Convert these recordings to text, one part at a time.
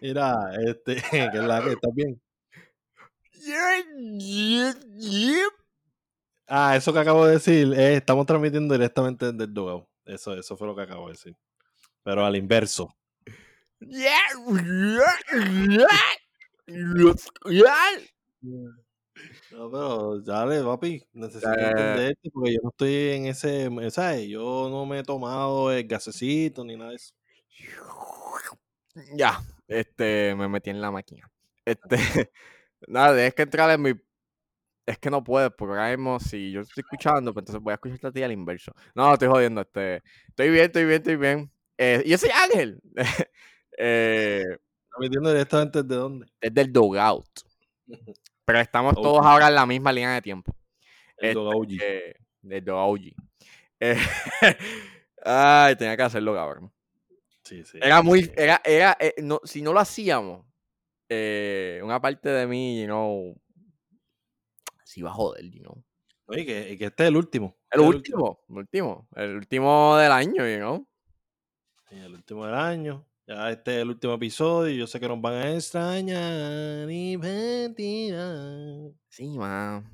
Mira, este, que es la que está bien. Ah, eso que acabo de decir, eh, estamos transmitiendo directamente desde el Dogao. Eso, eso fue lo que acabo de decir. Pero al inverso. No, pero dale, papi, necesito Eh. entenderte porque yo no estoy en ese, ¿sabes? Yo no me he tomado el gasecito ni nada de eso. Ya, este, me metí en la máquina. Este, nada, es que entrar en mi. Es que no puedes, porque ahora mismo, si yo estoy escuchando, pues entonces voy a escucharte a ti al inverso. No, estoy jodiendo, este. Estoy bien, estoy bien, estoy bien. Eh, y yo soy Ángel. eh, Transmitiendo directamente desde dónde. desde el Dogout. Pero estamos OG. todos ahora en la misma línea de tiempo. El Este, Dogao G. eh. Eh, ay, tenía que hacerlo, cabrón. Sí, sí. Era muy, era, era, eh, no, si no lo hacíamos, eh, una parte de mí, you know, se iba a joder, you know. Oye, que, que este es el último. El Este es último, el último, el último del año, you know. Sí, el último del año. Ya este es el último episodio. Yo sé que nos van a extrañar y mentirán. Sí, man.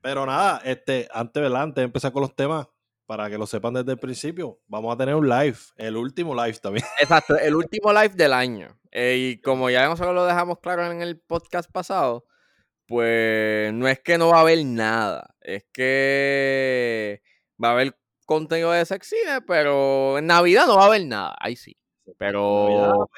Pero nada, este, antes, ¿verdad? Antes de empezar con los temas, para que lo sepan desde el principio, vamos a tener un live, el último live también. Exacto, el último live del año. Eh, y como ya nosotros lo dejamos claro en el podcast pasado, pues no es que no va a haber nada, es que va a haber contenido de Sexine, pero en Navidad no va a haber nada, ahí sí. Pero... Navidad, pues,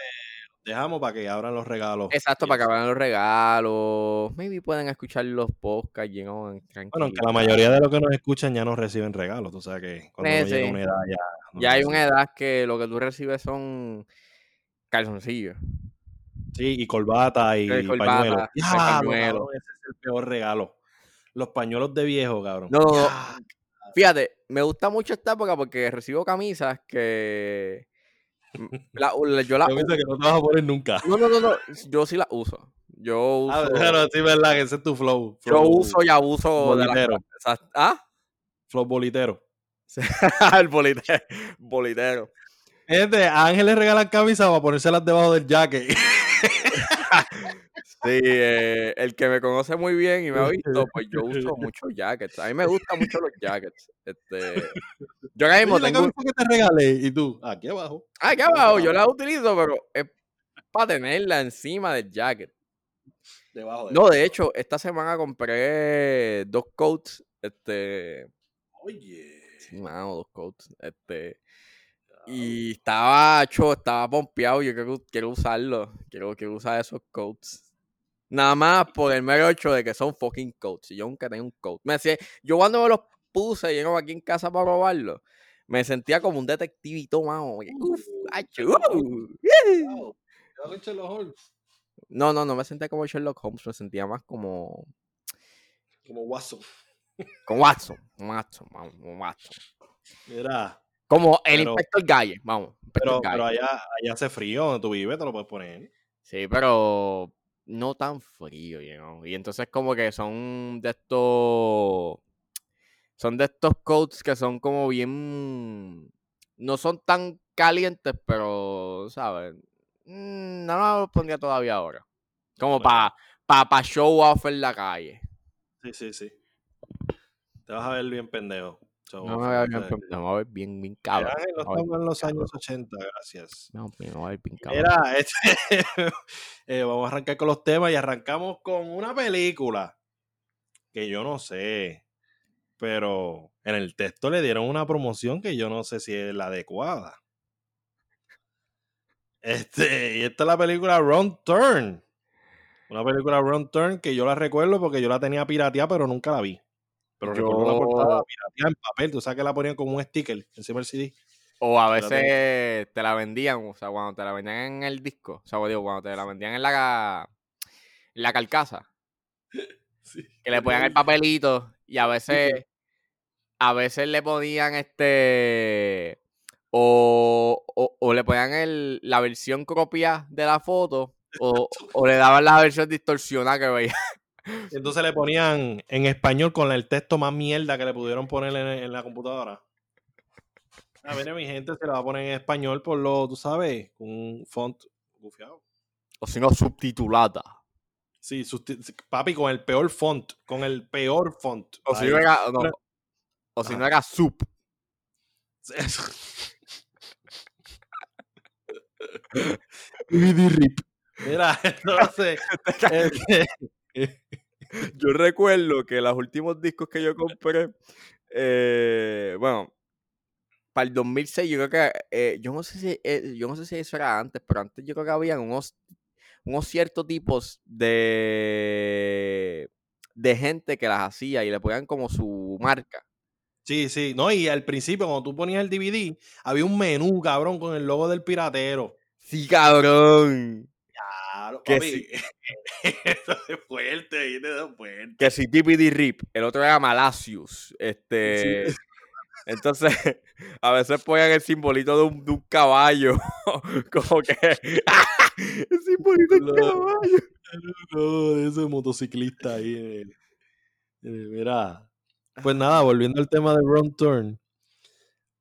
dejamos para que abran los regalos. Exacto, y para que abran los regalos. Maybe pueden escuchar los podcasts, you know, en Bueno, aunque la mayoría de los que nos escuchan ya no reciben regalos, tú sabes que cuando Eh, uno llega a sí. una edad ya. no Ya hay una edad que lo que tú recibes son calzoncillos. Sí, y corbata y Eh, corbata, pañuelos. pañuelo. cabrón, ese es el peor regalo. Los pañuelos de viejo, cabrón. No, no, no. Ya. Fíjate, me gusta mucho esta época porque recibo camisas que. La- la- yo la Camisa que no te vas a poner nunca. No, no, no, no. Yo sí la uso. Yo uso. Ah, pero sí, verdad, que ese es tu flow. yo uso y abuso de las bolitero. ¿Ah? Flow bolitero. el bolitero. bolitero. Gente, a Ángel le regalan camisas para ponérselas debajo del jacket. Sí, eh, el que me conoce muy bien y me ha visto, pues yo uso muchos jackets. A mí me gustan mucho los jackets. Este, yo ahora mismo la tengo. camisa que te regalé y tú, aquí abajo. Ah, aquí abajo, yo la utilizo, pero es para tenerla encima del jacket. Debajo No, de hecho, esta semana compré dos coats. Este. Oye. Sí, mano, dos coats. Este. Y estaba hecho, estaba pompeado. Yo quiero, quiero usarlo. Quiero, quiero usar esos coats. Nada más por el mero hecho de que son fucking coats. Y yo nunca tenía un coat. Me decía, yo cuando me los puse, llego aquí en casa para probarlo. Me sentía como un detectivito, mano. Uf, uh, con. No, no, no me sentía como Sherlock Holmes. Me sentía más como. Como Watson. Como Watson. Watson, Watson. Mira, Como el Pero- Inspector Galle, vamos. Inspector pero, Galle. pero allá, allá hace frío donde tú vives, te lo puedes poner. Sí, pero no tan frío, you know. Y entonces como que son de estos... Son de estos coats que son como bien... No son tan calientes, pero, ¿sabes? Mm, No me los pondría todavía ahora. Como Bueno. para pa, pa show off en la calle. Sí, sí, sí. Te vas a ver bien pendejo. So, No me voy a ver bien, entonces, me voy a ver bien, bien cabrón. No estamos en los años 80, gracias. No, me voy a ver bien cabrón. Mira, este, eh, vamos a arrancar con los temas y arrancamos con una película que yo no sé, pero en el texto le dieron una promoción que yo no sé si es la adecuada. Este, y esta es la película Wrong Turn. Una película Wrong Turn que yo la recuerdo porque yo la tenía pirateada, pero nunca la vi. Pero recuerdo la portada Yo- en papel. Tú sabes que la ponían como un sticker encima del CD. O a Yo veces te la vendían, o sea, cuando te la vendían en el disco, o sea, digo, cuando te la vendían en la, en la carcasa, Sí. que le ponían el papelito y a veces, a veces le ponían este, o, o, o le ponían el, la versión copia de la foto, o, o le daban la versión distorsionada que veía, Entonces le ponían en español con el texto más mierda que le pudieron poner en, en la computadora. A ver, mi gente se la va a poner en español por lo, tú sabes, con un font bufiado. O si no, subtitulada. Sí, papi, con el peor font, con el peor font. O si no era, no, o si no era sub. rip. Mira, entonces. Este, yo recuerdo que los últimos discos que yo compré, eh, bueno, para el 2006 yo creo que, eh, yo no sé si, eh, yo no sé si eso era antes, pero antes yo creo que había unos, unos ciertos tipos de, de gente que las hacía y le ponían como su marca. Sí, sí, no, y al principio cuando tú ponías el DVD, había un menú, cabrón, con el logo del piratero. Sí, cabrón. Claro, que papi. Sí. Eso es fuerte, eso es fuerte. Que si DVD RIP, el otro era Malasius. Este. Entonces, a veces ponían el simbolito de un, de un caballo. como que. el simbolito de un caballo. No, de ese motociclista ahí. Eh, eh, mira. Pues nada, volviendo al tema de Ron Turn.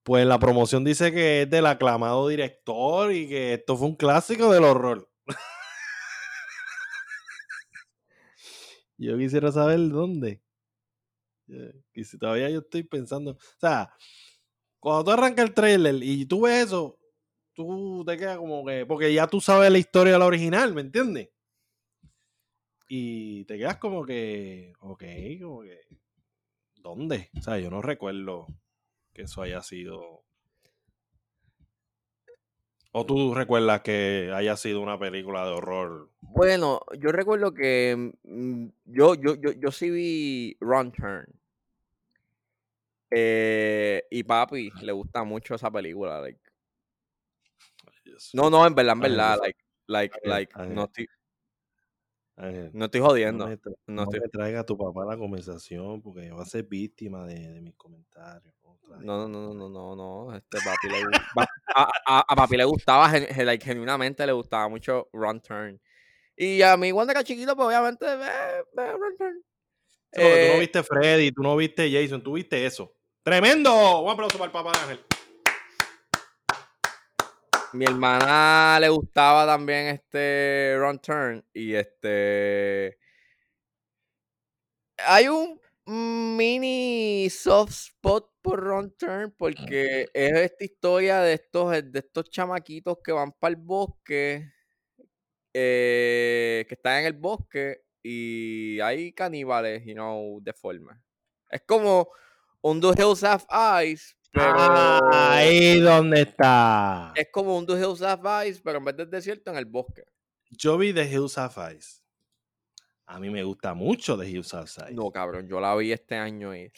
Pues la promoción dice que es del aclamado director y que esto fue un clásico del horror. Yo quisiera saber dónde. Y si todavía yo estoy pensando. O sea, cuando tú arrancas el trailer y tú ves eso, tú te quedas como que. Porque ya tú sabes la historia de la original, ¿me entiendes? Y te quedas como que. Ok, como que. ¿Dónde? O sea, yo no recuerdo que eso haya sido. ¿O tú recuerdas que haya sido una película de horror? Bueno, yo recuerdo que mm, yo, yo, yo, yo sí vi Run Turn. Eh, y papi le gusta mucho esa película. Like. No, no, en verdad, en verdad. Like, like, like, no estoy, no estoy jodiendo. No, me, te traiga a tu papá la conversación porque va a ser víctima de, de mis comentarios. No, no, no, no, no, no. Este papi le, a, a, a, papi le gustaba, like, genuinamente le gustaba mucho Run Turn. Y a mí cuando era chiquito, pues obviamente ve, ve Run Turn. Sí, eh, tú no eh viste Freddy, tú no viste Jason, tú viste eso. ¡Tremendo! Un aplauso para el papá de Ángel. Mi hermana le gustaba también este Run Turn y este hay un mini soft spot por Run Turn porque es esta historia de estos de estos chamaquitos que van para el bosque eh, que están en el bosque y hay caníbales, you know, de forma. Es como un The Hills Have Eyes, Ahí donde está. Es como un The Hills Have Ice, pero en vez del desierto, en el bosque. Yo vi The Hills Have Ice. A mí me gusta mucho The Hills Ice. No, cabrón, yo la vi este año y.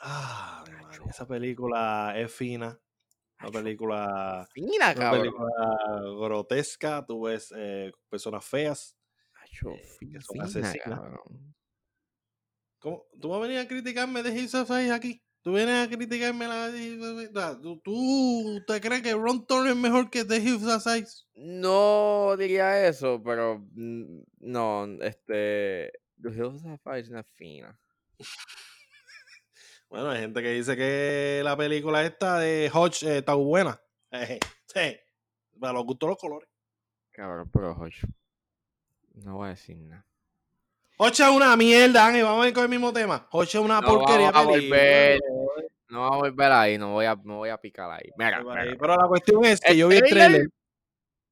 Ah, esa película es fina. Una película. Fina, una película grotesca. Tú ves eh, personas feas. eh, que son asesinas. ¿Cómo? ¿Tú vas a venir a criticarme de Hills Ice aquí? Tú vienes a criticarme la. ¿Tú, tú te crees que Ron Thorne es mejor que The Hills Size? No diría eso, pero mm, no, este. The Hills Size es fina. bueno, hay gente que dice que la película esta de Hodge eh, está buena. sí, para los gustos los colores. Cabrón, pero Hodge. No voy a decir nada. Ocho es una mierda, Ángel. Vamos a ir con el mismo tema. Ocho es una no porquería. Vamos a volver, no vamos a volver ahí, no voy a, me voy a picar ahí. Mira, Pero la cuestión es que yo vi el trailer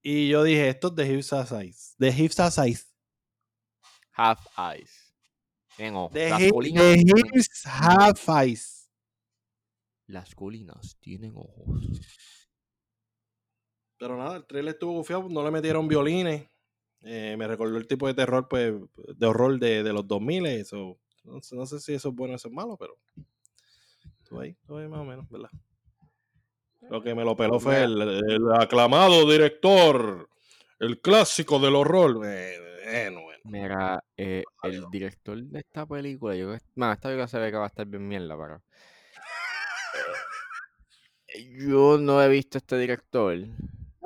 y yo dije, esto es de Hips Size. De Hips Size. Half Eyes. En ojo. De Hips Half Eyes. Las colinas tienen ojos. Pero nada, el trailer estuvo gufiado, no le metieron violines. Eh, me recordó el tipo de terror, pues, de horror de, de los 2000. Eso, no, no, sé si eso es bueno o eso es malo, pero estuve ahí, estuve ahí más o menos, ¿verdad? Lo que me lo peló fue el, el aclamado director, el clásico del horror. Bueno, bueno. Mira, eh, el director de esta película, yo esta película se ve que va a estar bien mierda, pero eh, yo no he visto este director.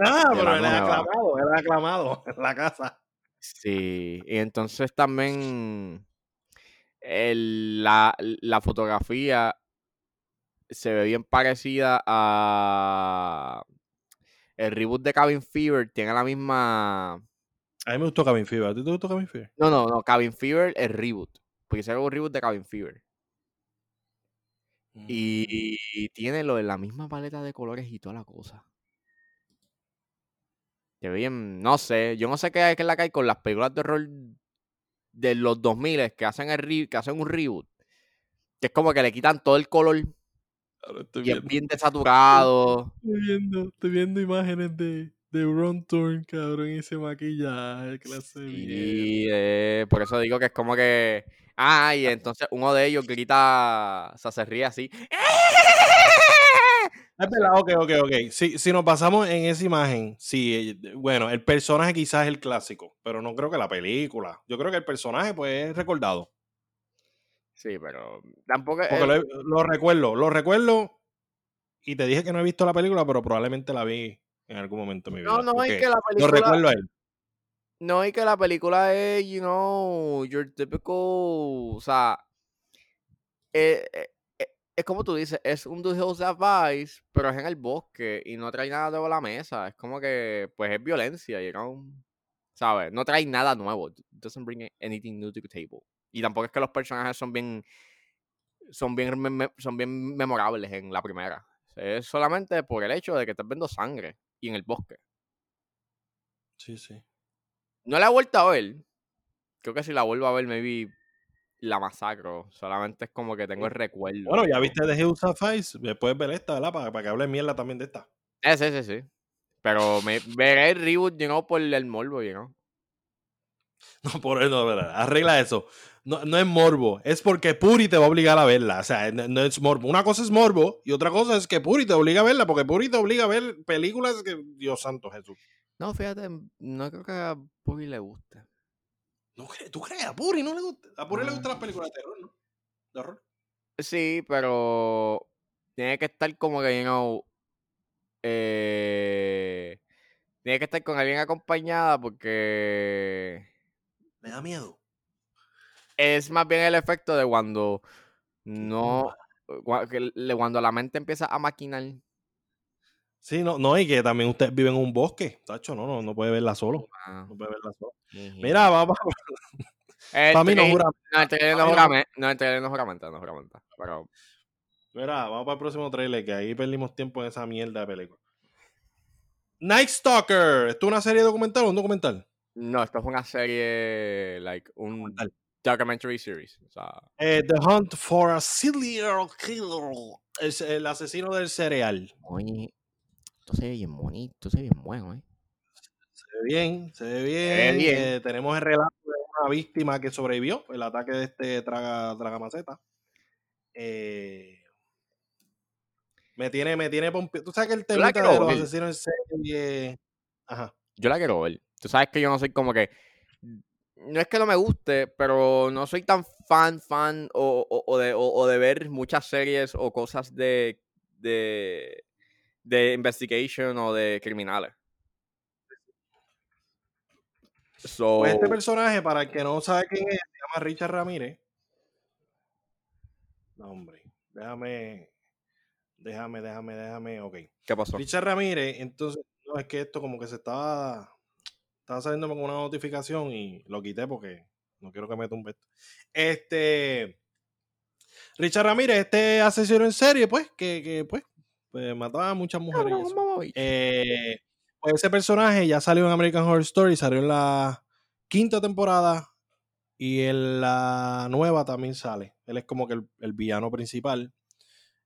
Ah, pero él es aclamado, él es aclamado en la casa. Sí, y entonces también el- la, la fotografía se ve bien parecida a el reboot de Cabin Fever, tiene la misma... A mí me gustó Cabin Fever. ¿A ti te gustó Cabin Fever? No, no, no, Cabin Fever es reboot, porque hicieron un reboot de Cabin Fever. Mm. Y, y tiene lo de la misma paleta de colores y toda la cosa. Que bien, no sé, yo no sé qué, es la que hay con las películas de horror de los 2000 que hacen, el re- que hacen un reboot. Que es como que le quitan todo el color Ahora estoy y es viendo, bien desaturado. estoy viendo, estoy viendo imágenes de, de Ron Thorne, cabrón, y ese maquillaje, clase de eh, por eso digo que es como que. Ah, y entonces uno de ellos grita, o sea, se ríe así. Es verdad, ok, ok, ok. Si, si nos basamos en esa imagen, sí, eh, bueno, el personaje quizás es el clásico, pero no creo que la película. Yo creo que el personaje, pues, es recordado. Sí, pero tampoco. Porque lo, lo recuerdo, lo recuerdo y te dije que no he visto la película, pero probablemente la vi en algún momento de mi vida. no, no, es que la Lo película. recuerdo a él. No, y que la película es, you know, your typical, o sea, eh, eh, es como tú dices, es un The Hills Eyes, pero es en el bosque y no trae nada nuevo a la mesa. Es como que, pues, es violencia, you know, ¿sabes? No trae nada nuevo. It doesn't bring anything new to the table. Y tampoco es que los personajes son bien, son bien, me- son bien memorables en la primera. Es solamente por el hecho de que estás viendo sangre y en el bosque. Sí, sí. No la he vuelto a ver. Creo que si la vuelvo a ver, maybe la masacro. Solamente es como que tengo el recuerdo. Bueno, ya pero- viste The Hills Eyes, puedes ver esta, ¿verdad? Para, para que hable mierda también de esta. Eh, sí, sí, sí. Pero me veré el reboot, you know, por el morbo, you know. No, por eso, no, verdad. Arregla eso. No, no es morbo, es porque Puri te va a obligar a verla. O sea, no, no es morbo. Una cosa es morbo y otra cosa es que Puri te obliga a verla, porque Puri te obliga a ver películas que. Dios santo Jesús. No, fíjate, no creo que a Bobby le guste. ¿No cre- ¿Tú crees? A Puri no le gusta. A Puri le No. gustan las películas de terror, ¿no? De horror. Sí, pero tiene que estar como que, you know, eh, tiene que estar con alguien acompañada porque Me da miedo. es más bien el efecto de cuando no, le- cuando la mente empieza a maquinar. Sí, no, no, y que también usted vive en un bosque. Tacho, no, no, no puede verla solo. Ah, No puede verla solo. Mira, vamos. El Para mí no trailer- jura. No, el trailer no juramenta, no, el no juramenta, no juramenta, pero Mira, vamos para el próximo trailer, que ahí perdimos tiempo en esa mierda de película. Night Stalker. ¿Esto es una serie documental o un documental? no, esto es una serie, like, un Documental. documentary series, o sea, Eh, The Hunt for a Serial Killer. Es el asesino del cereal. Oye, esto se ve bien bonito, se ve bien bueno, ¿eh? Se ve bien, se ve bien. ve bien. Eh, tenemos el relato de una víctima que sobrevivió el ataque de este traga, tragamaceta. Eh, me tiene, me tiene pompi- Tú sabes que el tema de los asesinos en serie. Ajá. Yo la quiero ver. Tú sabes que yo no soy como que. No es que no me guste, pero no soy tan fan, fan o, o- o de, o- o de ver muchas series o cosas de, de, de investigation o de criminales. So, Pues este personaje, para el que no sabe quién es, se llama Richard Ramírez. No, hombre. Déjame. Déjame, déjame, déjame. Ok. ¿qué pasó? Richard Ramírez, entonces, no, es que esto como que se estaba. Estaba saliendo con una notificación y lo quité porque no quiero que me tumbe esto. Este. Richard Ramírez, este asesino en serie, pues, que, que pues, pues, mataba a muchas mujeres. Eh, pues ese personaje ya salió en American Horror Story, salió en la quinta temporada y en la nueva también sale. Él es como que el, el villano principal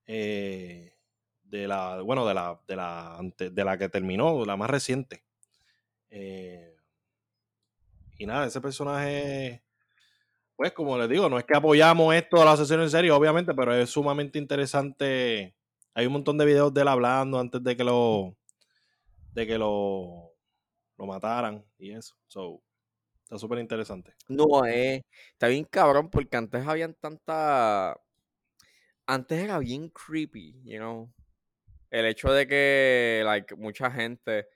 eh, de la, bueno, de la, de la, de la que terminó, la más reciente. Eh, y nada, ese personaje, pues como les digo, no es que apoyamos esto de la sesión en serio, obviamente, pero es sumamente interesante. Hay un montón de videos de él hablando antes de que lo, de que lo, lo mataran y eso. So, está súper interesante. No, eh, está bien cabrón porque antes habían tanta... Antes era bien creepy, you know. El hecho de que, like, mucha gente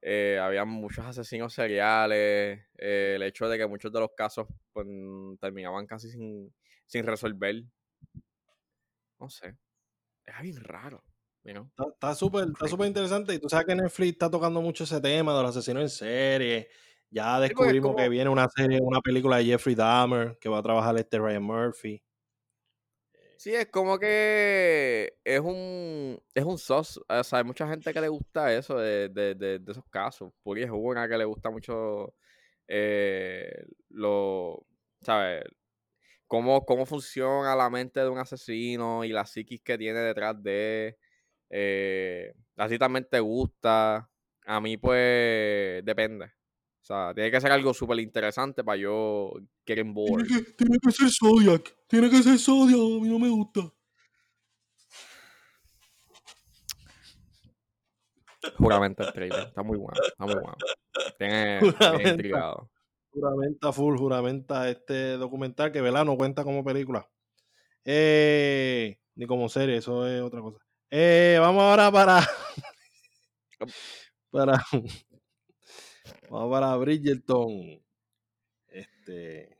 eh, había muchos asesinos seriales, eh, el hecho de que muchos de los casos pues, terminaban casi sin, sin resolver. No sé, es bien raro. You Está súper está súper interesante y tú sabes que Netflix está tocando mucho ese tema de los asesinos en serie. Ya descubrimos que viene una serie, una película de Jeffrey Dahmer que va a trabajar este Ryan Murphy. Sí, es como que es un es un sos. O sea, hay mucha gente que le gusta eso de, de, de, esos casos. Puri es una que le gusta mucho eh, lo, ¿sabes? Cómo, cómo funciona la mente de un asesino y la psiquis que tiene detrás de. Eh, así también te gusta. A mí, pues, depende. O sea, tiene que ser algo súper interesante para yo querer board. Tiene que, tiene que ser Zodiac. Tiene que ser Zodiac. A mí no me gusta. Juramento el trailer. Está muy bueno. Está muy bueno. Tiene, tiene intrigado. Juramenta full, juramenta este documental que, ¿verdad? No cuenta como película. Eh, ni como serie, eso es otra cosa. Eh, vamos ahora para. para. Vamos para Bridgerton. Este.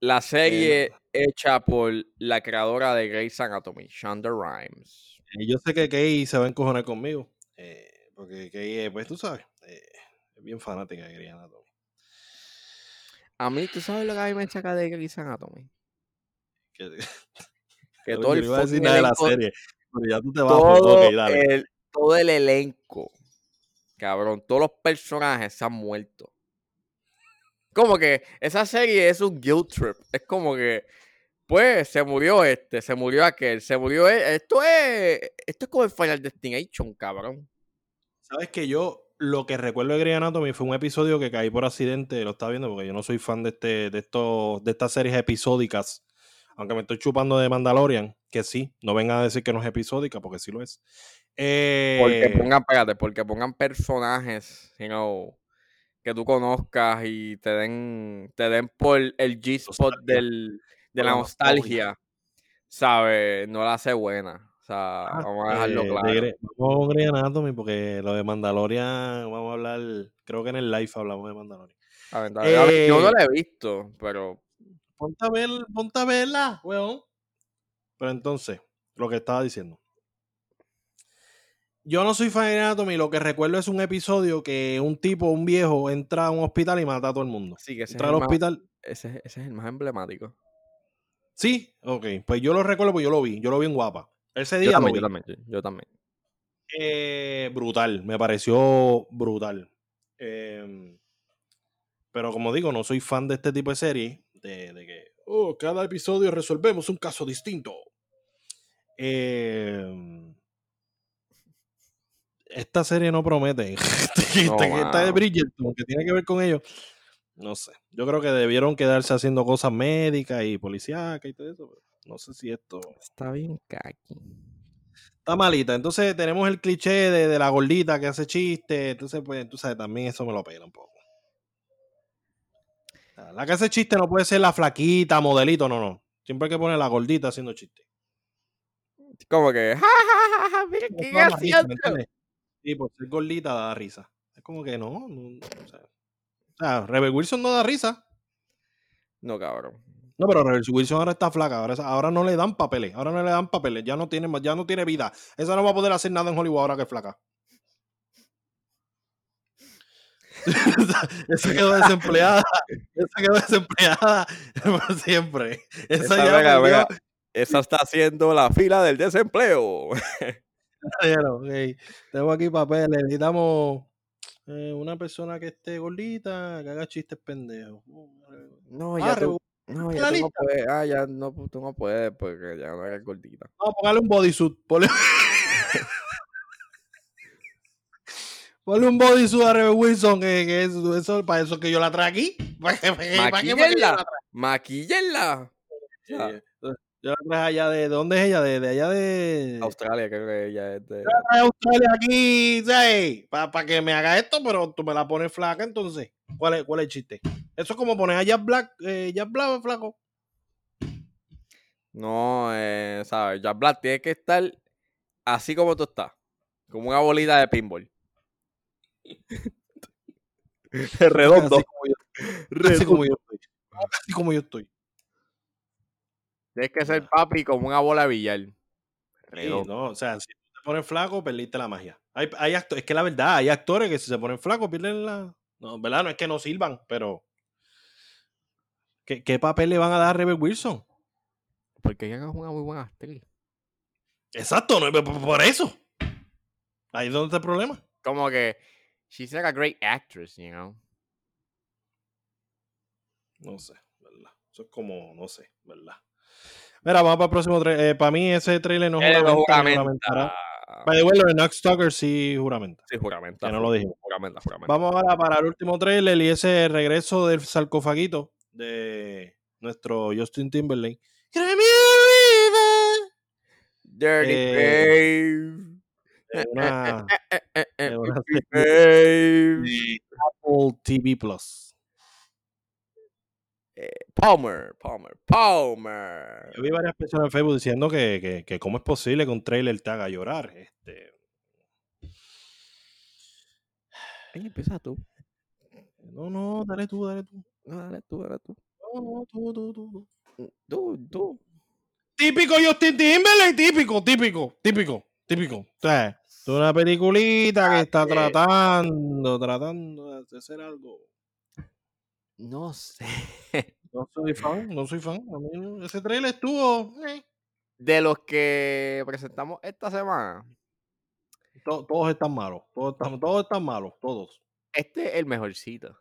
La serie eh, hecha por la creadora de Grey's Anatomy, Shonda Rhimes. yo sé que Kay se va a encojonar conmigo. Porque Kay, pues tú sabes, es bien fanática de Grey's Anatomy. A mí, ¿tú sabes lo que a mí me saca de Grey's Anatomy? Que, que todo el iba a decir nada de la serie. Pero ya tú te vas todo, El, todo el elenco Cabrón, todos los personajes se han muerto. Como que esa serie es un guilt trip. Es como que, pues, se murió este, se murió aquel, se murió él. Esto es, esto es como el Final Destination, cabrón. Sabes que yo lo que recuerdo de Grey Anatomy fue un episodio que caí por accidente, lo estaba viendo porque yo no soy fan de este, de estos, de estas series episódicas. Aunque me estoy chupando de Mandalorian, que sí, no vengan a decir que no es episódica, porque sí lo es. Porque eh, pongan, espérate, porque pongan personajes, you know, que tú conozcas y te den, te den por el G-spot de la nostalgia, ¿sabes? No la hace buena. O sea, ah, vamos a dejarlo claro. vamos a Grey Anatomy porque lo de Mandalorian, vamos a hablar, creo que en el live hablamos de Mandalorian. yo no la he visto, pero... Ponte a, ver, ponte a verla, weón. Pero entonces, lo que estaba diciendo yo no soy fan de Anatomy, lo que recuerdo es un episodio que un tipo, un viejo, entra a un hospital y mata a todo el mundo. Sí, que ese entra al hospital. ese, es el más emblemático. Sí, ok. Pues yo lo recuerdo porque yo lo vi. Yo lo vi en guapa. Ese día yo también, Yo también, yo también. Eh, brutal, me pareció brutal. Em, pero como digo, no soy fan de este tipo de serie. De, de que, oh, cada episodio resolvemos un caso distinto. Eh, esta serie no promete. esta, de Bridgerton, que tiene que ver con ellos. No sé. Yo creo que debieron quedarse haciendo cosas médicas y policíacas y todo eso. No sé si esto. Está bien kaki. Está malita. Entonces tenemos el cliché de, la gordita que hace chiste. Entonces, pues, tú sabes, también eso me lo pega un poco. La que hace chiste no puede ser la flaquita, modelito, no, no. Siempre hay que poner la gordita haciendo chiste. Como que, ja, ja, ja, mira qué Sí, por ser gordita da risa. Es como que no. o, sea, Rebel Wilson no da risa. No, cabrón. No, pero Rebel Wilson ahora está flaca. Ahora, ahora no le dan papeles. Ahora no le dan papeles. Ya no tiene, ya no tiene vida. Esa no va a poder hacer nada en Hollywood ahora que es flaca. esa quedó desempleada. esa quedó desempleada por siempre. Esa, ya esa está haciendo la fila del desempleo. Tengo aquí papeles. Necesitamos eh, una persona que esté gordita, que haga chistes pendejos. No, ya, tú, no, ya tú no puedes. Ah, ya no, tú no puedes porque ya no eres gordita. Vamos a ponerle un bodysuit. Ponle... Ponle un bodysuit a Rebel Wilson, que, que eso, para eso que yo la traje aquí. Maquillenla. Maquillenla. Yo la traje allá de. ¿Dónde es ella? De, de allá de. Australia, creo que ella es de. Yo la traje Australia aquí, ¿sabes? Para que me haga esto, pero tú me la pones flaca, entonces. ¿Cuál es, cuál es el chiste? Eso es como poner a Jack Black, eh, Jack Black flaco. No, eh, ¿sabes? Jack Black tiene que estar así como tú estás. Como una bolita de pinball. Redondo. Así como yo, así como yo estoy. Así como yo estoy. Tienes que ser papi como una bola de billar. Sí, Redondo. no, o sea, si te pones flaco, perdiste la magia. Hay, hay acto- es que la verdad, hay actores que si se ponen flacos pierden la. No, ¿verdad? No es que no sirvan, pero. ¿Qué, qué papel le van a dar a Rebel Wilson? Porque ella es una muy buena actriz. Exacto, no, por, eso. Ahí es donde está el problema. Como que, she's like a great actress, you know. No sé, ¿verdad? Eso es como, no sé, ¿verdad? Mira, vamos para el próximo trailer. para mí ese trailer no Él lo juramenta. By the way, lo de Knox Stalker sí juramenta. Sí, juramenta. Que no lo dijimos. Juramenta, juramenta. Vamos ahora para el último trailer y ese regreso del sarcofaguito de nuestro Justin Timberlake. Dirty Eh, Babe. Una, Eh, eh, eh, Babe. Apple TV Plus. Palmer, Palmer, Palmer. Yo vi varias personas en Facebook diciendo que, que, que cómo es posible que un trailer te haga llorar. Este, Ey, empieza tú. no, no, dale tú, dale tú. No, dale tú, dale tú. No, no, tú, tú, tú, tú. Tú, tú. Típico Justin Timberlake, típico, típico, típico, típico. O sea, es una peliculita que está Dale. tratando, tratando de hacer algo. No sé. No soy fan, no soy fan. A mí ese trailer estuvo. eh. De los que presentamos esta semana, To- todos están malos, todos están, todos están malos, todos. este es el mejorcito.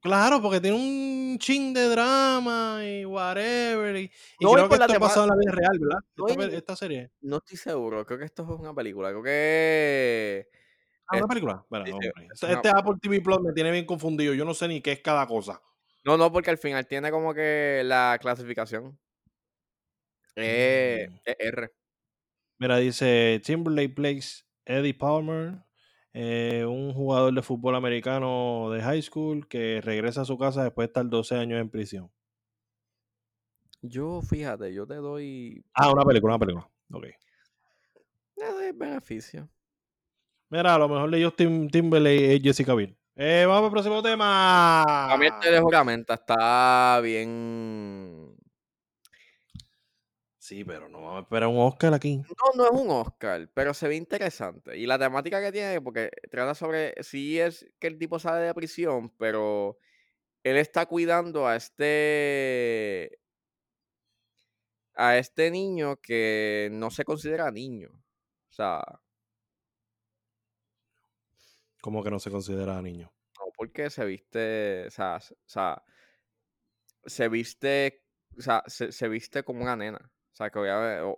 Claro, porque tiene un ching de drama y whatever. Y, y No, y creo que por la esto ha pasado en la vida real, ¿verdad? No, Esta, y- serie. No estoy seguro, creo que esto es una película. Creo que. Ah, una película. Espera, sí, Este, una- este Apple TV Plus me tiene bien confundido. Yo no sé ni qué es cada cosa. No, no, porque al final tiene como que la clasificación. Eh, Mm. es R. Mira, dice Timberlake plays Eddie Palmer, eh, un jugador de fútbol americano de high school que regresa a su casa después de estar 12 años en prisión. Yo, fíjate, yo te doy. Ah, una película, una película. Ok. Te doy beneficio. Mira, a lo mejor de Justin Timberlake es Jessica Biel. Eh, vamos al próximo tema. A mí este juramenta está bien. Sí, pero no vamos a esperar un Oscar aquí. No, no es un Oscar, pero se ve interesante. Y la temática que tiene, porque trata sobre. Sí, es que el tipo sale de prisión, pero él está cuidando a este. A este niño que no se considera niño. O sea, Como que no se considera niño. no porque se viste. O sea, o sea se viste. O sea, se, se viste como una nena. O sea, que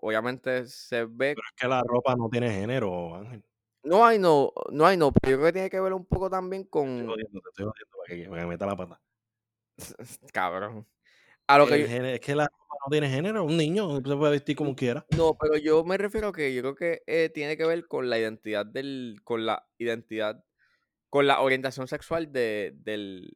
obviamente se ve Pero es que la ropa no tiene género, Ángel. No hay no, no hay no, pero yo creo que tiene que ver un poco también Estoy con. jodiendo, te estoy jodiendo para que, que meta la pata. Cabrón. A lo que yo- es que la ropa no tiene género. Un niño se puede vestir como quiera. No, pero yo me refiero a que yo creo que eh, tiene que ver con la identidad del. con la identidad. con la orientación sexual de, del,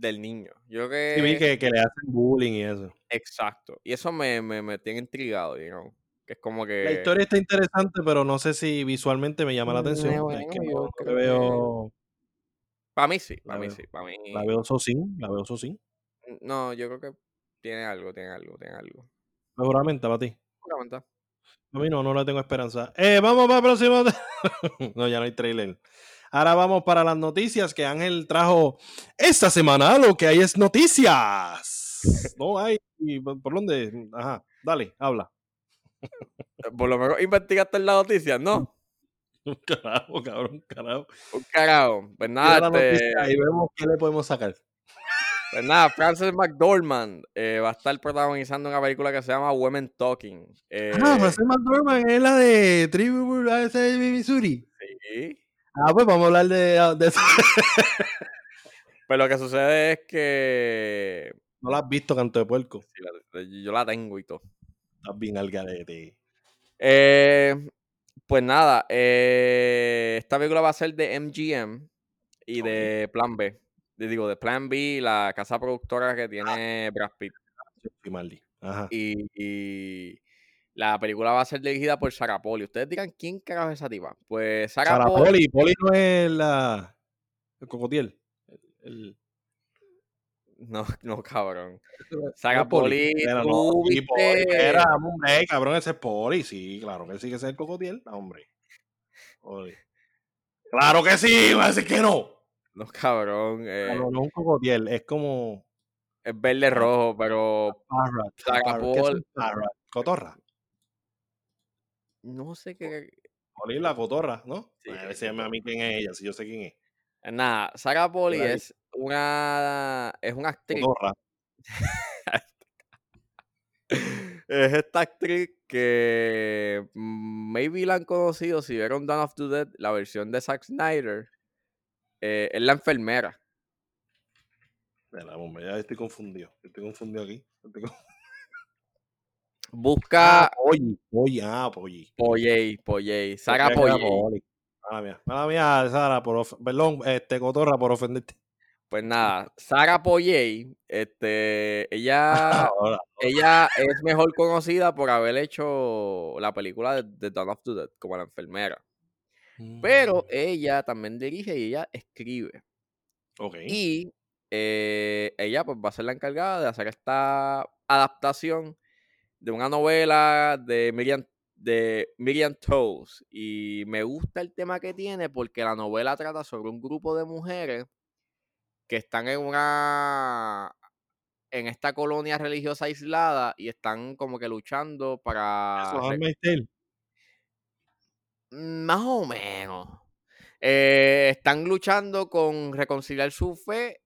del niño. Yo creo Sí, vi que. que, que le hacen bullying y eso. Exacto. Y eso me, me, me tiene intrigado, you know, Que es como que. La historia está interesante, pero no sé si visualmente me llama la Mm, atención. eh, es que yo no, que- veo, Para mí sí, la para mí veo- sí. Para mí. la veo sosín, la veo sosín. No, yo creo que tiene algo, tiene algo, tiene algo. Seguramente para ti. Seguramente. A mí no, no le tengo esperanza. Eh, vamos para el próximo. no, ya no hay trailer. Ahora vamos para las noticias que Ángel trajo esta semana. Lo que hay es noticias. No hay. ¿Por dónde? Ajá, dale, habla. Por lo menos investigaste la noticia, ¿no? Carajo, cabrón, carajo. Un carajo. Pues nada, noticia este, y vemos qué le podemos sacar. pues nada, Frances McDormand eh, va a estar protagonizando una película que se llama Women Talking. Eh, Ah, José McDormand es la de Tribu de Missouri. sí. Ah, pues vamos a hablar de, de eso. Pero lo que sucede es que No la has visto, canto de puerco. sí, la- yo la tengo y todo. Estás bien al garete. Eh, pues nada, eh, esta película va a ser de MGM y de Plan B. Digo, de Plan B, la casa productora que tiene Brad Pitt. Y, y la película va a ser dirigida por Sarah Poli. Ustedes dirán, ¿quién carajo es esa tipa? Pues Sarah, Sara Poli. Poli. Poli no es la. El cocotiel. El, No, no, cabrón. el- Saga no, Poli. Era, no, sí, Poli, Era, hombre, cabrón, ese es Poli. Sí, claro que sí que es el cocotiel. Hombre. Poli. Claro que sí, va a decir que no. No, cabrón. eh, No, no, es un cocotiel, es como es verde rojo, pero parrot. Saga parrot. ¿Qué es un Poli. parrot? Cotorra. No sé qué. Poli la cotorra, ¿no? Sí, a ver si a mí quién es ella, si yo sé quién es. Nada, Saga Poli Mira es una. Es una actriz. Cotorra. Es esta actriz que mm, maybe la han conocido si vieron Dawn of the Dead, la versión de Zack Snyder. eh, es la enfermera. Espera, hombre, ya estoy confundido. Estoy confundido aquí. Estoy con- Busca Ah, Polly. Polly, ah, Polly. Poyey. Poli. Mala mía. Mala mía, Sara, por of- perdón, este, Cotorra, por ofenderte. Pues nada, Saga Poyey, este, ella, Ahora, ella es mejor conocida por haber hecho la película de, de Dawn of the Dead como la enfermera. Pero Mm, ella también dirige y ella escribe. Ok. Y eh, ella pues va a ser la encargada de hacer esta adaptación de una novela de Miriam, de Miriam Toews. Y me gusta el tema que tiene porque la novela trata sobre un grupo de mujeres que están en una en esta colonia religiosa aislada y están como que luchando para Tale. Mm, Más o menos. Eh, están luchando con reconciliar su fe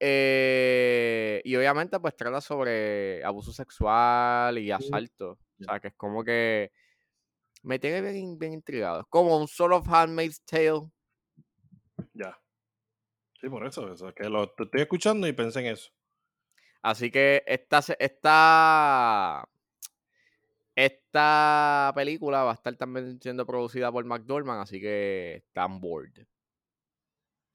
eh, y obviamente pues trata sobre abuso sexual y asalto. O sea, que es como que me tiene bien, bien intrigado. Es como un sort of Handmaid's Tale. Ya. Sí, por eso. eso es que lo te estoy escuchando y pensé en eso. Así que esta, esta, esta película va a estar también siendo producida por McDormand, así que están bored.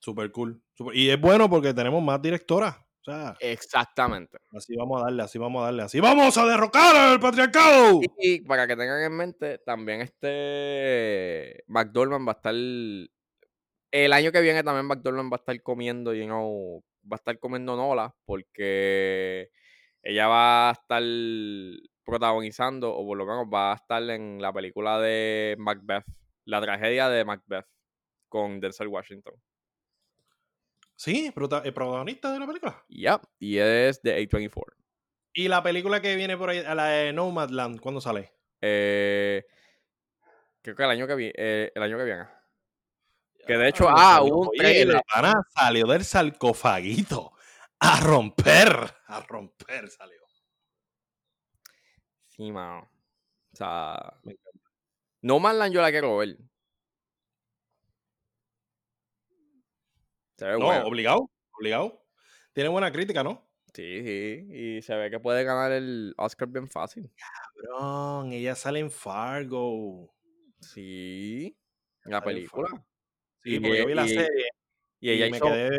Super cool. Super- Y es bueno porque tenemos más directoras. O sea, Exactamente. así vamos a darle, así vamos a darle. Así vamos a derrocar al patriarcado. Y para que tengan en mente, también este McDormand va a estar. El año que viene también McDormand va a estar comiendo, you know, va a estar comiendo Nola, porque ella va a estar protagonizando, o por lo menos va a estar en la película de Macbeth, la tragedia de Macbeth, con Denzel Washington. Sí, el protagonista de la película. Yep, y es de A24. Y la película que viene por ahí, la de Nomadland, ¿cuándo sale? Eh, creo que el año que viene, el año que viene. Que de hecho, ah, hubo un trailer. La salió del sarcofaguito. A romper. A romper salió. Sí, mano. O sea, Me encanta. No Manland yo la quiero ver. Se ve No, obligado. Obligado. Tiene buena crítica, ¿no? Sí, sí. Y se ve que puede ganar el Oscar bien fácil. Cabrón, ella sale en Fargo. Sí. En la en película. Sí, Y- porque yo vi la y- serie Y y, ella me hizo. quedé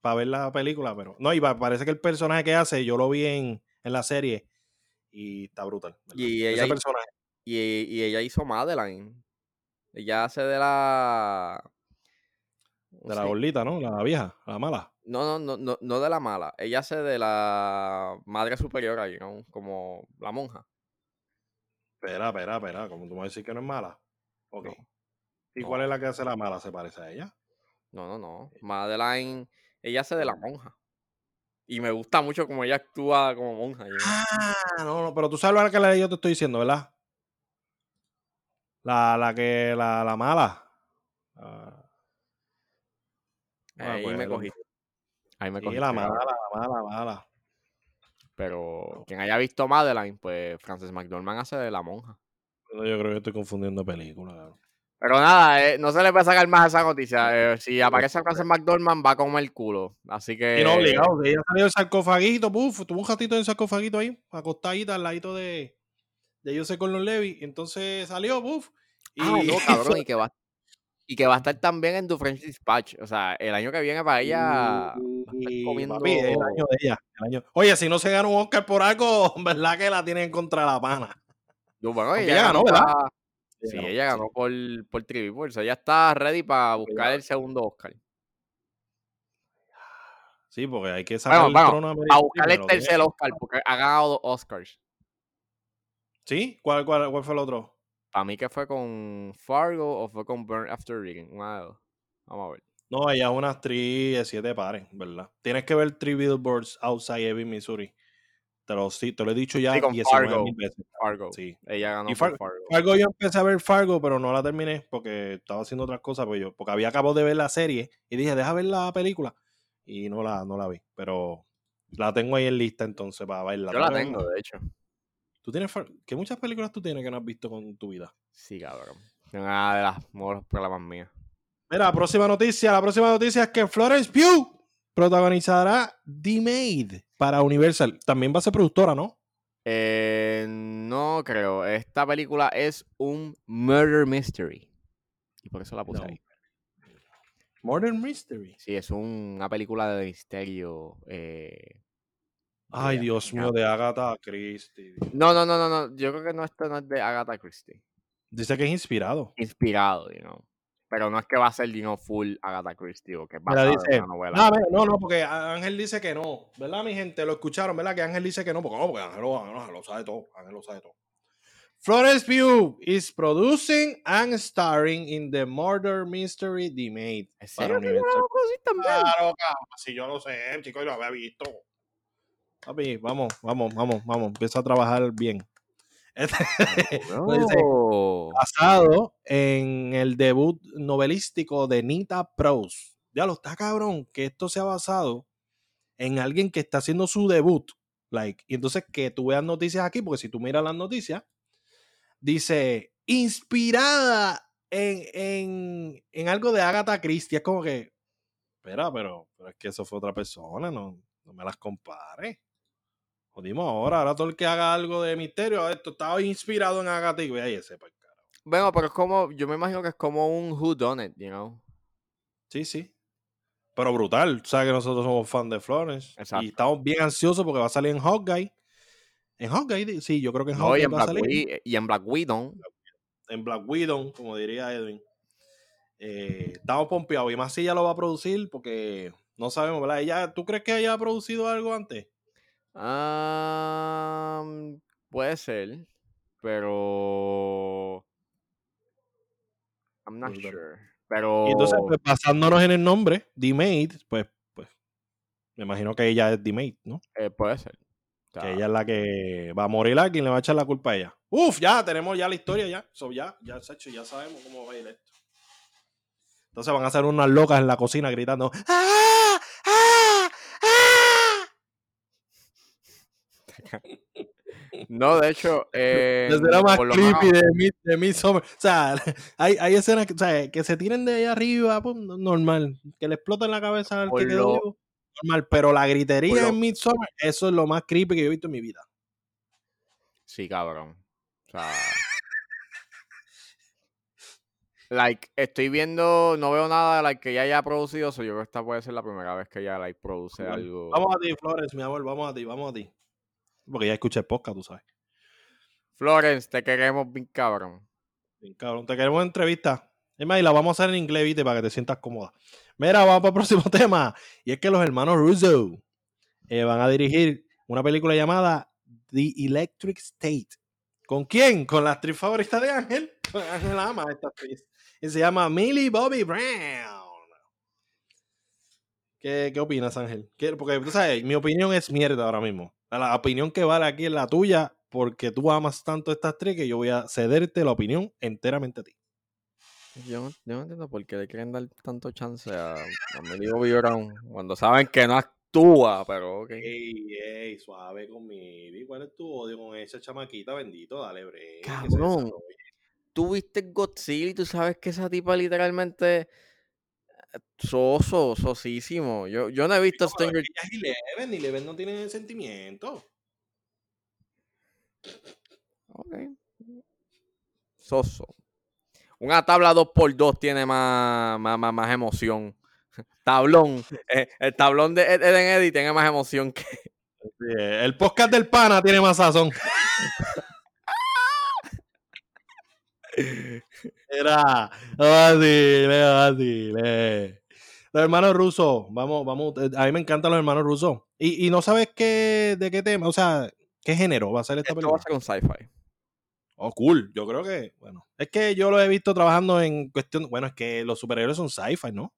para ver la película, pero no, y pa- parece que el personaje que hace, yo lo vi en, en la serie y está brutal. ¿verdad? Y Ese ella, hi- personaje. y, y ella hizo Madeline. Ella hace de la. ¿Cómo De la bolita, ¿no? La vieja, la mala. No, no, no, no, no de la mala. Ella hace de la madre superiora, you know, como la monja. Espera, espera, espera. Como tú me vas a decir que no es mala. Ok. No, ¿Y no. cuál es la que hace la mala? ¿Se parece a ella? No, no, no. Madeline, ella hace de la No. monja. Y me gusta mucho como ella actúa como monja. know. Ah, no, no, pero tú sabes lo que yo te estoy diciendo, ¿verdad? La, la que, la, la mala. Ah, me Ahí me cogí. Ahí me Sí, cogí. la mala, la mala, la mala. Pero quien haya visto Madeline, pues Frances McDormand hace de la monja. Yo creo que estoy confundiendo películas. Pero nada, eh, no se le puede sacar más a esa noticia. eh, si aparece Frances McDormand, va a comer el culo. Así que. Y no, obligado, ella salió del sarcofaguito, puf, tuvo un ratito en el sarcofaguito ahí, acostadita al ladito de, de Joseph Gordon Levy, entonces salió, puf. Y Ah, no, cabrón, y que va. Y que va a estar también en The French Dispatch. O sea, el año que viene para ella va a estar Y, comiendo. papi, es el año de ella. el año- Oye, si no se gana un Oscar por algo, ¿verdad que la tienen contra la pana? Yo, bueno, ella ella ganó, ¿verdad? Sí, ganó, ella sí. ganó por, por Trivi Force. Ella está ready para buscar el segundo Oscar. Sí, porque hay que sacar Bueno, el bueno, trono a buscar el tercer. Oscar, porque ha ganado dos Oscars. ¿Sí? ¿Cuál, cuál, cuál fue el otro? Para mí que fue con Fargo o fue con Burn After Reading. Dos. Vamos a ver. No, ella es una actriz de siete pares, ¿verdad? Tienes que ver Three Billboards Outside Ebbing, Missouri. Te lo, sí, te lo he dicho ya Sí, con 19 Fargo. mil veces. Fargo. Sí. Ella ganó Y por Far- Fargo. Fargo yo empecé a ver Fargo, pero no la terminé porque estaba haciendo otras cosas. Pues yo, porque había acabado de ver la serie y dije, deja ver la película. Y no la, no la vi. Pero la tengo ahí en lista entonces para verla. Yo la tengo, de hecho. ¿Tú tienes ¿Qué muchas películas tú tienes que no has visto con tu vida? Sí, cabrón. Una de las mejores problemas mías. Mira, próxima noticia. La próxima noticia es que Florence Pugh protagonizará The Maid para Universal. También va a ser productora, ¿no? Eh, no creo. Esta película es un murder mystery. Y por eso la puse No. ahí. Modern Mystery. Sí, es un- una película de misterio. eh, Ay, Dios mío, de Agatha Christie. No, no, no, no, no. Yo creo que no, esto no es de Agatha Christie. Dice que es inspirado. Inspirado, you know. Pero no es que va a ser, know, full Agatha Christie o que basado dice, novela. No, no, no, porque Ángel dice que no. ¿Verdad, mi gente? Lo escucharon, ¿verdad? Que Ángel dice que no, porque no, porque Ángel, lo- Ángel lo sabe todo. Ángel lo sabe todo. Florence Pugh is producing and starring in the murder mystery The Maid. ¿En para serio también? Claro, cabrón. Si yo lo sé, chicos, yo lo había visto. Papi, vamos, vamos, vamos, vamos. Empieza a trabajar bien. Este- No. basado en el debut novelístico de Nita Prose. Ya lo está cabrón que esto sea basado en alguien que está haciendo su debut. Like, y entonces que tú veas noticias aquí, porque si tú miras las noticias, dice inspirada en, en, en algo de Agatha Christie. Es como que, espera, pero, pero es que eso fue otra persona, no, no me las compares. Jodimos ahora, ahora todo el que haga algo de misterio, esto estaba inspirado en Agatha y ve ahí ese pues, cara. Bueno, pero es como, yo me imagino que es como un who done it, you know. Sí, sí. Pero brutal. Sabes que nosotros somos fan de Florence. Exacto. Y estamos bien ansiosos porque va a salir en Hawkeye. En Hawkeye, sí, yo creo que en Hawkeye en va a Black salir. Y en Black Widow. En Black Widow, como diría Edwin. Eh, estamos pompeados. Y más si ella lo va a producir porque no sabemos, ¿verdad? Ella, ¿Tú crees que ella ha producido algo antes? Ah, puede ser, pero I'm not sure. Pero Y entonces, pues, basándonos en el nombre, The Maid, pues, pues, me imagino que ella es The Maid, ¿no? eh, puede ser. Que ella es la que va a morir a quien le va a echar la culpa a ella. Uf, ya tenemos ya la historia ya. So, ya, ya, Sacho, ya sabemos cómo va a ir esto. Entonces van a ser unas locas en la cocina gritando. ¡Ah! No, de hecho, eh, La escena más lo creepy de, de Midsommar. O sea, hay, hay escenas que, o sea, que se tiren de ahí arriba, pum, normal. Que le exploten la cabeza al Por que quedó lo- vivo, normal. Pero la gritería lo- en Midsommar, eso es lo más creepy que yo he visto en mi vida. Sí, cabrón. O sea. Like, estoy viendo, no veo nada like, que ella haya producido, so yo creo que esta puede ser la primera vez que ella like, produce algo. Vamos a ti, Flores, mi amor, vamos a ti, vamos a ti. Porque ya escuché podcast, tú sabes. Florence, te queremos bien cabrón. Bien, cabrón, te queremos entrevista. Es más, y la vamos a hacer en inglés, viste, para que te sientas cómoda. Mira, vamos para el próximo tema. Y es que los hermanos Russo eh, van a dirigir una película llamada The Electric State. ¿Con quién? Con la actriz favorita de Ángel. Ángel ama a esta actriz. Y se llama Millie Bobby Brown. ¿Qué, qué opinas, Ángel? ¿Qué- Porque tú sabes, mi opinión es mierda ahora mismo. La opinión que vale aquí es la tuya, porque tú amas tanto a esta actriz que yo voy a cederte la opinión enteramente a ti. Yo no, yo no entiendo por qué le quieren dar tanto chance a, a Bobby Brown cuando saben que no actúa, pero ok. Ey, ey, suave conmigo. ¿Cuál es tu odio con esa chamaquita? Bendito, dale, se Cabrón. Tú viste Godzilla y tú sabes que esa tipa literalmente soso, sosísimo. Yo, yo no he visto pero Stranger es Eleven, y Eleven no tiene sentimiento. Ok. Soso. Una tabla 2x2 tiene más, más, más, más emoción. Tablón. eh, el tablón de Ed- Eden Eddy tiene más emoción que. Sí, el podcast del pana tiene más sazón. Era, vacile, vacile. Los hermanos rusos, vamos, vamos, eh, a mí me encantan los hermanos rusos. Y, y no sabes qué, de qué tema, o sea, qué género va a ser esta Esto va película. a ser un sci-fi. Oh, cool. Yo creo que, bueno, es que yo lo he visto trabajando en cuestión, bueno, es que los superhéroes son sci-fi, ¿no?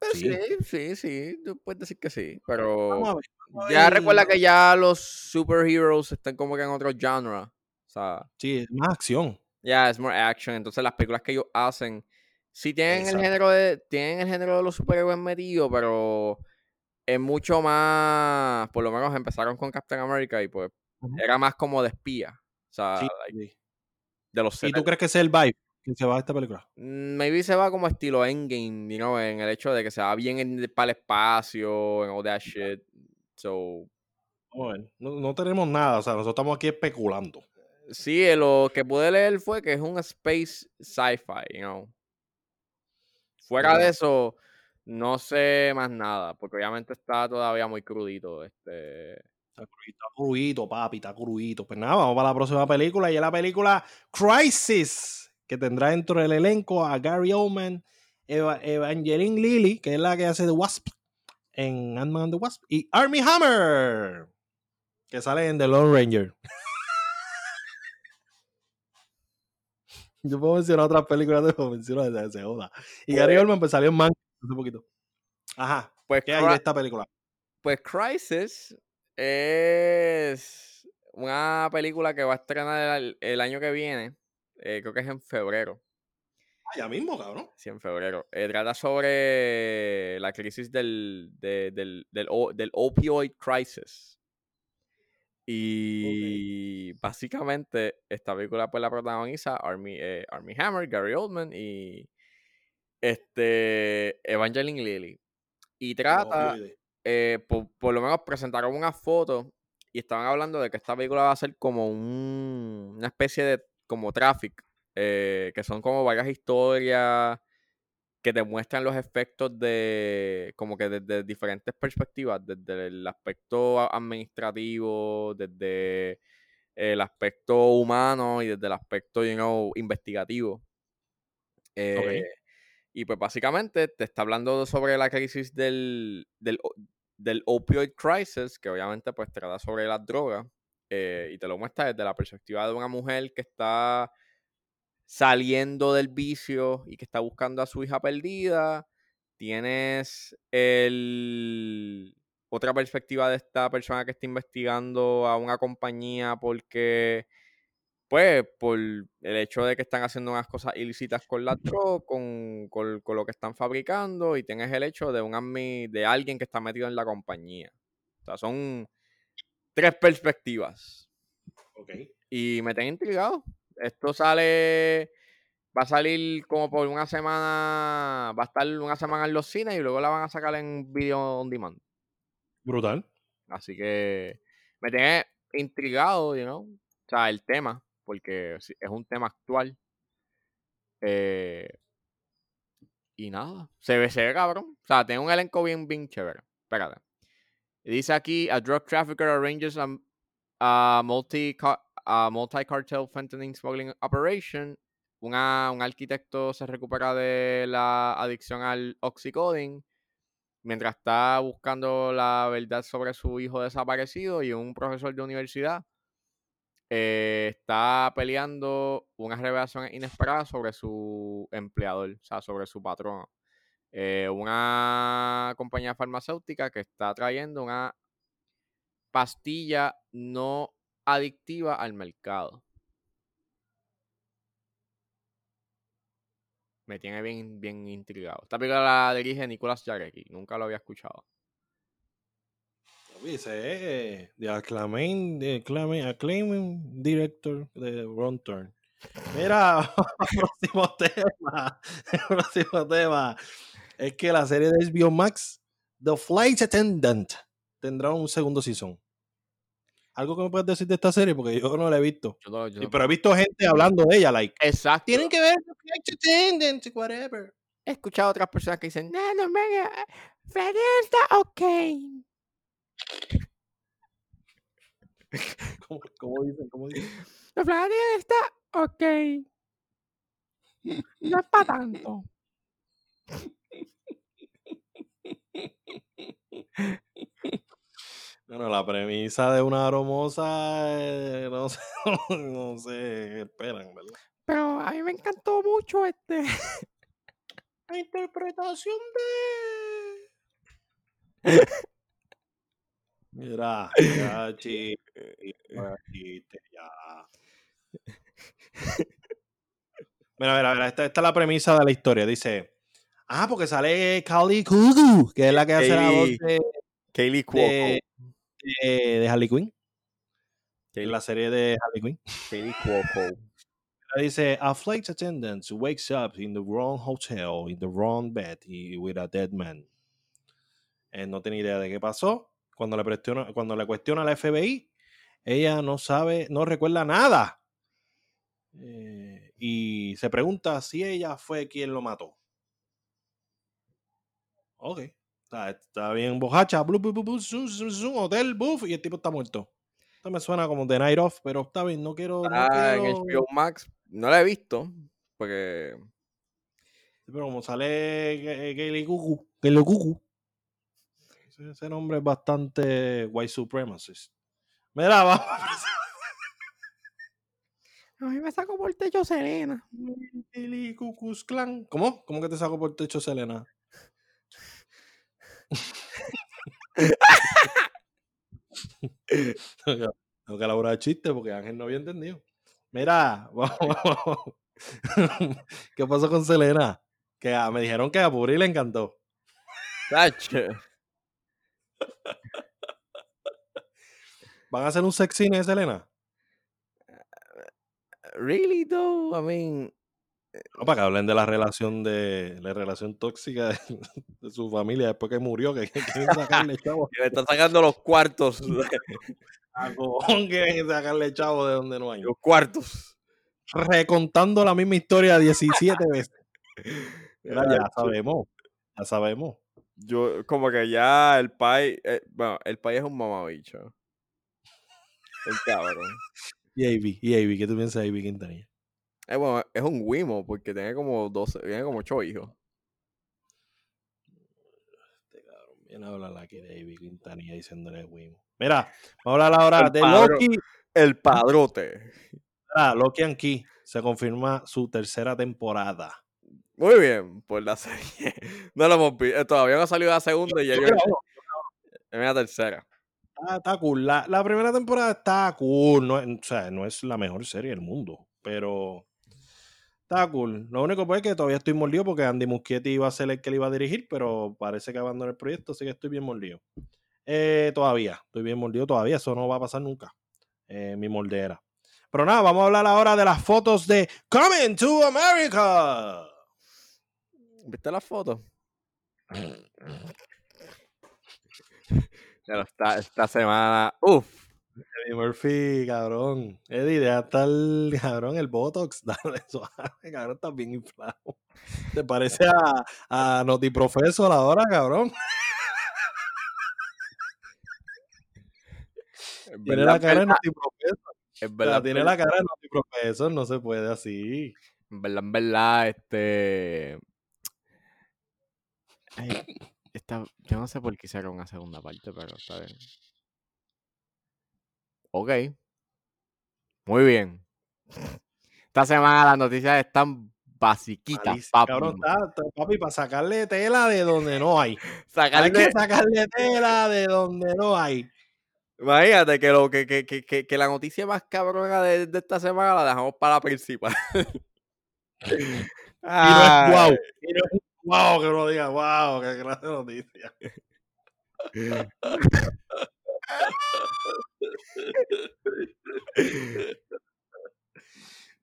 Pero Sí. sí, sí, sí, tú puedes decir que sí, pero Vamos a ver. vamos a ya ver. recuerda que ya los superheroes están como que en otro genre. O sea, Sí, es más acción. Ya es more action. Entonces las películas que ellos hacen, sí tienen Exacto. el género de, tienen el género de los superhéroes metido, pero es mucho más, por lo menos empezaron con Captain America y pues era más como de espía. O sea, Sí, like, sí. de los ¿Y tú 70. crees que ese es el vibe que se va a esta película? Mm, Maybe se va como estilo Endgame, you know, en el hecho de que se va bien en- para el espacio, en all that shit. So, ver. No, no tenemos nada, o sea, nosotros estamos aquí especulando. Sí, eh, lo que pude leer fue que es un space sci-fi, you know. Fuera de eso, no sé más nada, porque obviamente está todavía muy crudito. Este, Está cruito, está cruito, papi, está cruito. Pues nada, vamos para la próxima película y es la película Crisis, que tendrá dentro del elenco a Gary Oldman, Eva- Evangeline Lilly, que es la que hace The Wasp en Ant-Man and the Wasp, y Army Hammer, que sale en The Lone Ranger. Yo puedo mencionar otras películas de menciono de se joda. Y Gary Oldman pues salió en Man hace poquito. Ajá. pues, ¿Qué hay de esta película? pues Crisis es una película que va a estrenar el, el año que viene. eh, creo que es en febrero. Ah, ya mismo, cabrón. Sí, en febrero. Eh, trata sobre la crisis del, de- del, del, o- del opioid crisis. Y básicamente esta película pues la protagoniza Army, eh, Army Hammer, Gary Oldman y este Evangeline Lilly. Y trata, eh, por, por lo menos presentaron una foto y estaban hablando de que esta película va a ser como un- una especie de como traffic, eh, que son como varias historias que te muestran los efectos de como que desde diferentes perspectivas, desde el aspecto administrativo, desde el aspecto humano y desde el aspecto, you know, investigativo. Eh, y pues básicamente te está hablando sobre la crisis del, del, del opioid crisis, que obviamente pues trata sobre las drogas, eh, y te lo muestra desde la perspectiva de una mujer que está saliendo del vicio y que está buscando a su hija perdida. Tienes el otra perspectiva de esta persona que está investigando a una compañía porque pues por el hecho de que están haciendo unas cosas ilícitas con la droga, con, con- con lo que están fabricando, y tienes el hecho de un de alguien que está metido en la compañía. O sea, son tres perspectivas. Ok. Y me tiene intrigado. Esto sale. Va a salir como por una semana. Va a estar una semana en los cines y luego la van a sacar en video on demand. Brutal. Así que me tiene intrigado, you know. O sea, el tema, porque es un tema actual. Eh, y nada, se ve, se ve cabrón. O sea, tiene un elenco bien, bien chévere. Espérate. Dice aquí, a drug trafficker arranges a, a multi a multi-cartel fentanyl smuggling operation. Una, un arquitecto se recupera de la adicción al oxycodone mientras está buscando la verdad sobre su hijo desaparecido y un profesor de universidad eh, está peleando unas revelaciones inesperadas sobre su empleador, o sea, sobre su patrono. Eh, una compañía farmacéutica que está trayendo una pastilla no adictiva al mercado. Me tiene bien, bien intrigado. Esta película la dirige Nicolas Jarecki. Nunca lo había escuchado. Dice, eh, de acclaim, de director de Wrong Turn. Mira, próximo tema. próximo tema. Es que la serie de HBO Max, The Flight Attendant, tendrá un segundo season algo que me puedes decir de esta serie, porque yo no la he visto. Yo pero he visto gente hablando de ella, like. Exacto. Tienen que ver whatever. He escuchado a otras personas que dicen, no, no, mega, eh, Freddy está ok. ¿Cómo, ¿Cómo, dicen? ¿Cómo dicen? No, Freddy está ok. No es para tanto. Bueno, la premisa de una aromosa, eh, no sé, no sé, esperan, ¿verdad? Pero a mí me encantó mucho este. La interpretación de. Mira, ya, chiste, ya, chiste, ya. Mira, mira, mira, esta, esta es la premisa de la historia. Dice, ah, porque sale Kali Kugu, que es la que hace la voz de, Kaylee Cuoco. de, de- de Harley Quinn, Kaylee, la serie de Harley Quinn. Kaylee Cuoco. Dice, a flight attendant wakes up in the wrong hotel, in the wrong bed, y- with a dead man. Él no tiene idea de qué pasó. Cuando le, cuestiona, cuando le cuestiona a la FBI, ella no sabe, no recuerda nada. Eh, y se pregunta si ella fue quien lo mató. Ok. Está, está bien bojacha. Blu, blu, blu, blu, zum, zum, zum, hotel, buff, y el tipo está muerto. Esto me suena como The Night Off, pero está bien, no quiero. no Ah, en quiero- HBO Max. No la he visto. Porque. Sí, pero como sale Ga- Gayle Cuckoo, Gayle Cuckoo, ese, nombre es bastante white supremacist. Mira, vamos. A mí me sacó por el techo Selena. ¿Cómo? ¿Cómo que te saco por el techo, Selena? Tengo que elaborar chiste porque Ángel no había entendido. Mira, vamos. ¿Qué pasó con Selena? Que me dijeron que a Puri le encantó. Tacho. ¿Van a hacer un sex scene de Selena? Really, though? I mean. No, para que hablen de la relación de la relación tóxica de, de su familia después que murió, que, que quieren sacarle chavo. que le están sacando los cuartos. A cojón quieren sacarle chavo de donde no hay. los cuartos. Recontando la misma historia 17 veces. Ya sabemos. Ya sabemos. Yo, como que ya el país. eh, bueno, el país es un mamabicho. El cabrón. Y Ivy, y Ivy, ¿qué tú piensas de Ivy Quintanilla? Eh, bueno, es un Wimo porque tiene como 12, tiene como 8 hijos. Este cabrón viene a hablar aquí de Ivy Quintanilla diciéndole Wimo. Mira, vamos a hablar ahora El de padro- Loki. El padrote. Ah, Loki and Key. Se confirma su tercera temporada. Muy bien, por la serie. No lo hemos visto. Todavía no ha salido la segunda y ya Yo Es la tercera. Está, está cool. La, la primera temporada está cool. No, o sea, no es la mejor serie del mundo, pero está cool. Lo único pues es que todavía estoy mordido porque Andy Muschietti iba a ser el que le iba a dirigir, pero parece que abandonó el proyecto, así que estoy bien mordido. Eh, todavía, estoy bien mordido todavía. Eso no va a pasar nunca. Eh, mi moldera. Pero nada, vamos a hablar ahora de las fotos de Coming to America. ¿Viste la foto? Pero esta, esta semana. Uf. Eddie Murphy, cabrón. Eddie, deja estar, cabrón, el Botox. Dale suave, cabrón, estás bien inflado. ¿Te parece a, a Notiprofesor ahora, cabrón? En Tiene la cara de verdad, Notiprofesor. O sea, tiene la cara de Notiprofesor, no se puede así. En verdad, en verdad, este. Ay, esta- yo no sé por qué hicieron una segunda parte, pero está bien. Ok. Muy bien. Esta semana las noticias están basiquitas, papi. Cabrón, está, está- papi, para sacarle tela de donde no hay. Hay que sacarle tela de donde no hay. Imagínate que, lo, que, que, que, que, la noticia más cabrona de, de esta semana la dejamos para la principal. Y no es wow. Y no es wow que uno diga, wow, qué clase de noticia.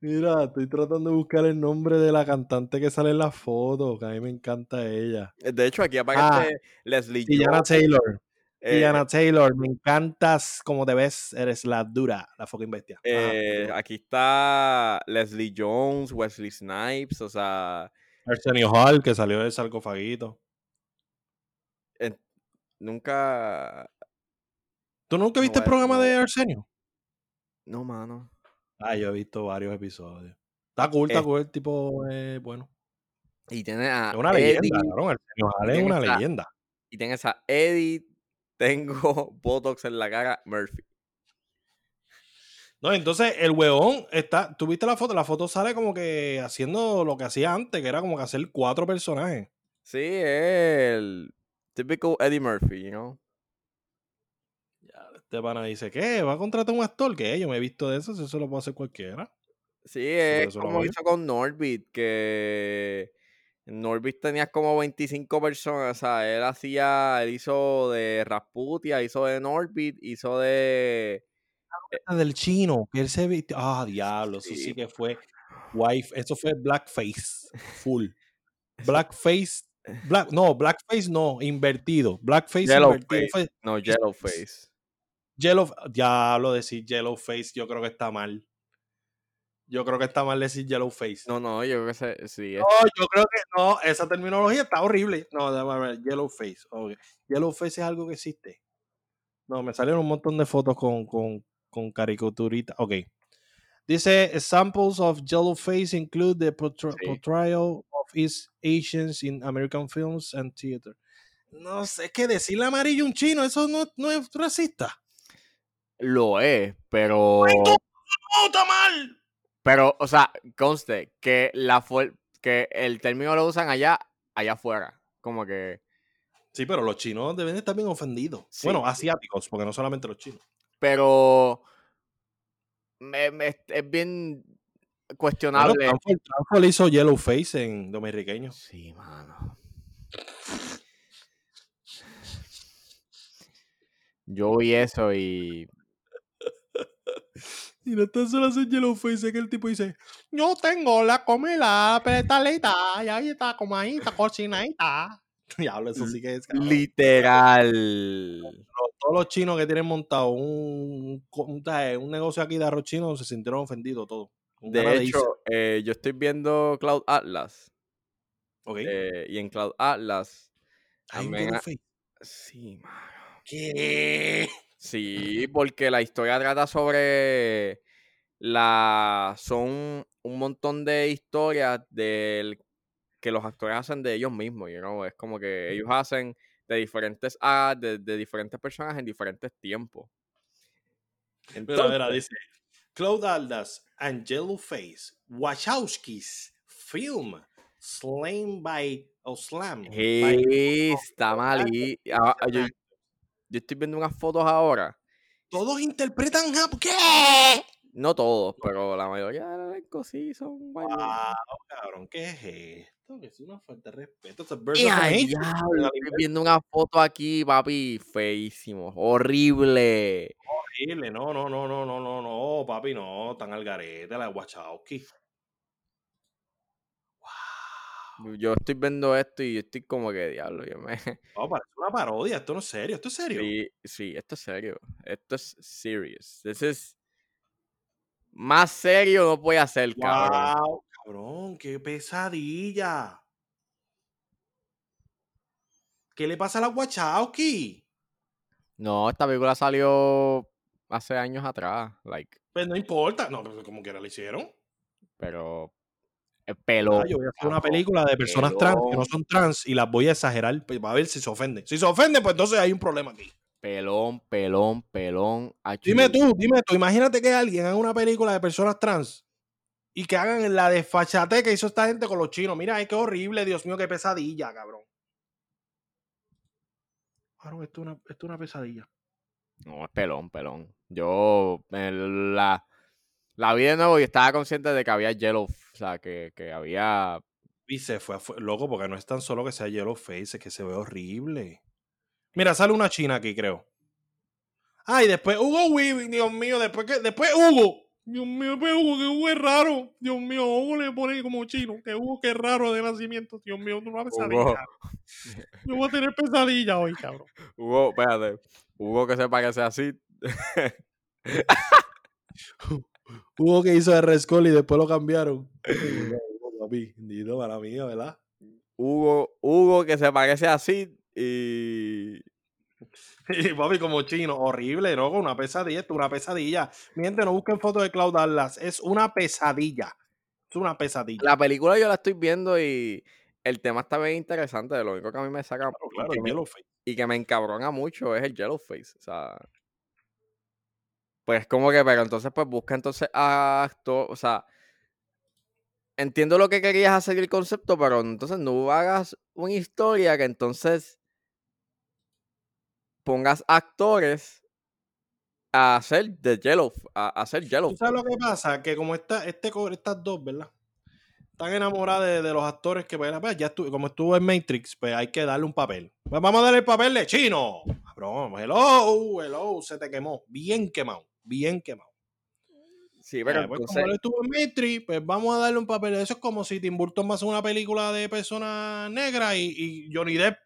Mira, estoy tratando de buscar el nombre de la cantante que sale en la foto, que a mí me encanta ella. De hecho, aquí aparece Leslie Diana Jones. Taylor. eh, Diana Taylor, me encantas como te ves, eres la dura, la fucking bestia. Eh, aquí está Leslie Jones, Wesley Snipes, o sea, Arsenio Hall, que salió del sarcofaguito. nunca... ¿Tú nunca No viste el programa no. de Arsenio? No, mano. Ah, yo he visto varios episodios. Está cool, está cool, el tipo, eh, bueno. Y tiene a Es una Eddie, leyenda, cabrón. Arsenio Hall es una leyenda. Y tienes a Eddie, tengo Botox en la cara, Murphy. No, entonces el huevón está. ¿Tuviste la foto? La foto sale como que haciendo lo que hacía antes, que era como que hacer cuatro personajes. Sí, el típico Eddie Murphy, you know. Este pana dice, ¿qué? ¿Va a contratar un actor? ¿Qué? Yo me he visto de eso, eso lo puede hacer cualquiera. Sí, es como hizo con Norbit, que Norbit tenía como 25 personas, o sea, él hacía, él hizo de Rasputia, hizo de Norbit, hizo de... Ah, del chino, que él se vistió, ah, diablo, eso sí que fue wife, eso fue blackface, full. Blackface, black, no, blackface no, invertido, blackface Yellow invertido. face. No, Yellow Face. Yellow, diablo, decir yellow face, yo creo que está mal. Yo creo que está mal decir yellow face. No, no, yo creo que se- sí. es- No, yo creo que no, esa terminología está horrible. No, déjame ver, yellow face. Yellow face es algo que existe. No, me salieron un montón de fotos con, con, con caricaturitas. Ok. Dice, examples of yellow face include the Sí. portrayal of East Asians in American films and theater. No sé, es que decirle amarillo a un chino, eso no, no es racista. Lo es, pero... ¡No, está mal! Pero, o sea, conste que la que el término lo usan allá, allá afuera. Como que... Sí, pero los chinos deben estar bien ofendidos. Sí. Bueno, asiáticos, porque no solamente los chinos. Pero... me- me- es bien Bueno, cuestionable. Transform- Transform hizo yellow face en dominiqueño. Sí, mano. Yo vi eso y. Y no tan solo hacer yellow face, es que el tipo dice, yo tengo la comida pretalita, y ahí está comadita, cocinadita. Diablo, eso sí que es. cabrón. Literal. Todos los chinos que tienen montado un, un, negocio aquí de arroz chino se sintieron ofendidos todos. De hecho, eh, yo estoy viendo Cloud Atlas. Ok. eh, y en Cloud Atlas. Hay un también ha-. Sí, mano. ¿Qué? Sí, porque la historia trata sobre la. Son un montón de historias del que los actores hacen de ellos mismos, you know? Es como que ellos hacen de diferentes ah, de, de diferentes personas en diferentes tiempos. Mira, Entonces, mira, dice Claude Aldas and Yellowface Wachowski's film Slain by o Slam by- sí, está mal. y- ah, ah, yo, yo estoy viendo unas fotos ahora. Todos interpretan Jap- ¿Qué? No todos, pero la mayoría del elenco sí son. Wow, cabrón, ¿qué es esto? Que es una falta de respeto. Esto es Birds ¡Y of a Prey. diablo! Estoy viendo una foto aquí, papi, feísimo, horrible. Horrible, no, no, no, no, no, no, no, papi, no, tan al garete, la de Wachowski. Yo estoy viendo esto y yo estoy como que, diablo, yo me... No, parece una parodia, esto no es serio, esto es serio. Sí, sí, esto es serio. Esto es serious. This is... Más serio no puede ser, cabrón. Wow, cabrón, qué pesadilla. ¿Qué le pasa a la Wachowski? No, esta película salió hace años atrás, like, Pues no importa, no, pero como quiera la hicieron. pero... Es pelo. Ah, yo voy a hacer una película de personas trans que no son trans y las voy a exagerar pues, para ver si se ofenden. Si se ofenden, pues entonces hay un problema aquí. Pelón, pelón, pelón. Dime tú, dime tú, imagínate que alguien haga una película de personas trans y que hagan la desfachate que hizo esta gente con los chinos. Mira, ay, qué horrible, Dios mío, qué pesadilla, cabrón. Cabrón, esto es una, esto es una pesadilla. No, es pelón, pelón. Yo eh, la, la vi de nuevo y estaba consciente de que había yellow, sea, que, que había... Y se fue, fue loco porque no es tan solo que sea yellow face, es que se ve horrible. Mira, sale una china aquí, creo. Ay, después Hugo Weaving, Dios mío, después que después Hugo. Dios mío, después Hugo, que Hugo es raro. Dios mío, Hugo le pone como chino, que Hugo que es raro de nacimiento. Dios mío, no va a pesadilla. Hugo. Yo voy a tener pesadilla hoy, cabrón. Hugo, espérate, Hugo que se parece así. Hugo que hizo de Rescol y después lo cambiaron. Hugo, papi, bendito para mí, ¿verdad? Hugo, Hugo que se parece así y... Y papi, como chino, horrible, ¿no? Una pesadilla, esto una pesadilla. Mi gente, no busquen fotos de Cloud Atlas, es una pesadilla. Es una pesadilla. La película yo la estoy viendo y el tema está bien interesante. Lo único que a mí me saca Claro, claro, que me- y que me encabrona mucho es el Yellowface. O sea, pues como que, pero entonces pues busca entonces a actor, o sea, entiendo lo que querías hacer el concepto, pero entonces no hagas una historia que entonces pongas actores a hacer de Yellow, a, hacer Yellow. sabes lo que pasa? Que como está, este, estas dos, ¿verdad? Están enamoradas de, los actores que, pues ya estuvo, como estuvo en Matrix, pues hay que darle un papel. Pues vamos a darle el papel de chino. Cabrón, hello, hello, se te quemó. Bien quemado, bien quemado. Sí, pero pues, como él estuvo en Matrix, pues vamos a darle un papel. Eso es como si Tim Burton hacer una película de personas negras y, y Johnny Depp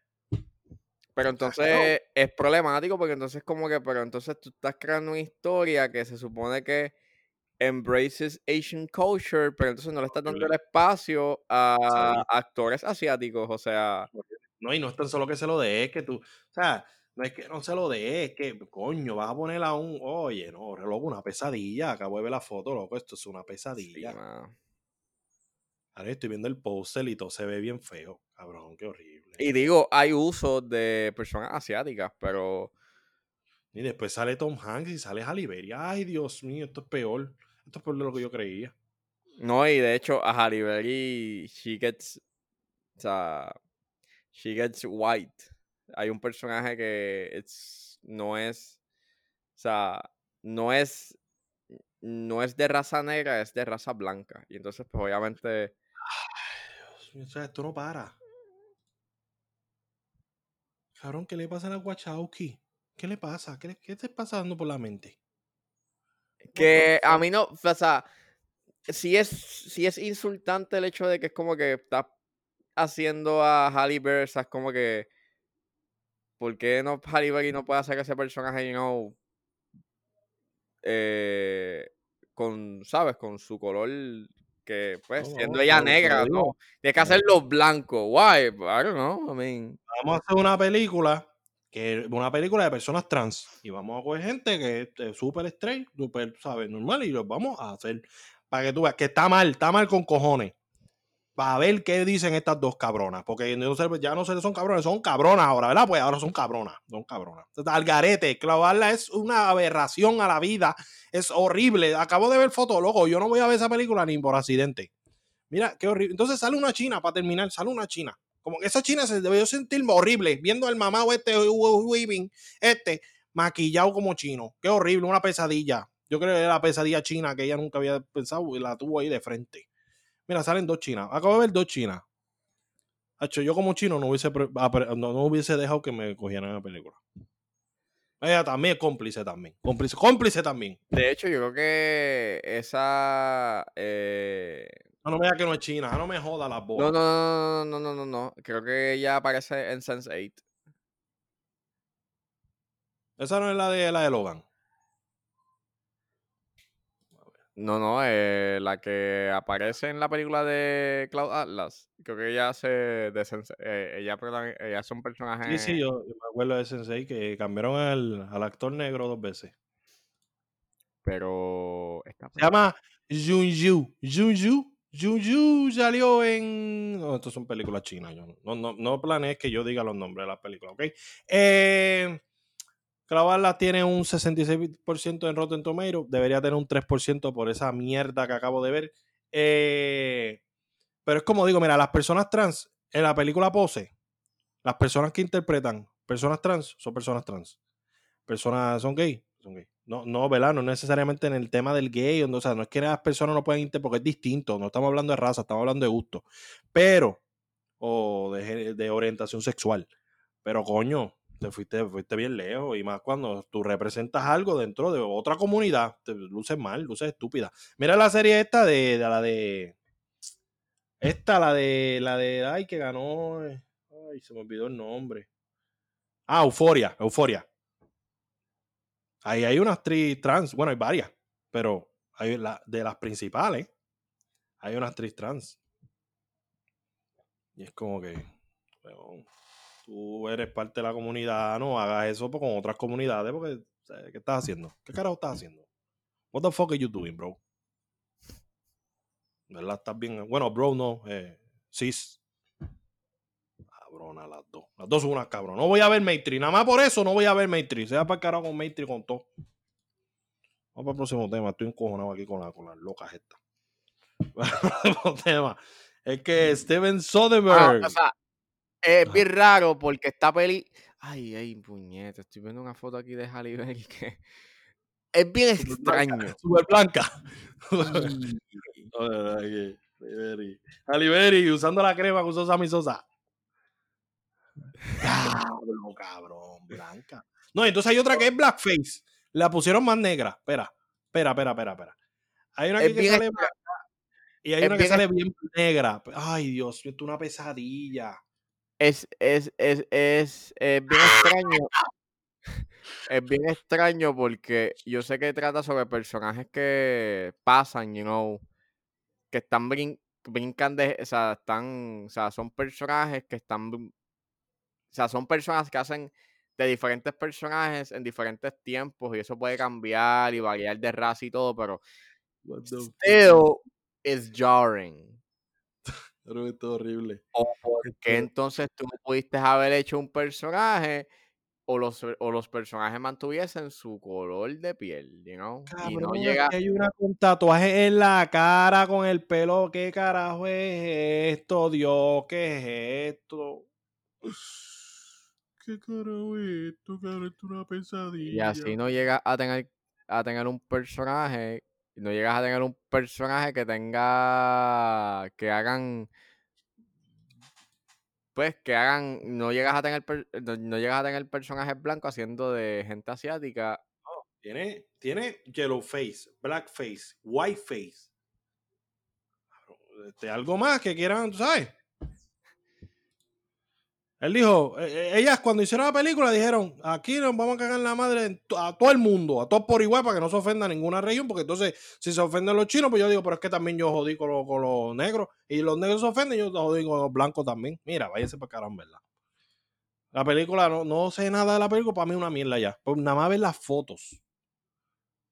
pero entonces es problemático porque entonces como que, pero entonces tú estás creando una historia que se supone que embraces Asian culture, pero entonces no le estás dando el espacio a actores asiáticos, o sea... No, y no es tan solo que se lo dé, es que tú, o sea, no es que no se lo dé, es que, coño, vas a poner a un, oye, no, loco, una pesadilla, acabo de ver la foto, loco, esto es una pesadilla. Ahora estoy viendo el póster y todo se ve bien feo, cabrón, qué horrible. Y digo, hay uso de personas asiáticas, pero. Y después sale Tom Hanks y sale Halle Berry. Ay, Dios mío, esto es peor. Esto es peor de lo que yo creía. No, y de hecho, a Halle she gets. O sea, she gets white. Hay un personaje que no es. O sea, no es. No es de raza negra, es de raza blanca. Y entonces, pues obviamente. Ay, Dios mío, o sea, esto no para. Cabrón, ¿qué le pasa a la Wachowski? ¿Qué le pasa? ¿Qué, ¿Qué te está pasando por la mente? Que a mí no, o sea, si es, es insultante el hecho de que es como que está haciendo a Halle Berry, es como que, ¿por qué no Halle Berry no puede hacer ese personaje, you know, eh, con, ¿sabes? Con su color que pues siendo ella negra, ¿no? Tiene que hacerlo blanco. Why? I don't know. I mean. Vamos a hacer una película que una película de personas trans y vamos a coger gente que es súper straight, súper, ¿sabes? Normal y los vamos a hacer para que tú veas que está mal, está mal con cojones. Para ver qué dicen estas dos cabronas. Porque ya no son cabrones, son cabronas ahora, ¿verdad? Pues ahora son cabronas. Son cabronas. Algarete, clavarla es una aberración a la vida. Es horrible. Acabo de ver fotos, loco. Yo no voy a ver esa película ni por accidente. Mira, qué horrible. Entonces sale una china para terminar. Sale una china. Como que esa china se debió sentir horrible viendo al mamá este weaving, este, maquillado como chino. Qué horrible, una pesadilla. Yo creo que era la pesadilla china que ella nunca había pensado y la tuvo ahí de frente. Mira, salen dos chinas. Acabo de ver dos chinas. Hacho, yo como chino no hubiese, no, hubiese dejado que me cogieran la película. Ella también es cómplice también. Cómplice, cómplice también. De hecho, yo creo que esa. Eh... No, no me digas que no es china. No me joda la voz. No, no, no, no, no, no. Creo que ella aparece en Sense8. Esa no es la de la de Logan. No, no, eh, la que aparece en la película de Cloud Atlas. Creo que ella hace de Sensei. Eh, ella, ella es un personaje. Sí, sí, yo, me acuerdo de Sensei que cambiaron al, al actor negro dos veces. Pero. Se llama Junju. Junju. Junju salió en. No, estas son películas chinas. Yo no, no, no planees que yo diga los nombres de las películas, ¿ok? Eh. Clavarla tiene un 66% en Rotten debería tener un 3% por esa mierda que acabo de ver. Eh, pero es como digo, mira, las personas trans en la película Pose, las personas que interpretan personas trans son personas trans. Personas son gay, son gay. No, no, ¿verdad? No necesariamente en el tema del gay, o sea, no es que las personas no puedan interpretar, porque es distinto, no estamos hablando de raza, estamos hablando de gusto. Pero, o de, de orientación sexual. Pero coño, te fuiste, fuiste bien lejos. Y más cuando tú representas algo dentro de otra comunidad, luces mal, luces estúpida. Mira la serie esta de, la de. Esta, la de. La de. Ay, que ganó. Eh, ay, se me olvidó el nombre. Ah, Euforia, Euforia. Ahí hay una actriz trans. Bueno, hay varias. Pero hay la, de las principales. Hay una actriz trans. Y es como que tú eres parte de la comunidad, no hagas eso con otras comunidades, porque, ¿qué estás haciendo? ¿Qué carajo estás haciendo? What the fuck are you doing, bro? ¿Verdad? Estás bien. Bueno, bro, no. Eh, cis. cabronas las dos. Las dos son unas cabronas. No voy a ver Matrix. Nada más por eso no voy a ver Matrix. Sea para el carajo con Matrix con todo. Vamos para el próximo tema. Estoy encojonado aquí con, la, con las locas estas. el próximo tema. Es que Steven Ah, Soderbergh. o sea, es bien raro porque esta peli. Ay, ay, puñeta. Estoy viendo una foto aquí de Halle Berry que. Es bien Super extraño. blanca. Super blanca. Halle Berry. Usando la crema que usó Sammy Sosa. Diablo, cabrón, blanca. No, entonces hay otra que es blackface. La pusieron más negra. Espera, espera, espera, espera, espera. Hay una que sale blanca y hay es una que sale bien negra. Ay, Dios, esto es una pesadilla. Es, es, es, es, es bien extraño. Es bien extraño porque yo sé que trata sobre personajes que pasan, you know, que están brin- brincan de, o sea, están, o sea, son personajes que están, o sea, son personas que hacen de diferentes personajes en diferentes tiempos y eso puede cambiar y variar de raza y todo, pero still is jarring. Esto es horrible. O por qué Esto- entonces tú no pudiste haber hecho un personaje o los, o los personajes mantuviesen su color de piel, you know? y no llega. hay una con tatuaje en la cara, con el pelo. ¿Qué carajo es esto, Dios? ¿Qué es esto? ¿Qué carajo es esto, cabrón? Esto es una Y pesadilla. así no llegas a tener, a tener un personaje. No llegas a tener un personaje que tenga. que hagan. Pues que hagan. No llegas a tener no, llegas a tener personajes blancos haciendo de gente asiática. Tiene, tiene yellow face, black face, white face. Este, algo más que quieran, sabes. Él dijo, eh, eh, ellas cuando hicieron la película dijeron, aquí nos vamos a cagar la madre a todo el mundo, a todos por igual, para que no se ofenda ninguna región, porque entonces si se ofenden los chinos, pues yo digo, pero es que también yo jodí con, los- con los negros, y los negros se ofenden, yo jodí con los blancos también. Mira, váyase para caramba, ¿verdad? La película, no, no sé nada de la película, para mí es una mierda ya. Pues nada más ver las fotos.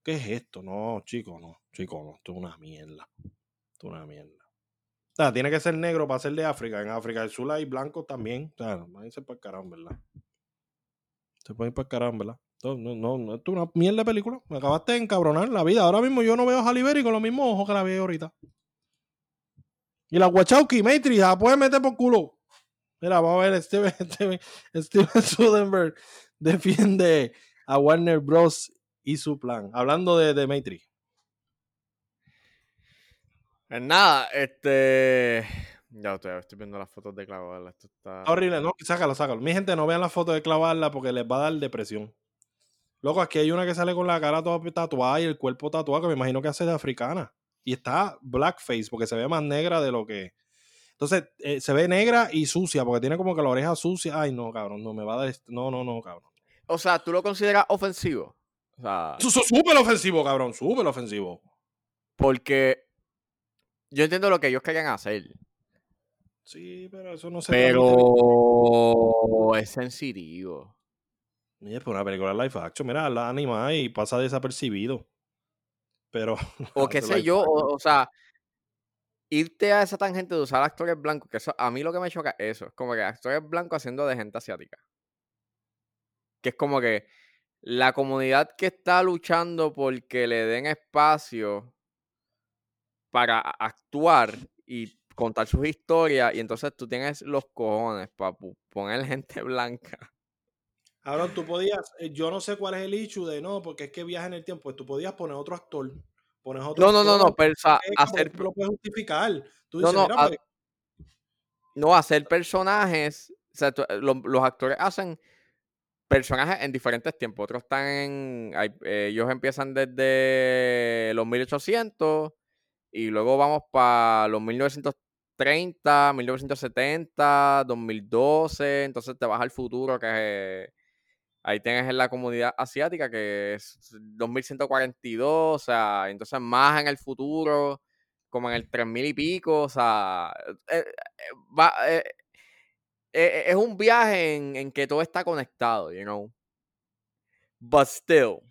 ¿Qué es esto? No, chico, no, chico, no, esto es una mierda. Esto es una mierda. Tiene que ser negro para ser de África. En África del Sur hay blancos también. O sea, váyanse para carajo, ¿verdad? Se pueden ir para el ¿verdad? No, no, no, es una mierda de película. Me acabaste de encabronar la vida. Ahora mismo yo no veo a Halle Berry con los mismos ojos que la vi ahorita. Y la Wachowski, Matrix, la puede meter por culo. Mira, vamos a ver, Steven, Steven, Steven defiende a Warner Bros. y su plan. Hablando de, de Matrix. Pues nada, este. Ya estoy, estoy viendo las fotos de clavarla. Esto está. Horrible, no, sácalo, sácalo. Mi gente, no vean la foto de clavarla porque les va a dar depresión. Loco, aquí hay una que sale con la cara toda tatuada y el cuerpo tatuado, que me imagino que hace de africana. Y está blackface, porque se ve más negra de lo que. Entonces, eh, se ve negra y sucia, porque tiene como que la oreja sucia. Ay, no, cabrón, no me va a dar. No, no, no, cabrón. O sea, ¿tú lo consideras ofensivo? O sea, súper ofensivo, cabrón, súper ofensivo. porque yo entiendo lo que ellos querían hacer, Sí, pero eso no se pero es sensitivo. Mira, es una película live action, mira, la anima y pasa desapercibido. Pero. O qué sé yo, o, o sea, irte a esa tangente de usar actores blancos, que eso, a mí lo que me choca es eso, es como que actores blancos haciendo de gente asiática. Que es como que la comunidad que está luchando porque le den espacio para actuar y contar sus historias, y entonces tú tienes los cojones para poner gente blanca. Ahora tú podías, eh, yo no sé cuál es el issue de no, porque es que viaja en el tiempo. Pues tú podías poner otro actor. Pones otro No, no, no, actor, no, pero o sea, eh, porque hacer, tú lo puedes justificar. Tú No, dices, no, mira, a- pues, no hacer personajes, o sea, tú- lo- los actores hacen personajes en diferentes tiempos. Otros están en, hay- eh, ellos empiezan desde los 1800 y luego vamos para los 1930, 1970, 2012, entonces te vas al futuro que ahí tienes en la comunidad asiática que es 2142, o sea, entonces más en el futuro, como en el 3000 y pico, o sea, eh, eh, va, eh, es un viaje en, en que todo está conectado, you know. But still.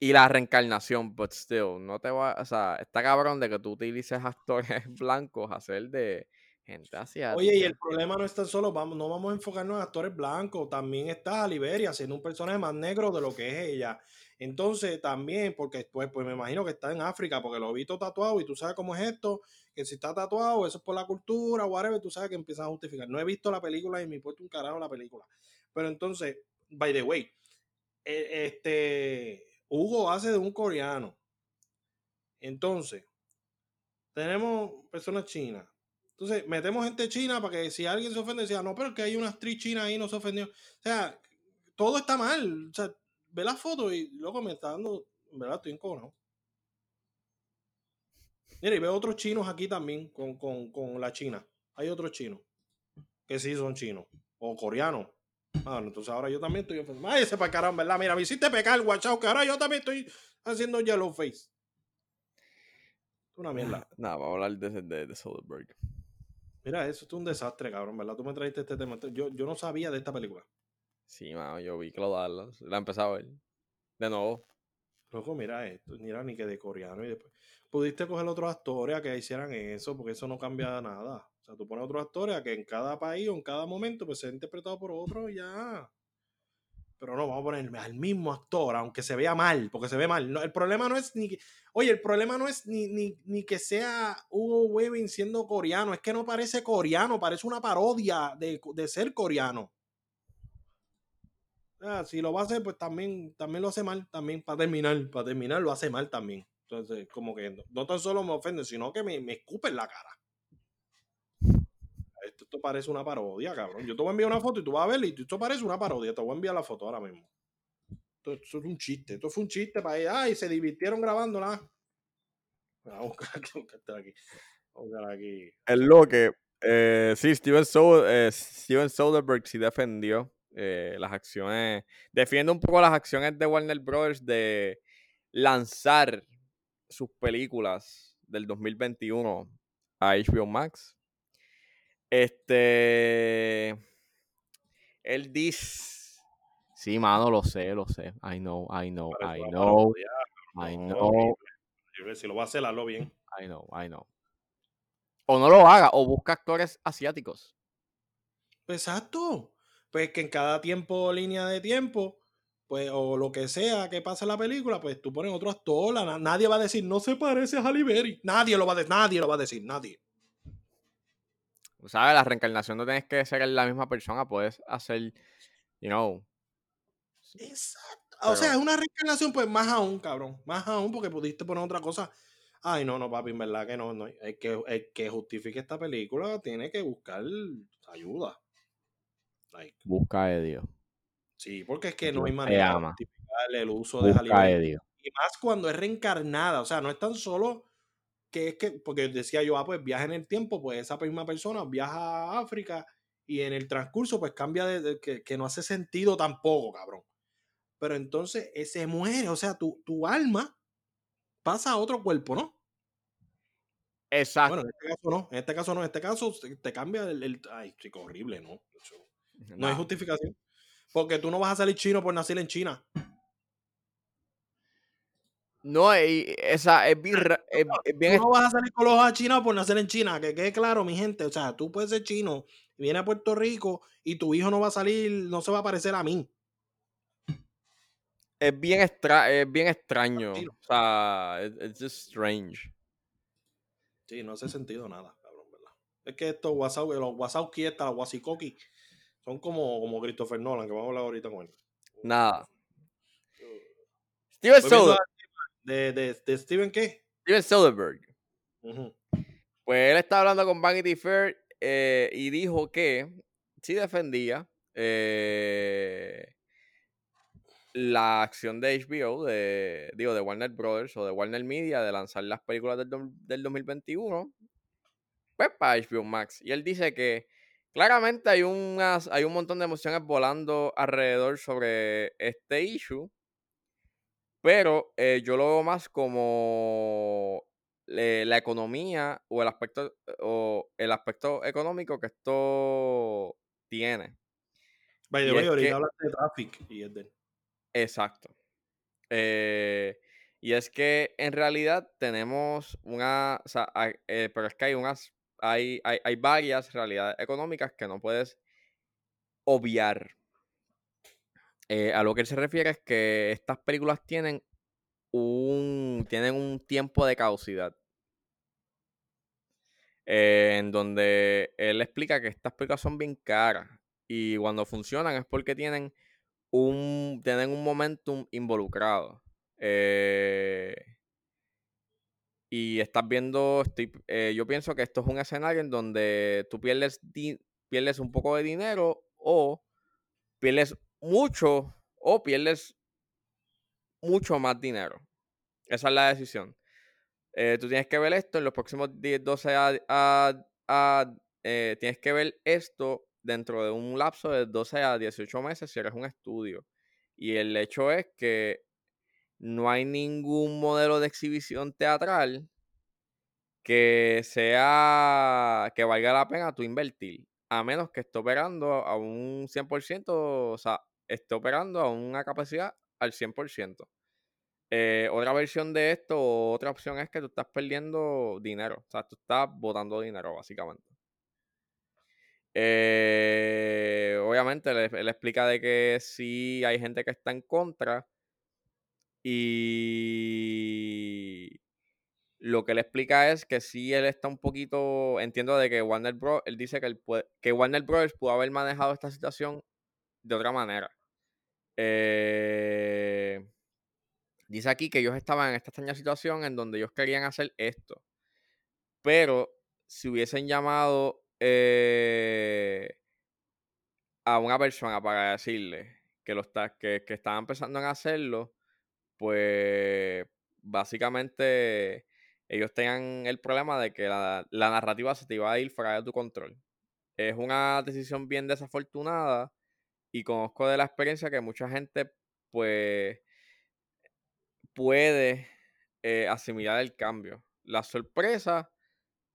Y la reencarnación, but still. No te va, o sea, está cabrón de que tú utilices actores blancos a hacer de Gente asiática. Oye, y el problema no es tan solo, vamos, no vamos a enfocarnos en actores blancos, también está Liberia siendo un personaje más negro de lo que es ella. Entonces, también, porque pues, pues me imagino que está en África, porque lo he visto tatuado y tú sabes cómo es esto, que si está tatuado, eso es por la cultura, whatever, tú sabes que empiezas a justificar. No he visto la película y me he puesto un carajo la película. Pero entonces, by the way, e, este Hugo hace de un coreano. Entonces, tenemos personas chinas. Entonces, metemos gente china para que si alguien se ofende, decía, no, pero que hay una actriz china ahí, no se ofendió. O sea, todo está mal. O sea, ve la foto y luego me está dando, verdad, estoy encojonado. Mira, y veo otros chinos aquí también con, con, con la China. Hay otros chinos que sí son chinos o coreanos. Ah, entonces ahora yo también estoy ofendido. Ay, ese para caramba, ¿verdad? Mira, me hiciste pecar, guachao, que ahora yo también estoy haciendo yellow face. Una mierda. Nada, vamos a hablar de, de, de Soderbergh. Mira, eso es un desastre, cabrón, ¿verdad? Tú me trajiste este tema. Yo, yo no sabía de esta película. Sí, mano, yo vi que lo. La he empezado a ver. De nuevo. Loco, mira esto. Mira, ni que de coreano y después. Pudiste coger otros actores a que hicieran eso, porque eso no cambia nada. Tú pones otros actores a que en cada país o en cada momento pues sea interpretado por otro ya. Pero no, vamos a poner al mismo actor, aunque se vea mal, porque se ve mal. El problema no es ni que, oye, el problema no es ni, ni, ni que sea Hugo Weaving siendo coreano, es que no parece coreano, parece una parodia de, de ser coreano. Si lo va a hacer, pues también, también lo hace mal, también para terminar, para terminar lo hace mal también. Entonces, como que no, tan solo me ofende, sino que me, me escupe en la cara. Esto, parece una parodia, cabrón. Yo te voy a enviar una foto y tú vas a verla y esto parece una parodia. Te voy a enviar la foto ahora mismo. Esto, es un chiste. Esto fue un chiste para ella. Ay, se divirtieron grabándola. Vamos a buscar aquí. Vamos aquí. Es lo que. Eh, sí, Steven, Soder, eh, Soderbergh sí defendió eh, las acciones. Defiende un poco las acciones de Warner Brothers de lanzar sus películas del 2021 a HBO Max. Este. Él dice. Sí, mano, lo sé, lo sé. I know, I know, I know. I know. Si lo va a hacer, hazlo bien. I know, I know. O no lo haga, o busca actores asiáticos. Exacto. Pues que en cada tiempo, línea de tiempo, pues, o lo que sea que pase en la película, pues tú pones otro actor. Nadie va a decir, no se parece a Halle Berry. Nadie lo va a decir, nadie lo va a decir, nadie. ¿Sabes? La reencarnación no tienes que ser la misma persona, puedes hacer, you know. Exacto. Pero... O sea, es una reencarnación, pues más aún, cabrón. Más aún, porque pudiste poner otra cosa. Ay, no, no, papi, en verdad que no. no. El, que, el que justifique esta película tiene que buscar ayuda. Like. Busca a Dios. Sí, porque es que no hay manera de justificar el uso de Halle Y más cuando es reencarnada. O sea, no es tan solo que es que, porque decía yo, ah, pues viaja en el tiempo, pues esa misma persona viaja a África y en el transcurso pues cambia de, de que, que, no hace sentido tampoco, cabrón. Pero entonces eh, se muere, o sea, tu, tu alma pasa a otro cuerpo, ¿no? Exacto. Bueno, en este caso no, en este caso no, en este caso te cambia el, el ay, chico, horrible, ¿no? No, no hay justificación. Porque tú no vas a salir chino por nacer en China. No, esa es bien. Es, es bien tú no vas a salir con los ojos a China por nacer en China, que quede claro, mi gente. O sea, tú puedes ser chino, viene a Puerto Rico y tu hijo no va a salir, no se va a parecer a mí. Es bien, extra, es bien extraño. O sea, es just strange. Sí, no hace sentido nada, cabrón, ¿verdad? Es que estos WhatsApp, los WhatsApp esta, los Wasikoki, son como, como Christopher Nolan, que vamos a hablar ahorita con él. Nada. Steven Soderbergh. De, de, de, Steven qué? Steven Soderbergh. Uh -huh. Pues él estaba hablando con Vanity Fair eh, y dijo que sí defendía eh, la acción de HBO, de, digo, de Warner Brothers o de Warner Media de lanzar las películas del, del 2021 pues para HBO Max. Y él dice que claramente hay, unas, hay un montón de emociones volando alrededor sobre este issue pero eh, yo lo veo más como eh, la economía o el aspecto o el aspecto económico que esto tiene. The way, ahorita hablas de Traffic y es de... Exacto. Eh, y es que en realidad tenemos una, o sea, pero es que hay unas hay, hay, hay varias realidades económicas que no puedes obviar. Eh, a lo que él se refiere es que estas películas tienen un, tienen un tiempo de caducidad. Eh, en donde él explica que estas películas son bien caras y cuando funcionan es porque tienen un, tienen un momentum involucrado. Eh, y estás viendo, estoy, yo pienso que esto es un escenario en donde tú pierdes, pierdes un poco de dinero o pierdes mucho o pierdes mucho más dinero. Esa es la decisión. Eh, tú tienes que ver esto en los próximos 10, 12 a, tienes que ver esto dentro de un lapso de 12 a 18 meses si eres un estudio. Y el hecho es que no hay ningún modelo de exhibición teatral que sea que valga la pena tú invertir, a menos que esté operando a un 100%, o sea, esté operando a una capacidad al 100%. Eh, otra versión de esto, otra opción es que tú estás perdiendo dinero, o sea, tú estás botando dinero básicamente. Eh, obviamente, él, explica de que sí hay gente que está en contra. Y lo que él explica es que sí él está un poquito. Entiendo de que Warner Bros. Él dice que, él que Warner Bros. pudo haber manejado esta situación de otra manera. Eh, dice aquí que ellos estaban en esta extraña situación en donde ellos querían hacer esto. Pero si hubiesen llamado eh, a una persona para decirle que, lo está, que, que estaban pensando en hacerlo, pues básicamente ellos tengan el problema de que la, la, narrativa se te iba a ir fuera de tu control. Es una decisión bien desafortunada y conozco de la experiencia que mucha gente pues puede eh, asimilar el cambio. La sorpresa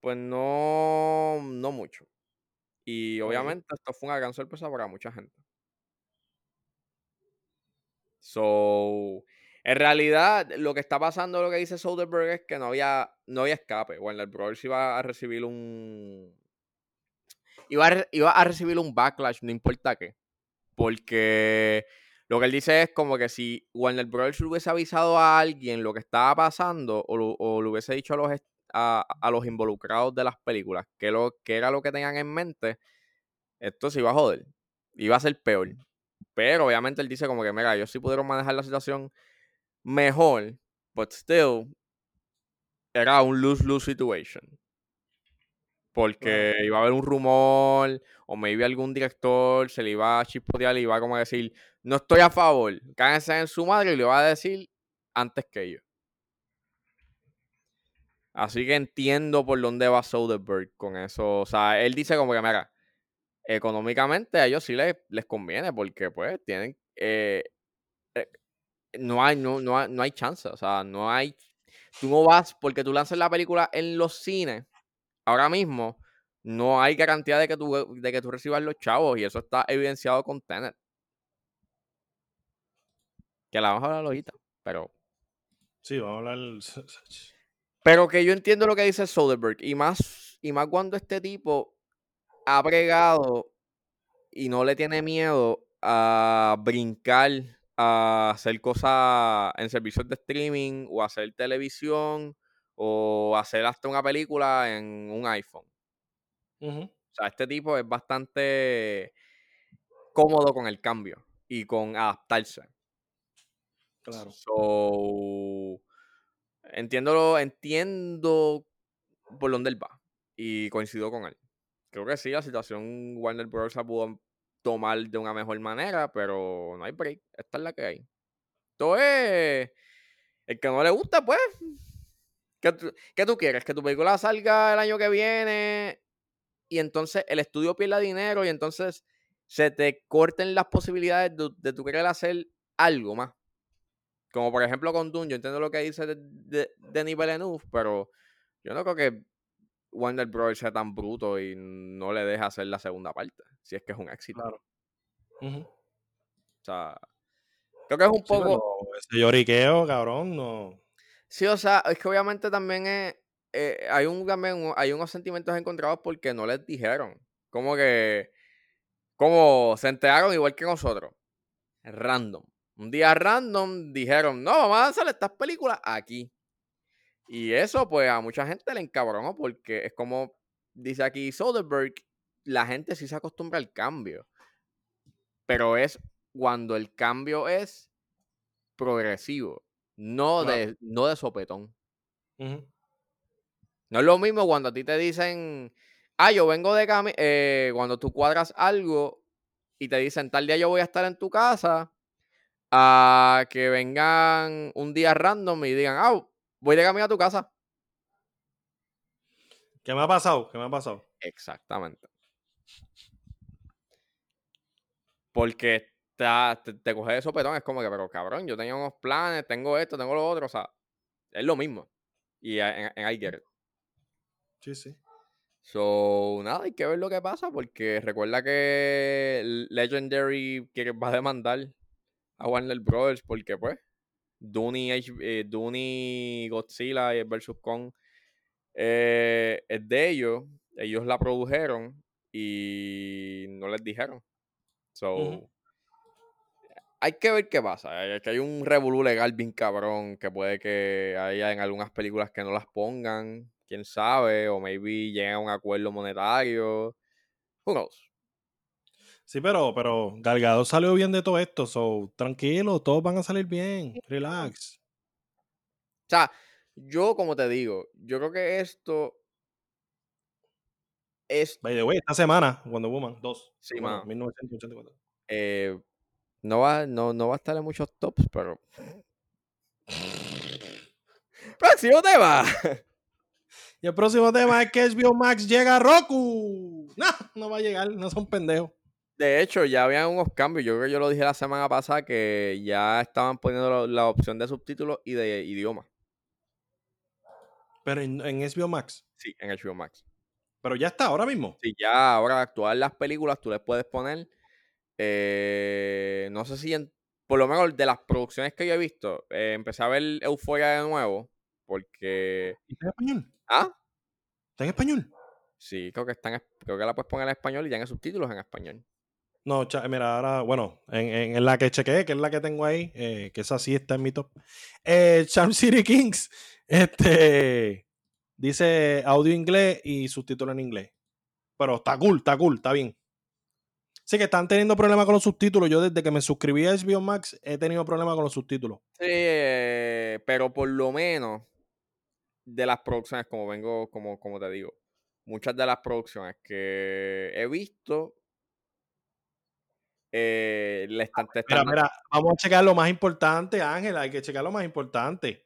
pues no, no mucho. Y obviamente esto fue una gran sorpresa para mucha gente. So, en realidad, lo que está pasando, lo que dice Soderbergh es que no había, no había escape. Warner Bros. iba a recibir un. Iba a, iba a recibir un backlash, no importa qué. Porque lo que él dice es como que si Warner Bros. hubiese avisado a alguien lo que estaba pasando o, o le hubiese dicho a los, a, los involucrados de las películas, que, lo, que era lo que tenían en mente, esto se iba a joder. Iba a ser peor. Pero obviamente él dice como que, mira, ellos sí pudieron manejar la situación mejor, but still, era un lose-lose situation. Porque iba a haber un rumor, o maybe algún director se le iba a chispotear y iba a como decir, no estoy a favor, cáguense en su madre y le iba a decir antes que ellos. Así que entiendo por dónde va Soderbergh con eso. O sea, él dice como que, mira, económicamente a ellos sí les, les conviene porque pues tienen... Eh, no, hay, no, no, hay, no hay chance, o sea, no hay... Tú no vas, porque tú lanzas la película en los cines, ahora mismo, no hay garantía de que tú, de que tú recibas los chavos y eso está evidenciado con Tenet. Que la vamos a hablar ahorita, pero... Sí, vamos a hablar... Pero que yo entiendo lo que dice Soderbergh. Y más, y más cuando este tipo ha bregado y no le tiene miedo a brincar a hacer cosas en servicios de streaming o hacer televisión o hacer hasta una película en un iPhone. O sea, este tipo es bastante cómodo con el cambio y con adaptarse. Claro. So, Entiendo, entiendo por dónde él va y coincido con él. Creo que sí, la situación Warner Bros. la pudo tomar de una mejor manera, pero no hay break. Esta es la que hay. Entonces, el que no le gusta, pues, ¿qué, tú quieres? Que tu película salga el año que viene y entonces el estudio pierda dinero y entonces se te corten las posibilidades de, de tu querer hacer algo más. Como por ejemplo con Dune, yo entiendo lo que dice de, de, Villeneuve, pero yo no creo que Warner Bros. sea tan bruto y no le deje hacer la segunda parte, si es que es un éxito. Claro. O sea, creo que es un poco... ese lloriqueo, cabrón, no... Sí, o sea, es que obviamente también es, eh, hay un también hay unos sentimientos encontrados porque no les dijeron. Como que como se enteraron igual que nosotros. Random. Un día random dijeron, no, vamos a hacer estas películas aquí. Y eso, pues, a mucha gente le encabronó porque es como dice aquí Soderbergh, la gente sí se acostumbra al cambio. Pero es cuando el cambio es progresivo, no, de, no de sopetón. No es lo mismo cuando a ti te dicen, ah, yo vengo de camino, eh, cuando tú cuadras algo y te dicen, tal día yo voy a estar en tu casa, a que vengan un día random y digan, ah, voy de camino a tu casa. ¿Qué me ha pasado? ¿Qué me ha pasado? Exactamente. Porque te, te, coge de sopetón, es como que, pero cabrón, yo tenía unos planes, tengo esto, tengo lo otro, o sea, es lo mismo. Y en, en I Get Sí, sí. So, nada, hay que ver lo que pasa, porque recuerda que Legendary que va a demandar a Warner Brothers, porque pues, Dune, eh, Godzilla vs. Kong eh, es de ellos, ellos la produjeron y no les dijeron. So, hay que ver qué pasa. Que hay un revolú legal bien cabrón que puede que haya en algunas películas que no las pongan, quién sabe, o maybe lleguen a un acuerdo monetario. Who knows? Sí, pero, pero Galgado salió bien de todo esto, so tranquilo, todos van a salir bien, relax. O sea, yo como te digo, yo creo que esto es... By the way, esta semana, Wonder Woman 2. Sí, bueno, 1984. Eh, no va, no, no va a estar en muchos tops, pero. Próximo tema. Y el próximo tema es que HBO Max llega a Roku. No, no va a llegar, no son pendejos. De hecho, ya habían unos cambios. Yo creo que yo lo dije la semana pasada que ya estaban poniendo la, opción de subtítulos y de idioma. ¿Pero en, en, HBO Max? Sí, en HBO Max. ¿Pero ya está ahora mismo? Sí, ya ahora actuar las películas tú les puedes poner eh, no sé si por lo menos de las producciones que yo he visto, eh, empecé a ver Euforia de nuevo. Porque. ¿Está en español? ¿Ah? ¿Está en español? Sí, creo que, está en, creo que la puedes poner en español y ya en subtítulos en español. No, mira, ahora, bueno, en, en, la que chequeé, que es la que tengo ahí, eh, que esa sí está en mi top. Eh, Charm City Kings, este, dice audio inglés y subtítulo en inglés. Pero está cool, está cool, está bien. Sí, que están teniendo problemas con los subtítulos. Yo desde que me suscribí a HBO Max he tenido problemas con los subtítulos. Sí, eh, pero por lo menos de las producciones, como vengo, como, como te digo, muchas de las producciones que he visto eh, le están testando. Mira, mira, vamos a checar lo más importante, Ángela, hay que checar lo más importante.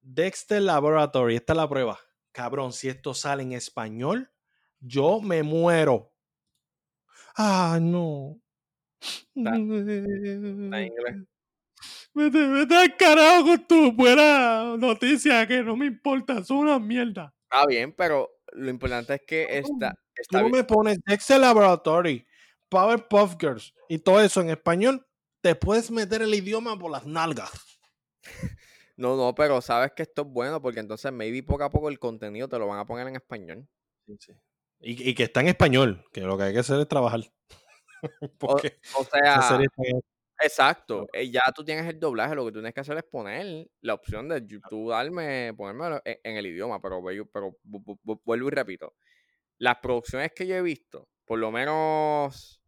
Dexter Laboratory, esta es la prueba. Cabrón, si esto sale en español, yo me muero. Ah, no. Está, Vete, vete al carajo con tu buena noticia que no me importa, son una mierda. Está bien, pero lo importante es que esta. Tú me pones Excel Laboratory, Powerpuff Girls y todo eso en español, te puedes meter el idioma por las nalgas. No, no, pero sabes que esto es bueno porque entonces maybe poco a poco el contenido te lo van a poner en español. Sí, sí. Y, que está en español, que lo que hay que hacer es trabajar. o, sea, exacto. Eh, ya tú tienes el doblaje, lo que tú tienes que hacer es poner la opción de YouTube, darme, ponerme en, el idioma, pero, pero vuelvo y repito. Las producciones que yo he visto, por lo menos,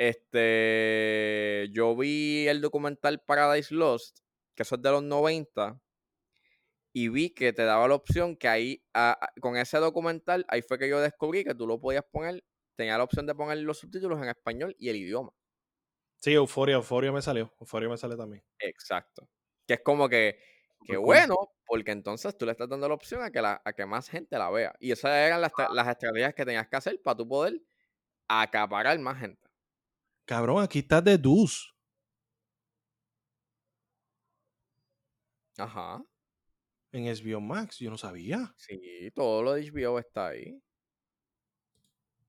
este, yo vi el documental Paradise Lost, que eso es de los 90, y vi que te daba la opción que ahí, con ese documental, ahí fue que yo descubrí que tú lo podías poner, tenía la opción de poner los subtítulos en español y el idioma. Sí, Euforia, Euforia me salió, Euforia me sale también. Exacto. Que es como que, que bueno, porque entonces tú le estás dando la opción a que, la, a que más gente la vea. Y esas eran las, las estrategias que tenías que hacer para tú poder acaparar más gente. Cabrón, aquí está de Dus. Ajá. En HBO Max, yo no sabía. Sí, todo lo de HBO está ahí.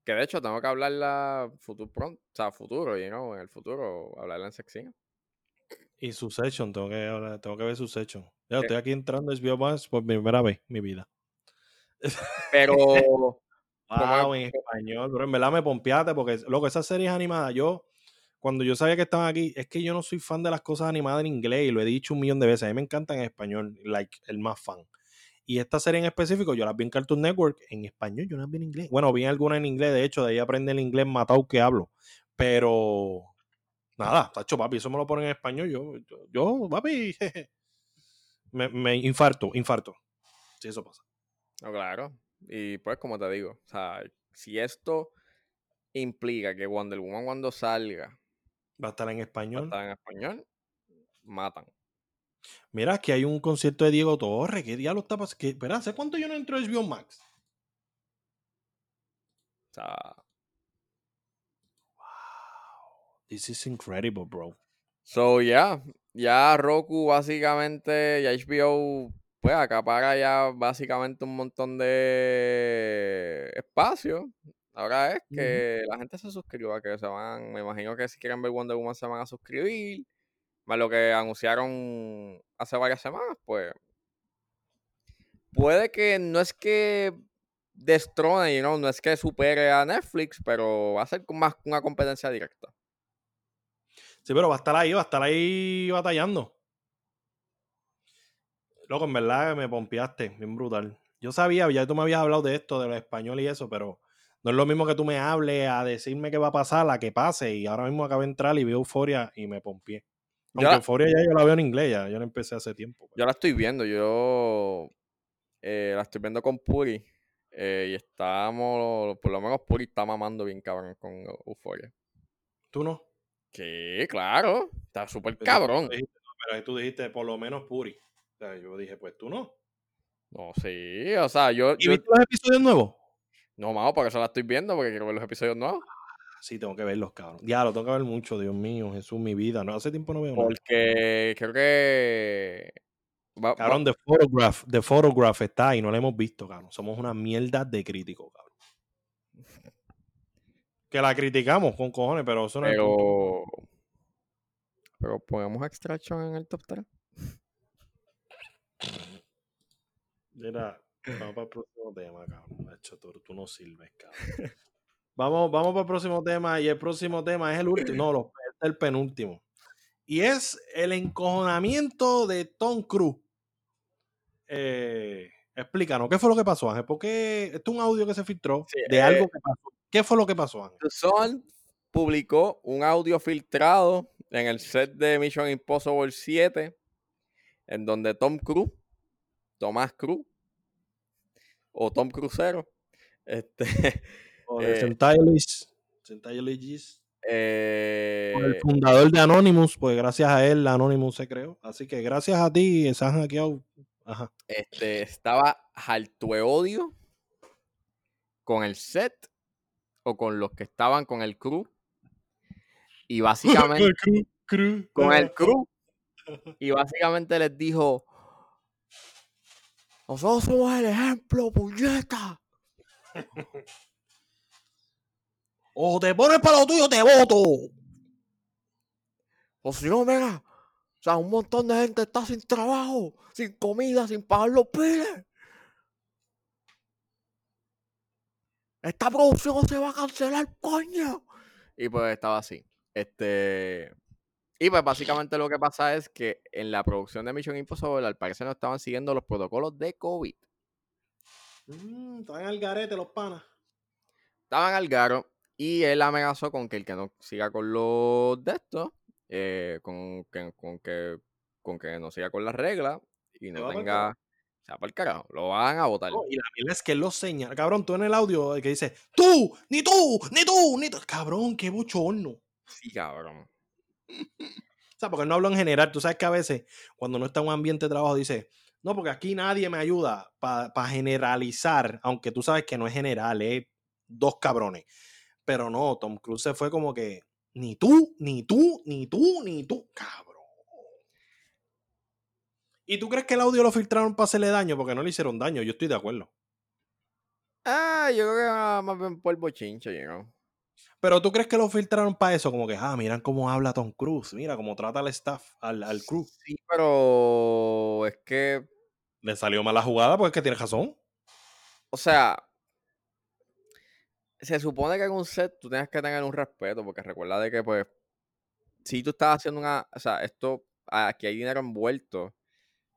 Que de hecho tengo que hablarla futuro pronto, o sea, futuro, you know, en el futuro, hablarla en sección. Y su session, tengo que, tengo que ver su session. Yo estoy aquí entrando a HBO Max por primera vez en mi vida. Pero. wow, en español, pero en verdad me pompeaste porque, loco, esas series animadas, yo, cuando yo sabía que estaban aquí, es que yo no soy fan de las cosas animadas en inglés y lo he dicho un millón de veces. A mí me encantan en español, like, el más fan. Y esta serie en específico, yo las vi en Cartoon Network en español, yo no las vi en inglés. Bueno, vi alguna en inglés, de hecho, de ahí aprende el inglés matado que hablo. Pero, nada, tacho, papi, eso me lo ponen en español. Yo, yo, yo papi, me, infarto, infarto. Si eso pasa. No, claro. Y pues, como te digo, o sea, si esto implica que Wonder Woman cuando salga va a estar en va a español. estar en español, matan. Mira, que hay un concierto de Diego Torres. ¿Qué diablo está pasando? Espera, ¿hace cuánto yo no entro a HBO Max? O sea, This is incredible, bro. so ya, ya Roku básicamente, ya HBO, pues acapara ya básicamente un montón de espacio. Ahora es que la gente se suscriba, que se van, me imagino que si quieren ver Wonder Woman se van a suscribir. Más lo que anunciaron hace varias semanas, pues. Puede que no es que destrone, you know, no es que supere a Netflix, pero va a ser más una competencia directa. Sí, pero va a estar ahí, va a estar ahí batallando. Loco, en verdad me pompeaste, bien brutal. Yo sabía, ya tú me habías hablado de esto, de los español y eso, pero no es lo mismo que tú me hables a decirme qué va a pasar, a que pase. Y ahora mismo acabo de entrar y veo Euforia y me pompié. Aunque Euforia ya yo la veo en inglés, ya, yo la empecé hace tiempo. Yo la estoy viendo, yo eh, la estoy viendo con Puri. eh, y estamos, por lo menos Puri está mamando bien cabrón con Euphoria. ¿Tú no? Que claro, está súper Pero cabrón. tú dijiste, no, pero tú dijiste por lo menos Puri. O sea, yo dije, pues tú no. No, sí, o sea, yo, ¿Y yo viste los episodios nuevos? No, mamo, por eso la estoy viendo, porque quiero ver los episodios nuevos. Sí, tengo que verlos, cabrón. Ya, lo tengo que ver mucho, Dios mío, Jesús, mi vida. No, hace tiempo no veo nada. Porque creo que va- Cabrón, The Photograph, The Photograph está y no lo hemos visto, cabrón. Somos una mierda de críticos, cabrón. Que la criticamos con cojones, pero eso no es el punto. pero pero ponemos Extraction en el top 3. Mira, vamos para el próximo tema, cabrón. Nacho, tú, tú no sirves, cabrón. Vamos, vamos para el próximo tema. Y el próximo tema es el último. No, lo- es el penúltimo. Y es el encojonamiento de Tom Cruise. Eh, explícanos, ¿qué fue lo que pasó, Ángel? Porque esto es un audio que se filtró Sí, de eh, algo que pasó. ¿Qué fue lo que pasó, Ángel? Sun publicó un audio filtrado en el set de Mission Impossible 7, en donde Tom Cruise, Tomás Cruz, o Tom Crucero, este, O de eh, eh, con el fundador de Anonymous, pues gracias a él Anonymous se creó. Así que gracias a ti se han hackeado. Ajá. este, estaba harto de odio con el set o con los que estaban con el crew. Y básicamente Cru- cru- con el crew. Y básicamente les dijo: Nosotros somos el ejemplo, puñeta. O te pones para lo tuyo, te voto. O si no, mira, o sea, un montón de gente está sin trabajo, sin comida, sin pagar los piles. Esta producción se va a cancelar, coño. Y pues estaba así. Este. Y pues básicamente lo que pasa es que en la producción de Mission Impossible al parecer no estaban siguiendo los protocolos de COVID. Mm, están al garete los panas. Estaban al garo y él amenazó con que el que no siga con los de estos, eh, con, que, con, que, con que no siga con las reglas y Se no va tenga. O sea, para el carajo, lo van a votar. No, y la mierda es que lo señala. Cabrón, tú en el audio que dice, tú, ni tú, ni tú, ni tú. Cabrón, qué bochorno. Sí, cabrón. O sea, porque no hablo en general. Tú sabes que a veces, cuando no está en un ambiente de trabajo, dice, no, porque aquí nadie me ayuda para generalizar, aunque tú sabes que no es general, es dos cabrones. Pero no, Tom Cruise se fue como que, ni tú, ni tú, ni tú, ni tú, cabrón. ¿Y tú crees que el audio lo filtraron para hacerle daño? Porque no le hicieron daño, yo estoy de acuerdo. Ah, yo creo que más bien bochinche, you know. Pero tú crees que lo filtraron para eso, como que, ah, miran cómo habla Tom Cruise, mira cómo trata al staff, al, al crew. Sí, pero es que Le salió mala jugada porque es que tiene razón. o sea, se supone que en un set tú tienes que tener un respeto, porque recuerda de que, pues, si tú estás haciendo una, o sea, esto, aquí hay dinero envuelto,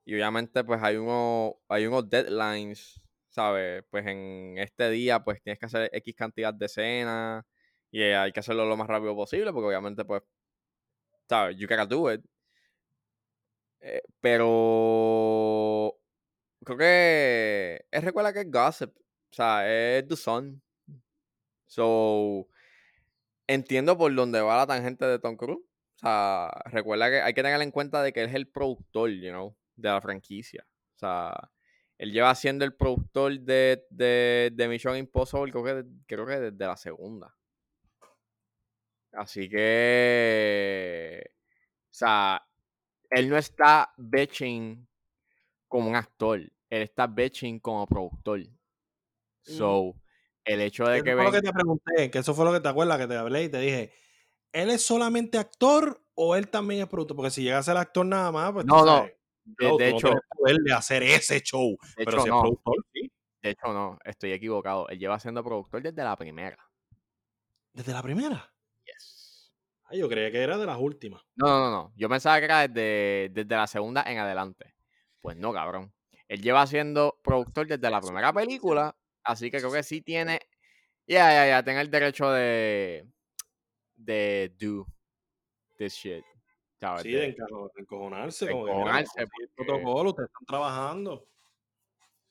y obviamente, pues, hay, uno, hay unos deadlines, ¿sabes? Pues en este día, pues, tienes que hacer X cantidad de escenas, y hay que hacerlo lo más rápido posible, porque obviamente, pues, ¿sabes? You gotta do it. Eh, pero creo que es recuerda que es gossip. O sea, es The Sun. So, entiendo por dónde va la tangente de Tom Cruise. O sea, recuerda que hay que tener en cuenta de que él es el productor, you know, de la franquicia. O sea, él lleva siendo el productor de, de, de Mission Impossible, creo que, creo que desde la segunda. Así que. O sea, él no está betching como un actor. Él está betching como productor. So, el hecho de Eso que fue lo que te pregunté, que eso fue lo que te acuerdas que te hablé y te dije, ¿él es solamente actor o él también es productor? Porque si llega a ser actor nada más, pues No, no. sabes, de, no, no hecho, tienes poder de hacer ese show. de Pero hecho si es no. productor, sí. De hecho, no. Estoy equivocado. Él lleva siendo productor desde la primera. Desde la primera. Ay, yo creía que era de las últimas. No, no, no. Yo pensaba que era desde, desde la segunda en adelante. Pues no, cabrón. Él lleva siendo productor desde la primera película. Así que creo que sí tiene. Ya, ya, ya. Tiene el derecho de. De do this shit. ¿sabes? Sí, De- encojonarse. de encojonarse, el protocolo, ustedes están trabajando.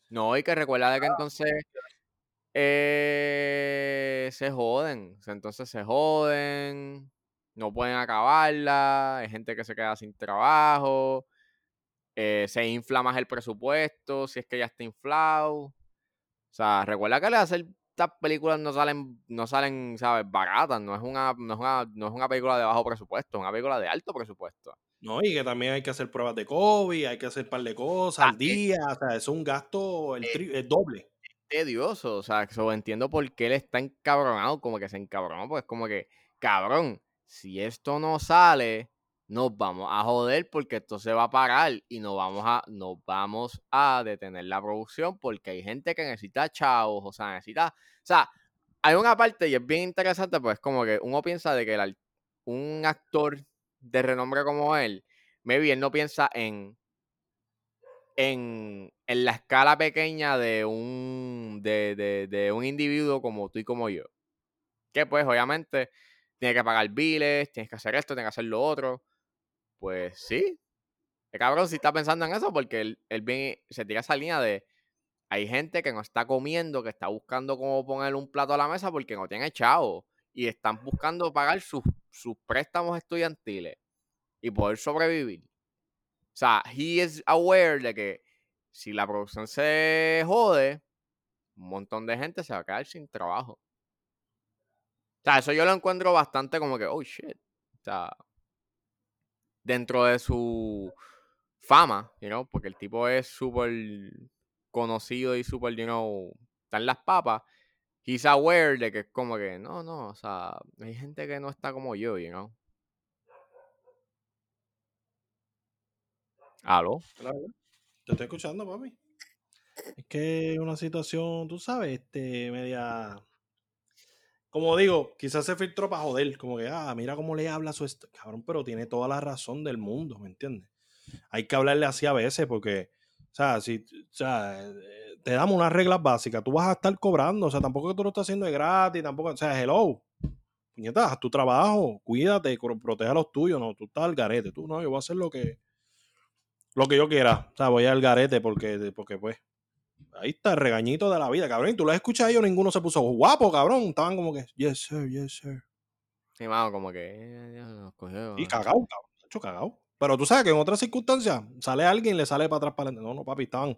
No, y que recuerda de que entonces eh, se joden. Entonces se joden, no pueden acabarla, hay gente que se queda sin trabajo, eh, se infla más el presupuesto, si es que ya está inflado. O sea, recuerda que hacer estas películas no salen, no salen, ¿sabes? Baratas, no es una, no es una, no es una película de bajo presupuesto, es una película de alto presupuesto. No, y que también hay que hacer pruebas de COVID, hay que hacer un par de cosas Ah, al día. O sea, es un gasto el, eh, tri- el doble. tedioso. O sea, so, entiendo por qué él está encabronado, como que se encabronó, pues como que, cabrón, si esto no sale, nos vamos a joder porque esto se va a parar y nos vamos a, nos vamos a detener la producción porque hay gente que necesita chavos, o sea, necesita, o sea, hay una parte y es bien interesante, pues como que uno piensa de que un actor de renombre como él, maybe él no piensa en en, en la escala pequeña de un, de, de- de un individuo como tú y como yo. Que pues obviamente tiene que pagar biles, tienes que hacer esto, tienes que hacer lo otro. Pues sí. El cabrón sí está pensando en eso porque él, se tira esa línea de hay gente que no está comiendo, que está buscando cómo poner un plato a la mesa porque no tiene chavo. Y están buscando pagar sus, sus préstamos estudiantiles y poder sobrevivir. O sea, he is aware de que si la producción se jode, un montón de gente se va a quedar sin trabajo. O sea, eso yo lo encuentro bastante como que, oh shit. O sea, dentro de su fama, you know, porque el tipo es súper conocido y súper, you know, está en las papas. He's aware de que es como que, no, no, o sea, hay gente que no está como yo, you know. ¿Aló? Te estoy escuchando, papi. Es que una situación, tú sabes, este, media. Como digo, quizás se filtró para joder. Como que, ah, mira cómo le habla su. Cabrón, pero tiene toda la razón del mundo, ¿me entiendes? Hay que hablarle así a veces porque, o sea, si, o sea, eh, te damos unas reglas básicas, tú vas a estar cobrando, o sea, tampoco que tú lo estás haciendo de gratis, tampoco, o sea, hello. Puñeta, haz tu trabajo, cuídate, protege a los tuyos, no, tú estás al garete, tú no, yo voy a hacer lo que, lo que yo quiera. O sea, voy al garete porque, porque pues, ahí está el regañito de la vida, cabrón. Y tú lo escuchas a ellos, ninguno se puso guapo, cabrón. Estaban como que, yes, sir, yes, sir. Sí, mano, como que eh, cogió, Y cagado, cabrón. Hecho cagado. Pero tú sabes que en otras circunstancias sale alguien y le sale para atrás para adelante. No, no, papi, estaban,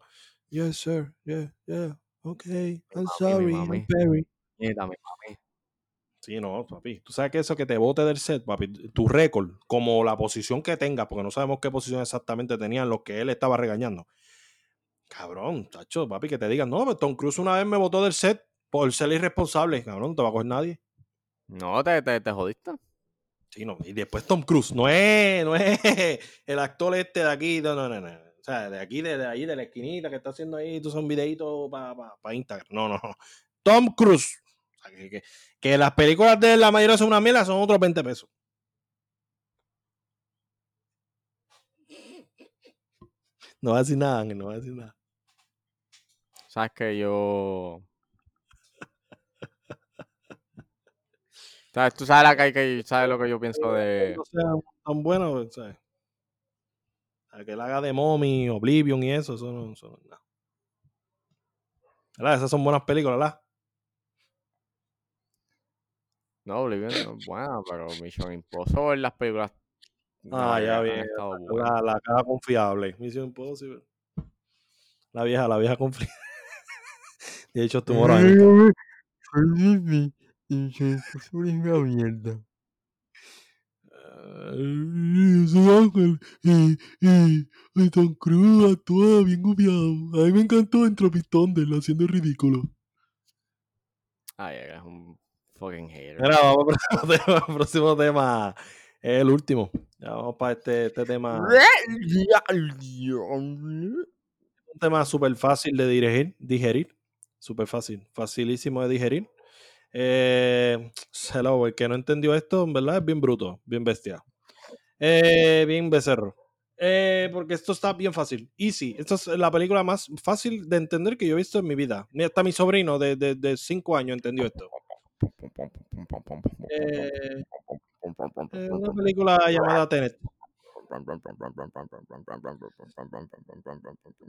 yes, sir, yeah, yeah, okay, I'm mami, sorry. I'm very. Sí, no, papi. Tú sabes que eso que te bote del set, papi, tu récord, como la posición que tengas, porque no sabemos qué posición exactamente tenían los que él estaba regañando. Cabrón, tacho, papi, que te digan, no, pero Tom Cruise una vez me botó del set por ser irresponsable. Cabrón, no te va a coger nadie. No, te, te, te jodiste. Sí, no. Y después Tom Cruise, no es, no es el actor este de aquí, no, no, no, no. sea, de aquí, de, ahí, de la esquinita que está haciendo ahí, tú son videitos para Instagram. No, no, no. Tom Cruise. que, las películas de la mayoría son una mierda, son otros 20 pesos. No va a decir nada, no va a decir nada. Sabes que yo. ¿Sabes? Tú sabes, la que, sabes lo que yo pienso de. No sea tan bueno, ¿sabes? que él haga de Mommy, Oblivion y eso, eso no, eso no ¿Verdad? Esas son buenas películas, ¿verdad? No, Oblivion no es buena, pero Mission Impossible, las películas. Ah, ya bien. La, la, cara confiable. Mission Impossible. La vieja, la vieja confiable. de hecho, estuvo ahí. Mission Impossible es una mierda y, y, y Tom Cruise actúa bien gufiado. A mí me encantó Entropistón de haciendo ridículo. Ay, es un fucking hater. Mira, vamos al próximo tema. próximo tema. Es el último. Ya vamos para este, este tema. Un tema súper fácil de digerir. digerir. Súper fácil. Facilísimo de digerir. Eh, hello, el que no entendió esto, en verdad, es bien bruto, bien bestia. Eh, bien becerro. Eh, porque esto está bien fácil. Easy. Esta es la película más fácil de entender que yo he visto en mi vida. Hasta mi sobrino de 5 de, cinco años entendió esto. Eh, una película llamada Tenet.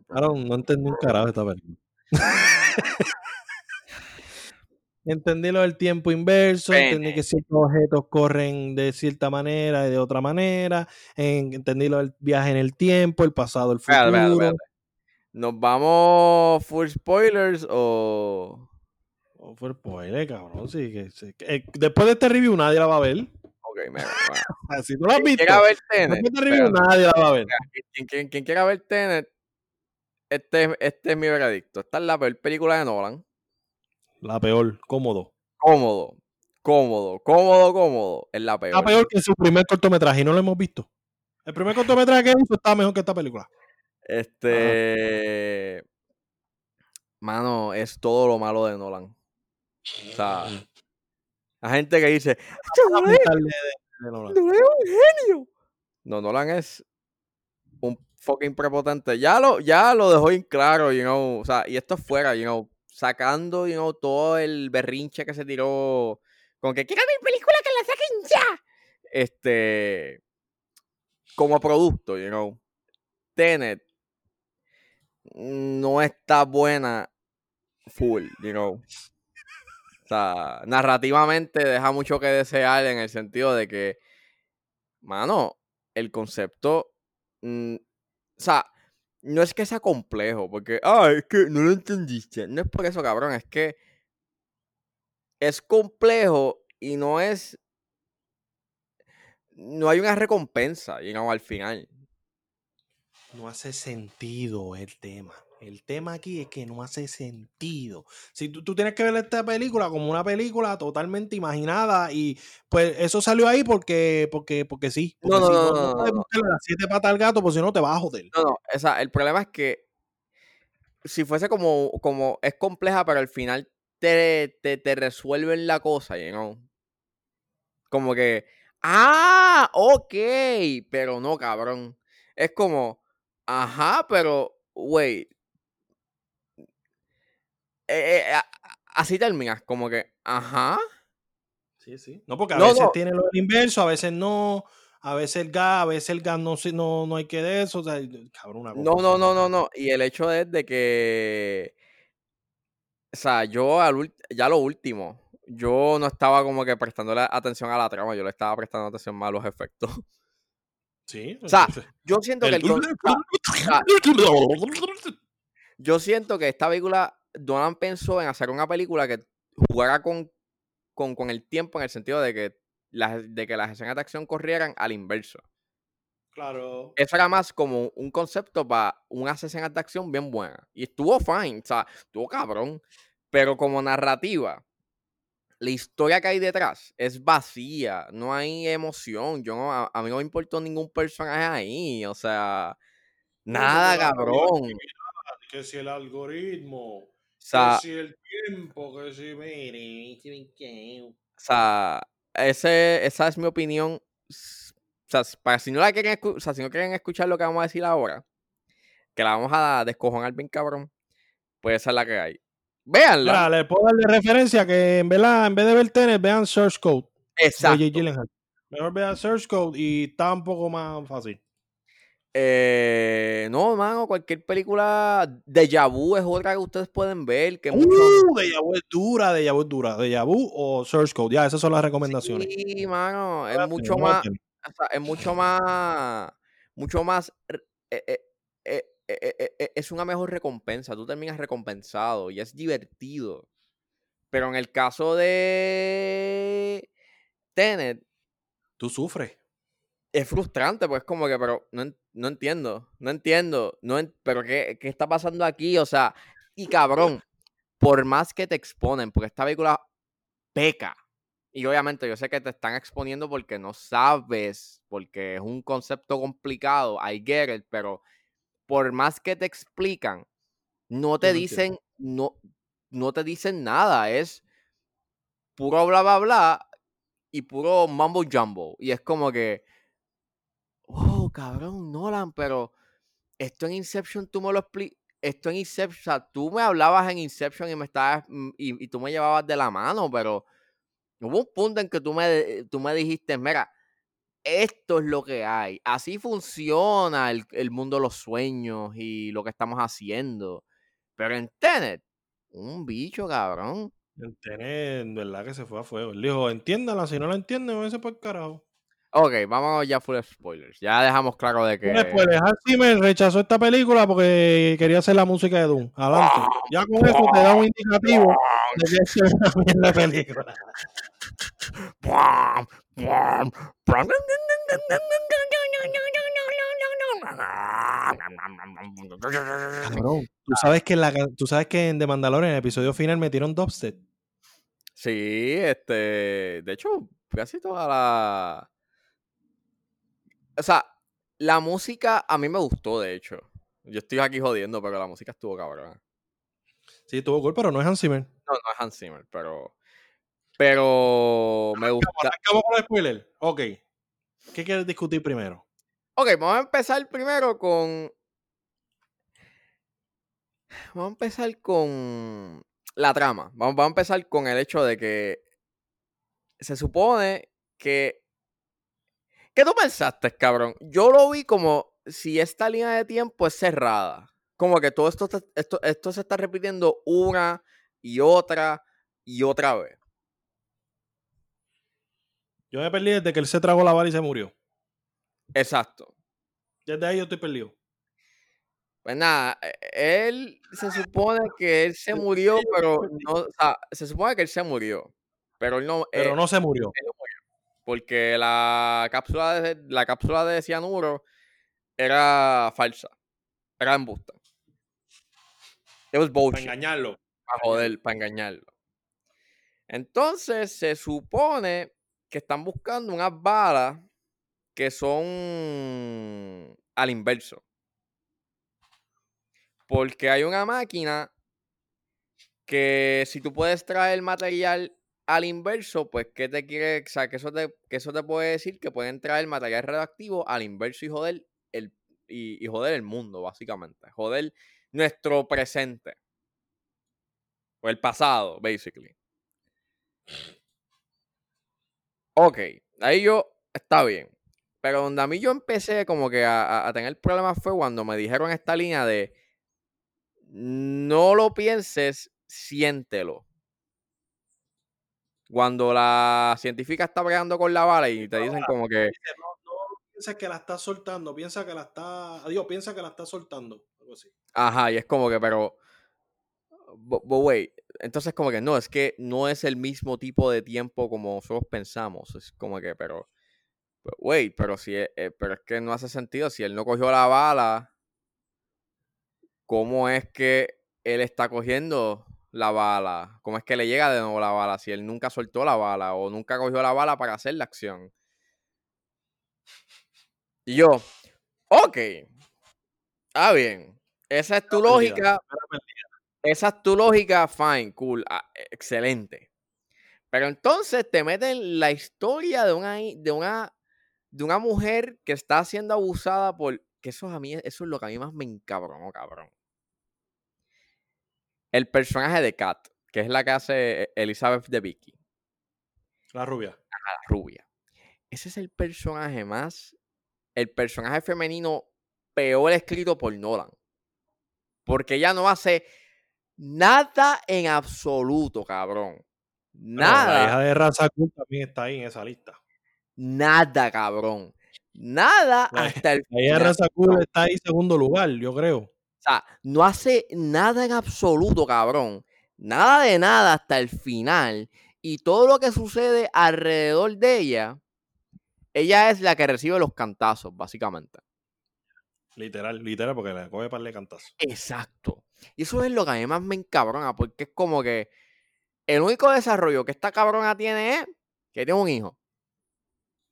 Claro, no entendí un carajo esta película. Entendí lo del tiempo inverso, entendí que ciertos objetos corren de cierta manera y de otra manera, entendí lo del viaje en el tiempo, el pasado, el futuro. ¿Nos vamos full spoilers o...? O full spoilers, cabrón, sí. Que, eh, después de este review nadie la va a ver. Ok, mira, si tú lo has visto, ver Tenet, después de este review nadie la va a ver. Quien, quiera ver Tenet, este, este es mi veredicto. Esta es la peor película de Nolan. La peor, cómodo. Cómodo, cómodo, cómodo, cómodo. Es la peor. La peor que su primer cortometraje y no lo hemos visto. El primer cortometraje que hizo está mejor que esta película. Este. Mano, es todo lo malo de Nolan. O sea, la gente que dice. Nolan es un genio. No, Nolan es un fucking prepotente. Ya lo, ya lo dejó en claro, you know. O sea, y esto fuera, you know sacando you todo el berrinche que se tiró con que quiero mi película que la saquen ya. Este, como producto, you know, Tenet no está buena full, you know. O sea, narrativamente deja mucho que desear en el sentido de que, mano, el concepto, mm, o sea, no es que sea complejo, porque, ah, es que no lo entendiste. No es por eso, cabrón, es que es complejo y no es. No hay una recompensa, digamos, al final. No hace sentido el tema. El tema aquí es que no hace sentido. Si tú, tienes que ver esta película como una película totalmente imaginada y pues eso salió ahí porque porque porque sí. no, no, no, no, no, las siete patas al gato, pues si no te vas a joder. No, no, o sea, el problema es que si fuese como, como es compleja, pero al final te, te, te resuelven la cosa, you know? Como que, ah, ok, pero no, cabrón. Es como, ajá, pero, wait, eh, eh, así terminas, como que, ajá. Sí, sí. No, porque a veces tiene lo inverso, a veces no, a veces el gas, a veces el gas no, no, no hay que de eso, o sea, cabrón, una cosa. No, no, no, no, no. Y el hecho es de que, o sea, yo al, ya lo último, yo no estaba como que prestando atención a la trama, yo le estaba prestando atención más a los efectos. Sí. O sea, yo siento que el... yo siento que esta película Donan pensó en hacer una película que jugara con, con, el tiempo en el sentido de que, las, de que las escenas de acción corrieran al inverso. Claro. Eso era más como un concepto para unas escenas de acción bien buenas. Y estuvo fine, o sea, estuvo cabrón. Pero como narrativa, la historia que hay detrás es vacía, no hay emoción. Yo a, mí no me importó ningún personaje ahí, o sea, Nada, cabrón. Que si el algoritmo, sea, que si el tiempo, que si mire, o sea, ese, esa es mi opinión. O sea, para si no la quieren o sea, si no quieren escuchar lo que vamos a decir ahora, que la vamos a descojonar bien cabrón, pues esa es la que hay. Véanla. Mira, le puedo dar de referencia que en verdad, en vez de ver tenis, vean Source Code de Exacto. Mejor vean Source Code y está un poco más fácil. Eh, no, mano, cualquier película de Vu es otra que ustedes pueden ver. Que. Uh, Deja Vu es dura, Deja Vu es dura. Deja Vu o Source Code. Ya, esas son las recomendaciones. Sí, mano, es mucho a más. o sea, es mucho más. Mucho más. eh, eh, eh, eh, eh, es una mejor recompensa. Tú terminas recompensado y es divertido. Pero en el caso de Tenet, Tú sufres. Es frustrante, pues como que, pero no, no entiendo, no entiendo, no pero ¿qué, ¿qué está pasando aquí? O sea, y cabrón, por más que te exponen, porque esta película peca, y obviamente yo sé que te están exponiendo porque no sabes, porque es un concepto complicado, I get it, pero por más que te explican, no te dicen, no, no te dicen nada, es puro bla bla bla y puro mambo jumbo, y es como que cabrón, Nolan, pero esto en Inception tú me lo explicas. Esto en Inception, o sea, tú me hablabas en Inception y me estabas mm, y, tú me llevabas de la mano, pero hubo un punto en que tú me, tú me dijiste, mira, esto es lo que hay. Así funciona el, el mundo de los sueños y lo que estamos haciendo. Pero en Tenet, un bicho, cabrón. El tener, en verdad que se fue a fuego. Él dijo, entiéndala, si no la entienden, váyanse por carajo. Ok, vamos ya full spoilers. Ya dejamos claro de que. Después, Hans Zimmer rechazó esta película porque quería hacer la música de Doom. Adelante. Ya con eso te da un indicativo de que es una película. Cabrón, tú sabes que, en la, tú sabes que en The Mandalorian, en el episodio final, metieron dubstep. Sí, este. De hecho, casi toda la. O sea, la música a mí me gustó, de hecho. Yo estoy aquí jodiendo, pero la música estuvo cabrón. Sí, tuvo cool, pero no es Hans Zimmer. No, no es Hans Zimmer, pero. Pero me gusta. Arrancamos con el spoiler. Ok. ¿Qué quieres discutir primero? Ok, vamos a empezar primero con. Vamos a empezar con la trama. Vamos, vamos a empezar con el hecho de que se supone que. ¿Qué tú pensaste, cabrón? Yo lo vi como si esta línea de tiempo es cerrada. Como que todo esto, esto, esto se está repitiendo una y otra y otra vez. Yo me perdí desde que él se tragó la bala y se murió. Exacto. Desde ahí yo estoy perdido. Pues nada, e- él se supone que él se murió, pero no, o sea, se supone que él se murió, pero él no, Pero eh, no se murió. él no murió, porque la cápsula de la cápsula de cianuro era falsa, era embusta. It was Para bullshit, engañarlo. para joder, para engañarlo. Entonces se supone que están buscando unas balas que son al inverso. Porque hay una máquina que si tú puedes traer material al inverso, pues ¿qué te quiere? O sea, que eso te, eso te puede decir que pueden traer material radioactivo al inverso y joder el, y, y joder el mundo, básicamente. Joder nuestro presente. O el pasado, basically. Ok, ahí yo, está bien. Pero donde a mí yo empecé como que a, a- a tener problemas fue cuando me dijeron esta línea de no lo pienses, siéntelo. Cuando la científica está bregando con la bala y te dicen como que, No, no que la está soltando, piensa que la está. Adiós, piensa que la está soltando. Algo así. ajá, y es como que, pero, but, but wait, entonces como que no, es que no es el mismo tipo de tiempo como nosotros pensamos, es como que, pero, but wait, pero si, e- eh, pero es que no hace sentido, si él no cogió la bala, ¿cómo es que él está cogiendo la bala? ¿Cómo es que le llega de nuevo la bala si él nunca soltó la bala o nunca cogió la bala para hacer la acción? Y yo, ok, Está bien. Esa es tu lógica. Esa es tu lógica, fine, cool, ah, excelente. Pero entonces te meten la historia de una, de una, de una mujer que está siendo abusada por. Que eso, a mí, eso es lo que a mí más me encabronó, cabrón. El personaje de Kat, que es la que hace Elizabeth de Vicky. La rubia. la rubia. Ese es el personaje más. El personaje femenino peor escrito por Nolan. Porque ella no hace nada en absoluto, cabrón. Nada. la hija de Raza también está ahí en esa lista. Nada, cabrón. Nada hasta el La hija de Raza está ahí en segundo lugar, yo creo. Sea, no hace nada en absoluto, cabrón. Nada de nada hasta el final. Y todo lo que sucede alrededor de ella, ella es la que recibe los cantazos, básicamente. Literal, literal, porque le coge para de cantazos. Exacto. Y eso es lo que a mí más me encabrona, porque es como que el único desarrollo que esta cabrona tiene es que tiene un hijo.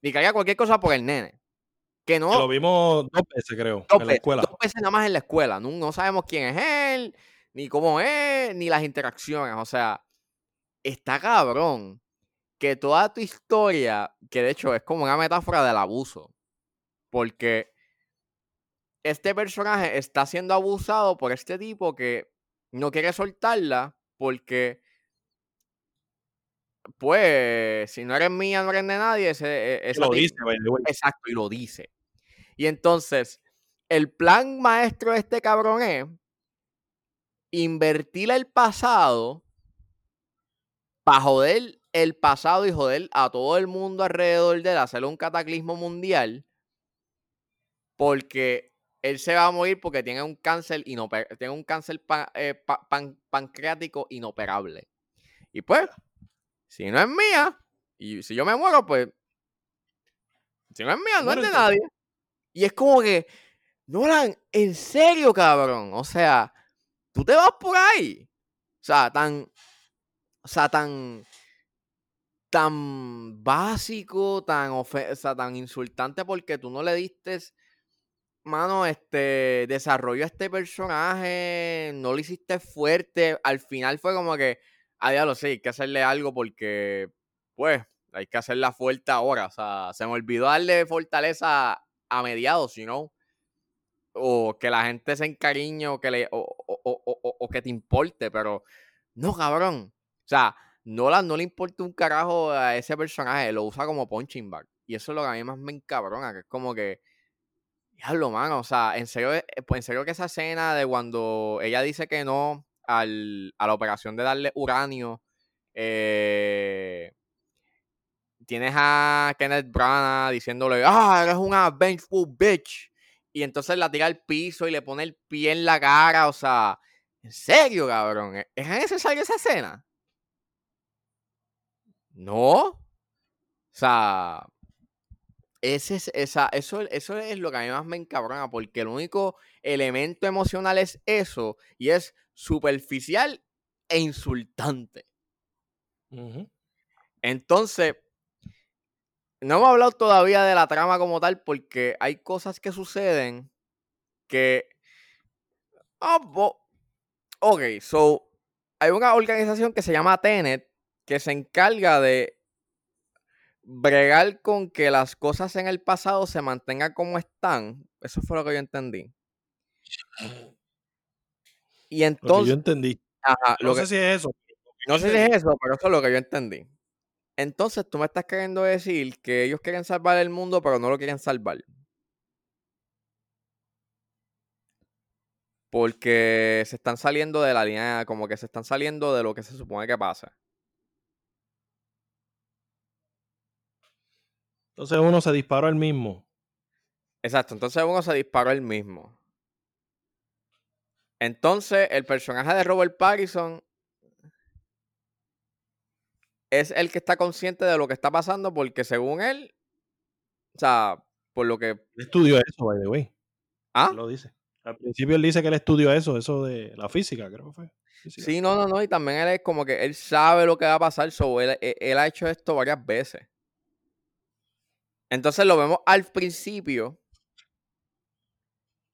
Y que haya cualquier cosa por el nene. Que no. lo vimos dos veces, creo, en la escuela. Dos veces nada más en la escuela. No, no sabemos quién es él, ni cómo es, ni las interacciones. O sea, está cabrón que toda tu historia, que de hecho es como una metáfora del abuso. Porque este personaje está siendo abusado por este tipo que no quiere soltarla porque pues, si no eres mía, no eres de nadie. Ese, e, lo dice, Exacto, y lo dice. Y entonces, el plan maestro de este cabrón es invertir el pasado para joder el pasado y joder a todo el mundo alrededor de él, hacerle un cataclismo mundial, porque él se va a morir porque tiene un cáncer, tiene un cáncer eh, pancreático inoperable. Y pues, si no es mía, y si yo me muero, pues. Si no es mía, no es de nadie. Y es como que, Nolan, en serio, cabrón. O sea, tú te vas por ahí. O sea, tan. O sea, tan. Tan básico, tan, o sea, tan insultante porque tú no le diste mano, este, desarrollo a este personaje, no lo hiciste fuerte. Al final fue como que, a diablo, sí, hay que hacerle algo porque, pues, hay que hacerla fuerte ahora. O sea, se me olvidó darle fortaleza a mediados, you know? O que la gente se encariñe o que, le, o, que te importe, pero no, cabrón. O sea, no le importa un carajo a ese personaje, lo usa como punching bag. Y eso es lo que a mí más me encabrona, que es como que, diablo, mano, o sea, en serio, eh, pues en serio que esa escena de cuando ella dice que no al, a la operación de darle uranio. Eh, tienes a Kenneth Branagh diciéndole, ah, eres una vengeful bitch. Y entonces la tira al piso y le pone el pie en la cara. O sea, en serio, cabrón. ¿Es necesaria esa escena? No. O sea, ese es, esa, eso, eso es lo que a mí más me encabrona, porque el único elemento emocional es eso, y es superficial e insultante. Entonces, no hemos hablado todavía de la trama como tal porque hay cosas que suceden que... Oh, ok, so hay una organización que se llama Tenet que se encarga de bregar con que las cosas en el pasado se mantengan como están. Eso fue lo que yo entendí. Y entonces. yo entendí. no sé si es eso. No sé si es eso, pero eso es lo que yo entendí. Entonces tú me estás queriendo decir que ellos quieren salvar el mundo, pero no lo quieren salvar. Porque se están saliendo de la línea, como que se están saliendo de lo que se supone que pasa. Entonces uno se disparó el mismo. Exacto, entonces uno se disparó el mismo. Entonces, el personaje de Robert Pattinson es el que está consciente de lo que está pasando porque según él, o sea, por lo que... Él estudió eso, by the way. ¿Ah? Lo dice. Al principio él dice que él estudió eso, eso de la física, creo que fue. Sí, no, no, no, y también él es como que él sabe lo que va a pasar, so él, e, él ha hecho esto varias veces. Entonces lo vemos al principio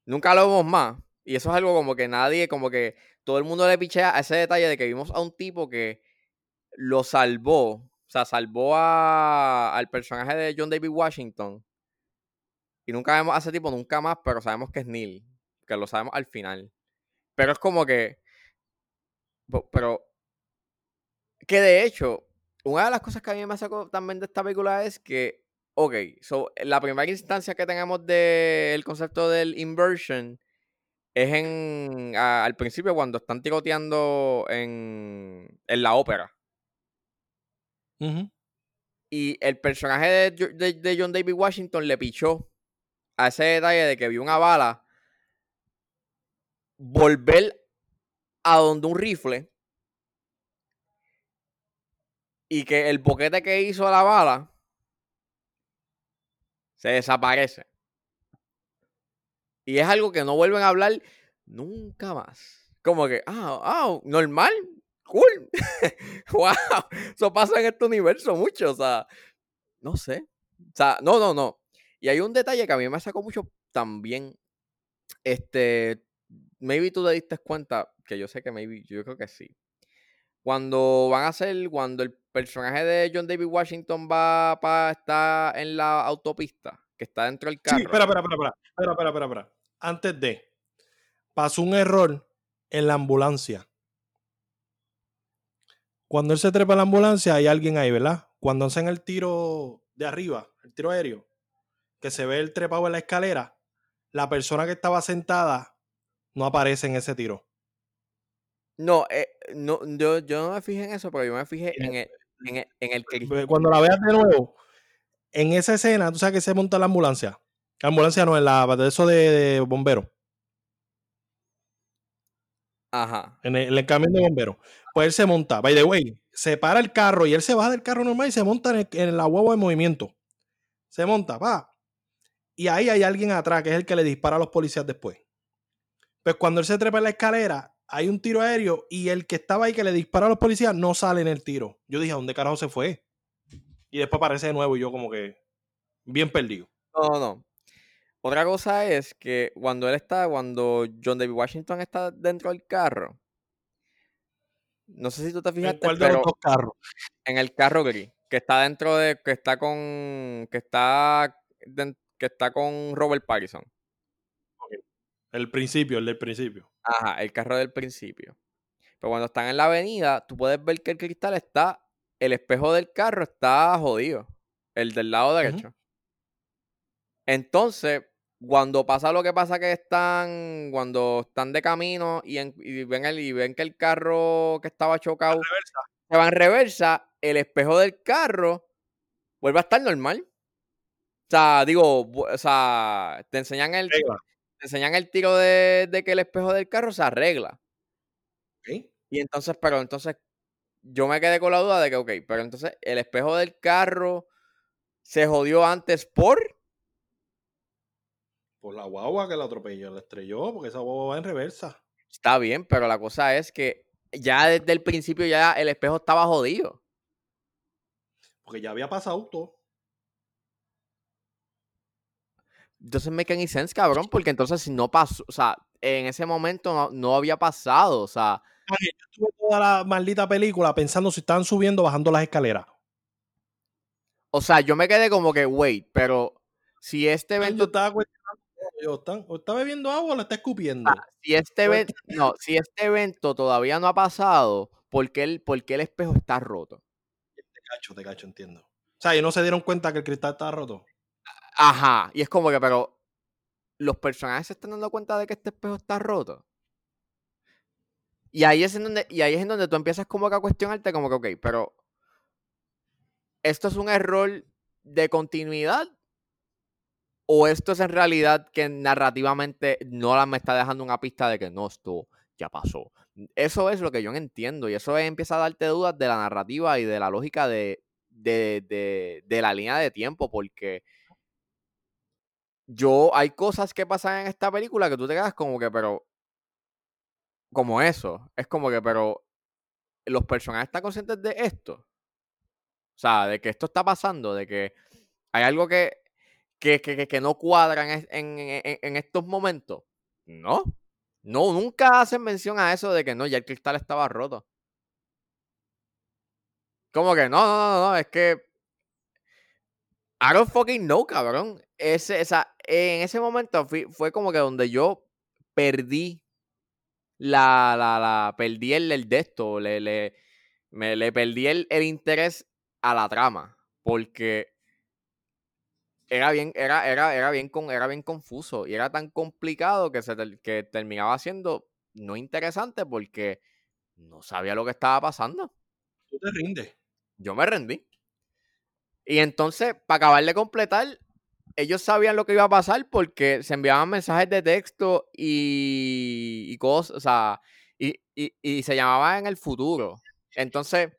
nunca lo vemos más. Y eso es algo como que nadie, como que todo el mundo le pichea a ese detalle de que vimos a un tipo que lo salvó. O sea, salvó a, al personaje de John David Washington. Y nunca vemos a ese tipo nunca más, pero sabemos que es Neil. Que lo sabemos al final. Pero es como que. Pero. Que de hecho, una de las cosas que a mí me sacó también de esta película es que. Ok, so, la primera instancia que tenemos del concepto del inversion es en al principio cuando están tiroteando en, en la ópera. Y el personaje de, de, John David Washington le pichó a ese detalle de que vio una bala volver a donde un rifle y que el boquete que hizo la bala se desaparece. Y es algo que no vuelven a hablar nunca más. Como que, ah, ah, normal, cool. wow, eso pasa en este universo mucho, o sea, no sé. O sea, no, no, no. Y hay un detalle que a mí me sacó mucho también. Este, maybe tú te diste cuenta, que yo sé que maybe, yo creo que sí. Cuando van a hacer, cuando el personaje de John David Washington va para estar en la autopista, que está dentro del carro. Sí, espera, espera, espera, espera, espera, espera, espera. Antes de, pasó un error en la ambulancia. Cuando él se trepa en la ambulancia, hay alguien ahí, ¿verdad? Cuando hacen el tiro de arriba, el tiro aéreo, que se ve el trepado en la escalera, la persona que estaba sentada no aparece en ese tiro. No, eh, no yo, yo, no me fijé en eso, pero yo me fijé en el, en el, que... Cuando la veas de nuevo, en esa escena, tú sabes que se monta la ambulancia. La ambulancia no, es la de eso de, bombero. Ajá. En el, el, camión de bombero. Pues él se monta, by the way, se para el carro y él se baja del carro normal y se monta en, en la huevo de movimiento. Se monta, va. Y ahí hay alguien atrás que es el que le dispara a los policías después. Pues cuando él se trepa en la escalera, hay un tiro aéreo y el que estaba ahí que le dispara a los policías no sale en el tiro. Yo dije, ¿a dónde carajo se fue? Y después aparece de nuevo y yo como que bien perdido. No, no. Otra cosa es que cuando él está, cuando John David Washington está dentro del carro, no sé si tú te fijaste, ¿En cuál de los carros? En el carro gris, que está dentro de, que está con, que está, que está con Robert Pattinson. El principio, el del principio. Ajá, el carro del principio. Pero cuando están en la avenida, tú puedes ver que el cristal está, el espejo del carro está jodido. El del lado derecho. Entonces, cuando pasa lo que pasa que están, cuando están de camino y, ven, el, y ven que el carro que estaba chocado se va en reversa, el espejo del carro vuelve a estar normal. O sea, digo, o sea, te enseñan el, te enseñan el tiro de, que el espejo del carro se arregla. Y entonces, pero entonces yo me quedé con la duda de que, ok, pero entonces el espejo del carro se jodió antes por. Por la guagua que la atropelló, la estrelló, porque esa guagua va en reversa. Está bien, pero la cosa es que ya desde el principio ya el espejo estaba jodido. Porque ya había pasado todo. Entonces make any sense, cabrón, porque entonces si no pasó, o sea, en ese momento no, había pasado, o sea. Yo estuve toda la maldita película pensando si estaban subiendo o bajando las escaleras. O sea, yo me quedé como que, wait, pero si este evento. estaba yo, ¿está, ¿está bebiendo agua o lo está escupiendo? si este evento, no, si este evento todavía no ha pasado, ¿por qué, el, ¿por qué el espejo está roto? Te cacho, te cacho, entiendo. O sea, y no se dieron cuenta que el cristal estaba roto. Ajá, y es como que, pero los personajes se están dando cuenta de que este espejo está roto. Y ahí es en donde, y ahí es en donde tú empiezas como que a cuestionarte como que, ok, pero ¿esto es un error de continuidad? ¿O esto es en realidad que narrativamente no la me está dejando una pista de que no, esto ya pasó? Eso es lo que yo entiendo y eso empieza a darte dudas de la narrativa y de la lógica de, de, de, de la línea de tiempo porque yo, hay cosas que pasan en esta película que tú te quedas como que, pero, como eso, es como que, pero, los personajes están conscientes de esto. O sea, de que esto está pasando, de que hay algo que, que, que, que no cuadra en, en, en, estos momentos. No. No, nunca hacen mención a eso de que no, ya el cristal estaba roto. Como que no, no, no, no, es que. I don't fucking know, cabrón. Esa, en ese momento fue como que donde yo perdí la, la, la perdí el, el de esto, le, le, me, le perdí el, el interés a la trama, porque era bien, era, era, era, bien con, era bien confuso y era tan complicado que, se que terminaba siendo no interesante porque no sabía lo que estaba pasando. Tú te rindes. Yo me rendí. Y entonces, para acabar de completar, ellos sabían lo que iba a pasar porque se enviaban mensajes de texto y, y cosas, o sea, y, y, y se llamaban en el futuro. Entonces,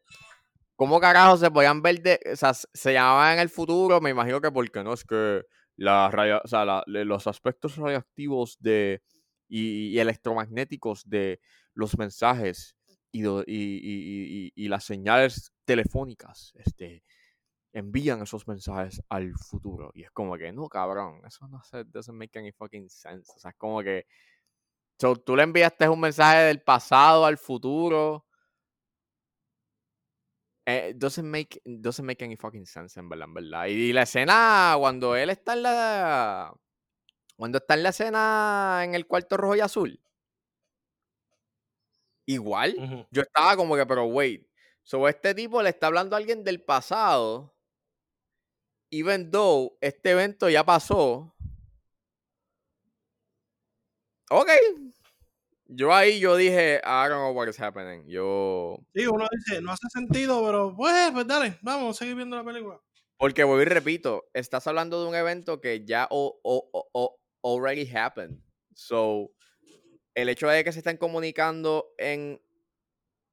¿Cómo carajo se podían ver de, o sea, se llamaban en el futuro? Me imagino que porque no es que la o sea, los aspectos radioactivos de y, electromagnéticos de los mensajes y, las señales telefónicas este, envían esos mensajes al futuro. Y es como que, no, cabrón, eso no hace, doesn't make any fucking sense. O sea, es como que tú le enviaste un mensaje del pasado al futuro eh, doesn't make doesn't make any fucking sense en verdad, en verdad. Y la escena cuando él está en la cuando está en la escena en el cuarto rojo y azul. Igual, yo estaba como que, pero wait, so este tipo le está hablando a alguien del pasado, even though este evento ya pasó. Ok, yo ahí yo dije, I don't know what is happening. Yo. Sí, uno dice, no hace sentido, pero pues, pues dale, vamos a seguir viendo la película. Porque voy y repito, estás hablando de un evento que ya o, o, already happened. So, el hecho de que se estén comunicando en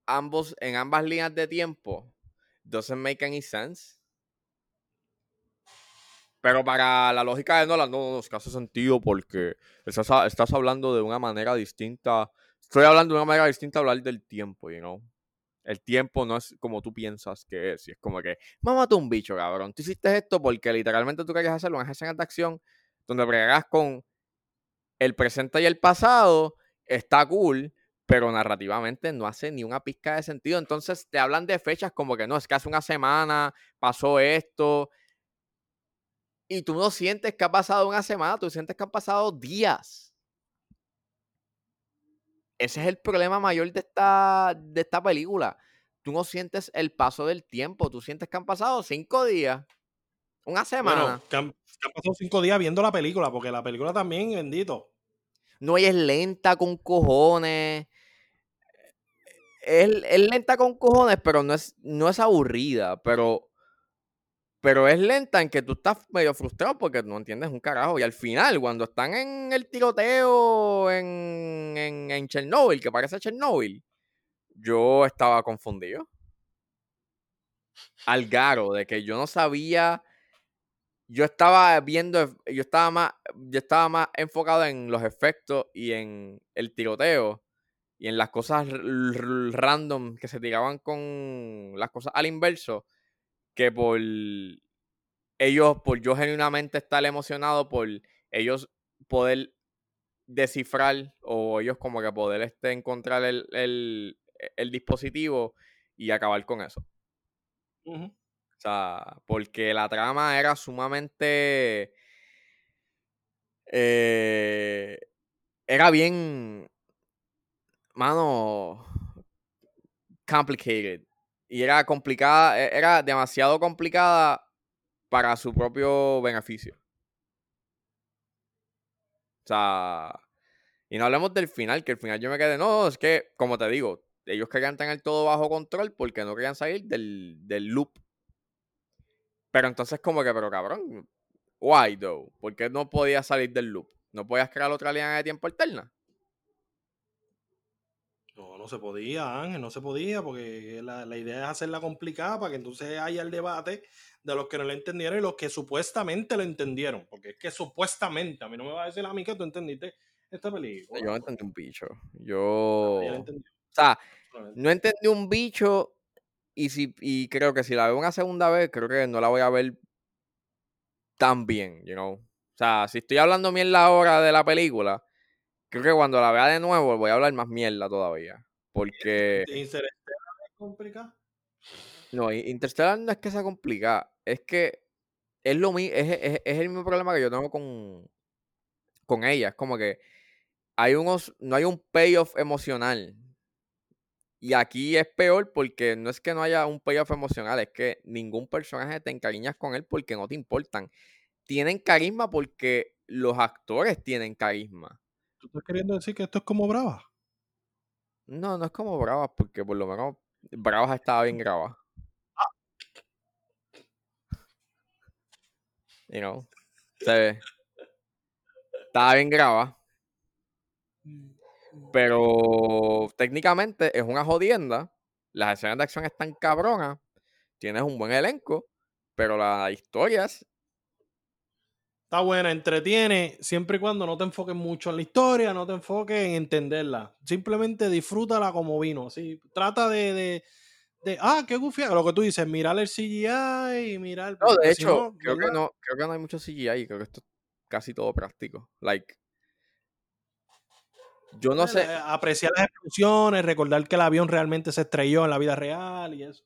ambos, en ambas líneas de tiempo, doesn't make any sense. Pero para la lógica de Nolan, no, no, es que hace sentido porque estás, estás hablando de una manera distinta. Estoy hablando de una manera distinta a hablar del tiempo, you know. El tiempo no es como tú piensas que es. Y es como que, mámate un bicho, cabrón. Tú hiciste esto porque literalmente tú querías hacerlo en escenas de acción donde bregas con el presente y el pasado. Está cool, pero narrativamente no hace ni una pizca de sentido. Entonces te hablan de fechas como que no, es que hace una semana pasó esto y tú no sientes que ha pasado una semana, tú sientes que han pasado días. Ese es el problema mayor de esta, de esta película. Tú no sientes el paso del tiempo, tú sientes que han pasado cinco días, una semana. Bueno, que han, pasado cinco días viendo la película, porque la película también, bendito. No, es lenta con cojones. Es, es, lenta con cojones, pero no es, no es aburrida. Pero pero es lenta en que tú estás medio frustrado porque no entiendes un carajo. Y al final, cuando están en el tiroteo en, en, en Chernobyl, que parece Chernobyl, yo estaba confundido. Al garo, de que yo no sabía. Yo estaba viendo, yo estaba más, yo estaba más enfocado en los efectos y en el tiroteo y en las cosas random que se tiraban con las cosas al inverso que por ellos, por yo genuinamente estar emocionado por ellos poder descifrar o ellos como que poder este, encontrar el, dispositivo y acabar con eso. O sea, porque la trama era sumamente... Eh, era bien... Mano... Complicated y era complicada, e, era demasiado complicada para su propio beneficio. O sea, y no hablemos del final, que el final yo me quedé, no, es que, como te digo, ellos querían tener todo bajo control porque no querían salir del, del loop. Pero entonces como que, pero cabrón, why though? ¿Por qué no podías salir del loop? ¿No podías crear otra línea de tiempo alterna? No, no se podía, Ángel, no se podía, porque la, idea es hacerla complicada para que entonces haya el debate de los que no lo entendieron y los que supuestamente lo entendieron. Porque es que supuestamente, a mí no me va a decir a mí que tú entendiste esta película. Yo no entendí un bicho. Yo. o sea, no entendí un bicho y, si, y creo que si la veo una segunda vez, creo que no la voy a ver tan bien, you know. O sea, si estoy hablando bien la hora de la película, creo que cuando la vea de nuevo voy a hablar más mierda todavía. Porque. Interstellar es complicado. No, Interstellar no es que sea complicada. Es que es lo mismo, es, es, es, el mismo problema que yo tengo con, con ella. Es como que hay unos, no hay un payoff emocional. Y aquí es peor porque no es que no haya un payoff emocional, es que ningún personaje te encariñas con él porque no te importan. Tienen carisma porque los actores tienen carisma. ¿Tú estás queriendo decir que esto es como Brava? No, no es como Bravas, porque por lo menos Bravas estaba bien grabada. You know, se Estaba bien grabada. Pero técnicamente es una jodienda. Las escenas de acción están cabronas. Tienes un buen elenco. Pero las historias Está buena, entretiene, siempre y cuando no te enfoques mucho en la historia, no te enfoques en entenderla. Simplemente disfrútala como vino. Así. Trata de, de, de ah, qué gufia. Lo que tú dices, mirar el CGI y mirar. No, de hecho, creo, que no, creo que no hay mucho CGI. Creo que esto es casi todo práctico. Like. Yo no sé. Apreciar las explosiones, recordar que el avión realmente se estrelló en la vida real y eso.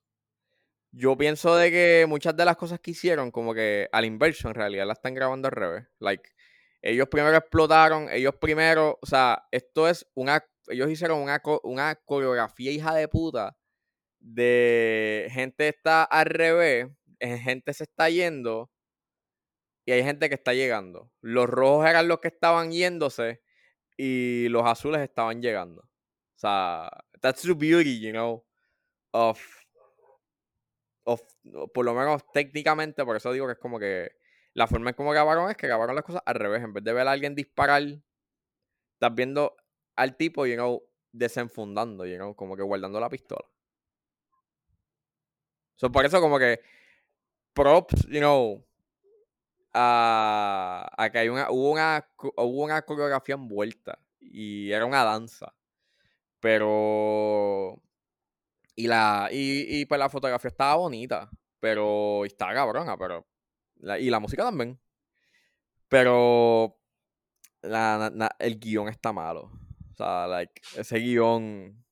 Yo pienso de que muchas de las cosas que hicieron, como que al inverso, en realidad la están grabando al revés. Like, ellos primero explotaron, ellos primero, o sea, esto es una, ellos hicieron una, una coreografía hija de puta de gente está al revés, eh, gente se está yendo y hay gente que está llegando. Los rojos eran los que estaban yéndose y los azules estaban llegando. O sea, that's the beauty, you know, of o, por lo menos técnicamente, por eso digo que es como que la forma en cómo grabaron es que grabaron las cosas al revés. En vez de ver a alguien disparar, estás viendo al tipo, you know, desenfundando, you know, como que guardando la pistola. So, por eso como que props, you know, a, a que hay una, hubo una, hubo una coreografía envuelta y era una danza. Pero y la, y, y pues la fotografía estaba bonita, pero estaba cabrona, pero. y la música también. Pero la, el guion está malo. O sea, like, ese guion.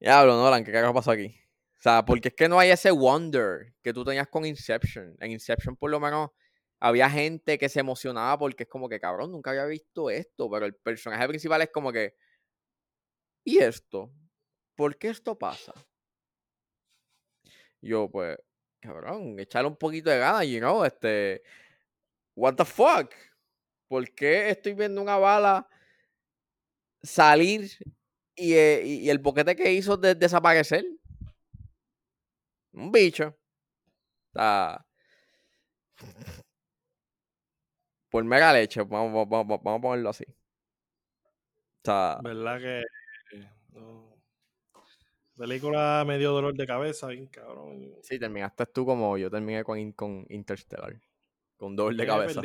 Ya hablo, Nolan, ¿qué carajo pasó aquí? O sea, porque es que no hay ese wonder que tú tenías con Inception. En Inception, por lo menos, había gente que se emocionaba porque es como que, cabrón, nunca había visto esto. Pero el personaje principal es como que. ¿Y esto? ¿Por qué esto pasa? Yo, pues, cabrón, echarle un poquito de ganas, you know, este, what the fuck? ¿Por qué estoy viendo una bala salir y, eh, el boquete que hizo desaparecer? Un bicho. Sea, por mega leche, vamos, vamos, vamos a ponerlo así. Sea, ¿verdad que Película medio dolor de cabeza, bien cabrón. Sí, terminaste tú como yo terminé con, con Interstellar. Con dolor de cabeza.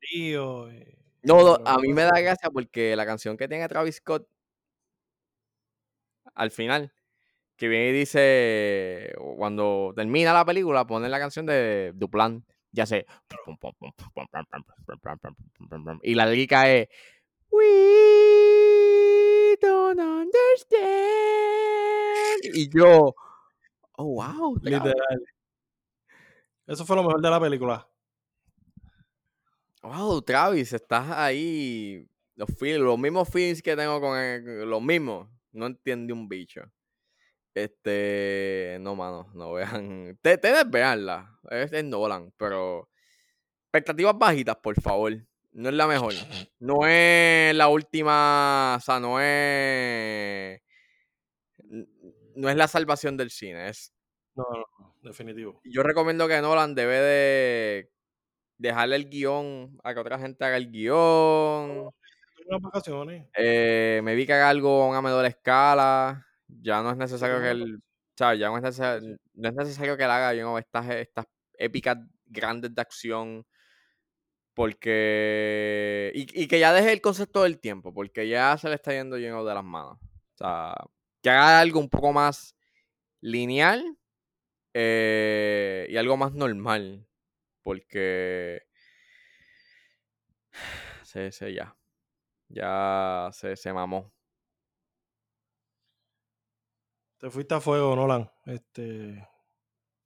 Tío, no, a mí me da gracia porque la canción que tiene Travis Scott al final, que viene y dice, cuando termina la película, pone la canción de Duplan, ya sé. Y la lírica es We don't understand y yo, oh, wow. Literal. Eso fue lo mejor de la película. Wow, Travis, estás ahí. Los, los mismos feelings que tengo con los mismos. No entiende un bicho. Este, no, mano, no vean. Ustedes veanla. Es, es Nolan, pero. Expectativas bajitas, por favor. No es la mejor. No es la última. O sea, no es no es la salvación del cine, es... No, no, definitivo. Yo recomiendo que Nolan debe de dejarle el guion a que otra gente haga el guion. Eh, me vi que haga algo a una menor escala. Ya no es necesario que él. O sea, ya no es necesario, no es necesario que él haga you estas, estas épicas grandes de acción. Porque. Y, que ya deje el concepto del tiempo. Porque ya se le está yendo lleno de las manos. O sea, que haga algo un poco más lineal eh, y algo más normal. Porque. Sí, sí, ya. Ya se, se mamó. Te fuiste a fuego, Nolan. Este,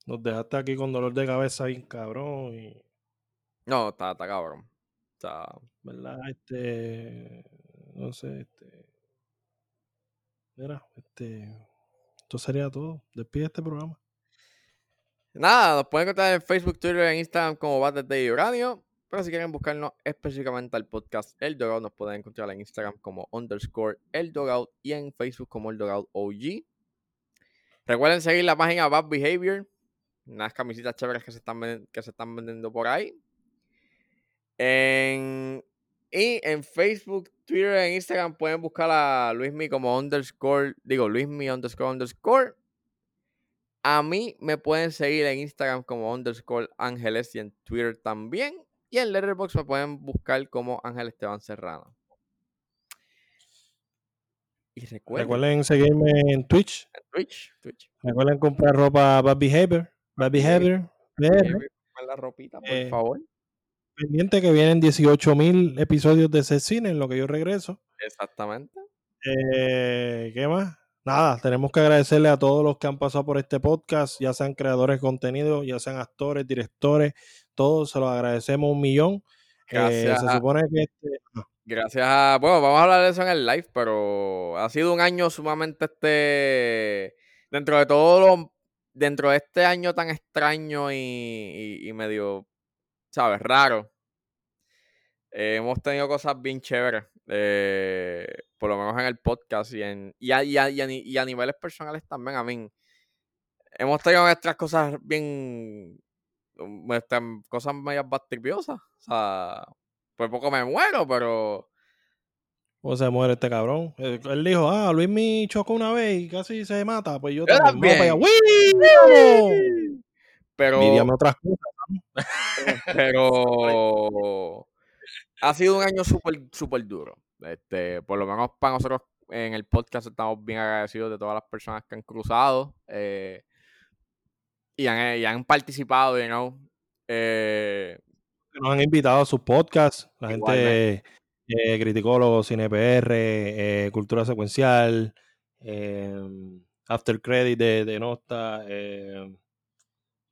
nos dejaste aquí con dolor de cabeza bien cabrón y, No, está, está cabrón. Sea, ¿verdad? Este, no sé, este, mira, este, esto sería todo. Despide este programa. Nada, nos pueden encontrar en Facebook, Twitter, en Instagram como Bates de Uranio. Pero si quieren buscarnos específicamente al podcast El Dogout, nos pueden encontrar en Instagram como underscore El Dogout y en Facebook como El Dogout OG. Recuerden seguir la página Bad Behavior, unas camisitas chéveres que se están, que se están vendiendo por ahí. En, y en Facebook, Twitter e Instagram pueden buscar a Luismi como underscore, digo Luismi underscore underscore. A mí me pueden seguir en Instagram como underscore Ángeles y en Twitter también. Y en Letterboxd me pueden buscar como Ángel Esteban Serrano. Y recuerden, Recuerden seguirme en Twitch. en Twitch, Twitch. Recuerden comprar ropa Bad Behavior. Bad Behavior. Con la ropita, por Eh, favor. Pendiente que vienen 18 mil episodios de ese cine en lo que yo regreso. Exactamente. Eh, ¿Qué más? Nada, tenemos que agradecerle a todos los que han pasado por este podcast, ya sean creadores de contenido, ya sean actores, directores, todos se los agradecemos un millón. Eh, Gracias se supone que este, Gracias a. Bueno, vamos a hablar de eso en el live, pero ha sido un año sumamente este. Dentro de todo lo. Dentro de este año tan extraño y, y- y medio. ¿Sabes? Raro. eh, hemos tenido cosas bien chéveres. eh, por lo menos en el podcast y, en, y, a, y a- y a ni- y a niveles personales también. A mí. Hemos tenido nuestras cosas bien. Nuestras cosas medias bastripiosas. O sea. Por poco me muero, pero. ¿Cómo se muere este cabrón? Eh, Él dijo, ah, Luis me chocó una vez y casi se mata. Pues yo Yo también. Pero, Envidiame otras cosas. pero ha sido un año súper, súper duro. Este, por lo menos para nosotros en el podcast estamos bien agradecidos de todas las personas que han cruzado eh, y, han, y han participado, you know. Eh, nos han invitado a sus podcasts. La gente, Igualmente. eh, Criticólogos, CinePR, eh, Cultura Secuencial, eh, After Credit de, de Nota. eh,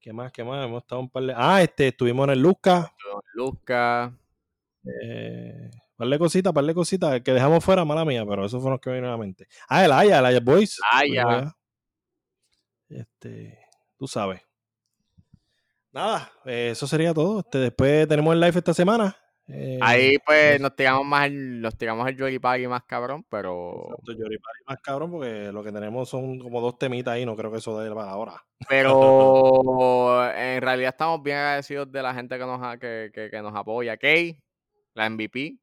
¿Qué más? ¿Qué más? Hemos estado un par de. Ah, este, estuvimos en el Luzca. Lucas, Eh, par de cositas, par de cositas que dejamos fuera, mala mía, pero esos fueron los que me vienen a la mente. Ah, el Aya, el Aya Boys. Aya. Allá. Este, tú sabes. Nada, eh, eso sería todo. Este, después tenemos el live esta semana. Eh, ahí pues nos tiramos más el, nos tiramos el Paggy más cabrón, pero Exacto, Yoripari más cabrón porque lo que tenemos son como dos temitas ahí, no creo que eso dé para ahora. Pero en realidad estamos bien agradecidos de la gente que nos, ha- que, que, que nos apoya. Kay, la MVP.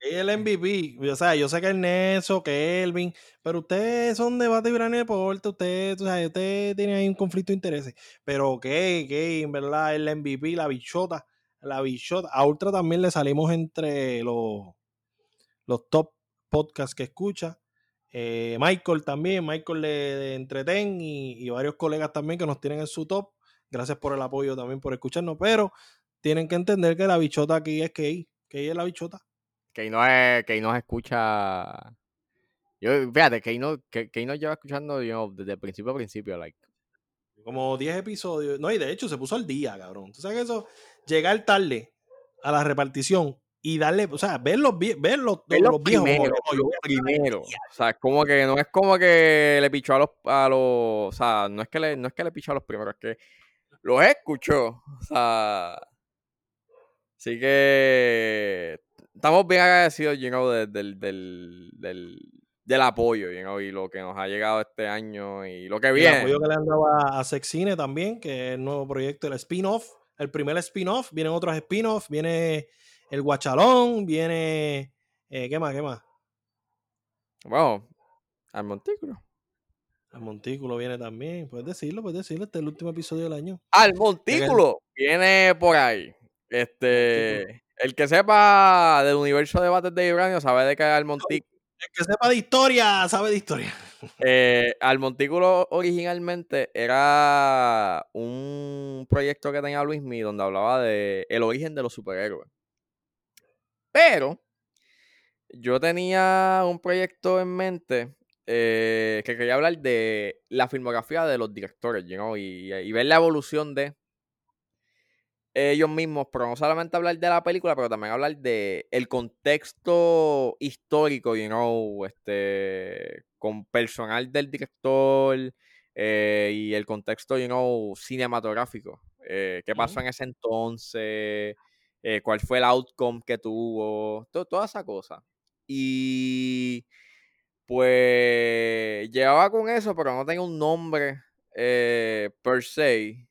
El MVP, o sea, yo sé que Ernesto, que Elvin, pero ustedes son de Bate y Deporte, ustedes, o sea, ustedes tienen ahí un conflicto de intereses. Pero que, que en verdad es la MVP, la bichota, la bichota. A Ultra también le salimos entre los, los top podcasts que escucha. Eh, Michael también, Michael de Entreten y, varios colegas también que nos tienen en su top. Gracias por el apoyo también, por escucharnos, pero tienen que entender que la bichota aquí es Key, Key es la bichota. Kay no, es, Kay nos escucha. Yo, fíjate, Kay, no, nos lleva escuchando you desde el principio a principio. Like. Como 10 episodios. No, y de hecho se puso al día, cabrón. Tú sabes eso, llegar tarde a la repartición y darle, o sea, ver los, vie- ver los, Es los lo viejos. como primero, estar primero. O sea, es como que no es como que le pichó a los, a los. O sea, no es que le, no es que le pichó a los primeros, es que los escuchó. O sea. Así que estamos bien agradecidos, you know, del, del, del, del apoyo, you know, y lo que nos ha llegado este año y lo que El viene. apoyo que le han dado a, a Sexcine también, que es el nuevo proyecto, el spin-off. El primer spin-off, vienen otros spin-off, viene el Guachalón, viene. eh, ¿Qué más? ¿Qué más? Bueno, al montículo. El Montículo viene también. Puedes decirlo, puedes decirlo. Este es el último episodio del año. Al montículo viene por ahí. Este, el que sepa del universo de bates de Uranio sabe de qué es al montículo. El que sepa de historia, sabe de historia. Eh, al montículo originalmente era un proyecto que tenía Luismi donde hablaba de el origen de los superhéroes. Pero Yo tenía un proyecto en mente eh, que quería hablar de la filmografía de los directores, you know, y, y ver la evolución de ellos mismos, pero no solamente hablar de la película, pero también hablar de el contexto histórico, you know, este, con personal del director eh, y el contexto, you know, cinematográfico. Eh, ¿Qué pasó en ese entonces? Eh, ¿Cuál fue el outcome que tuvo? To- toda esa cosa. Y pues llevaba con eso, pero no tenía un nombre per se.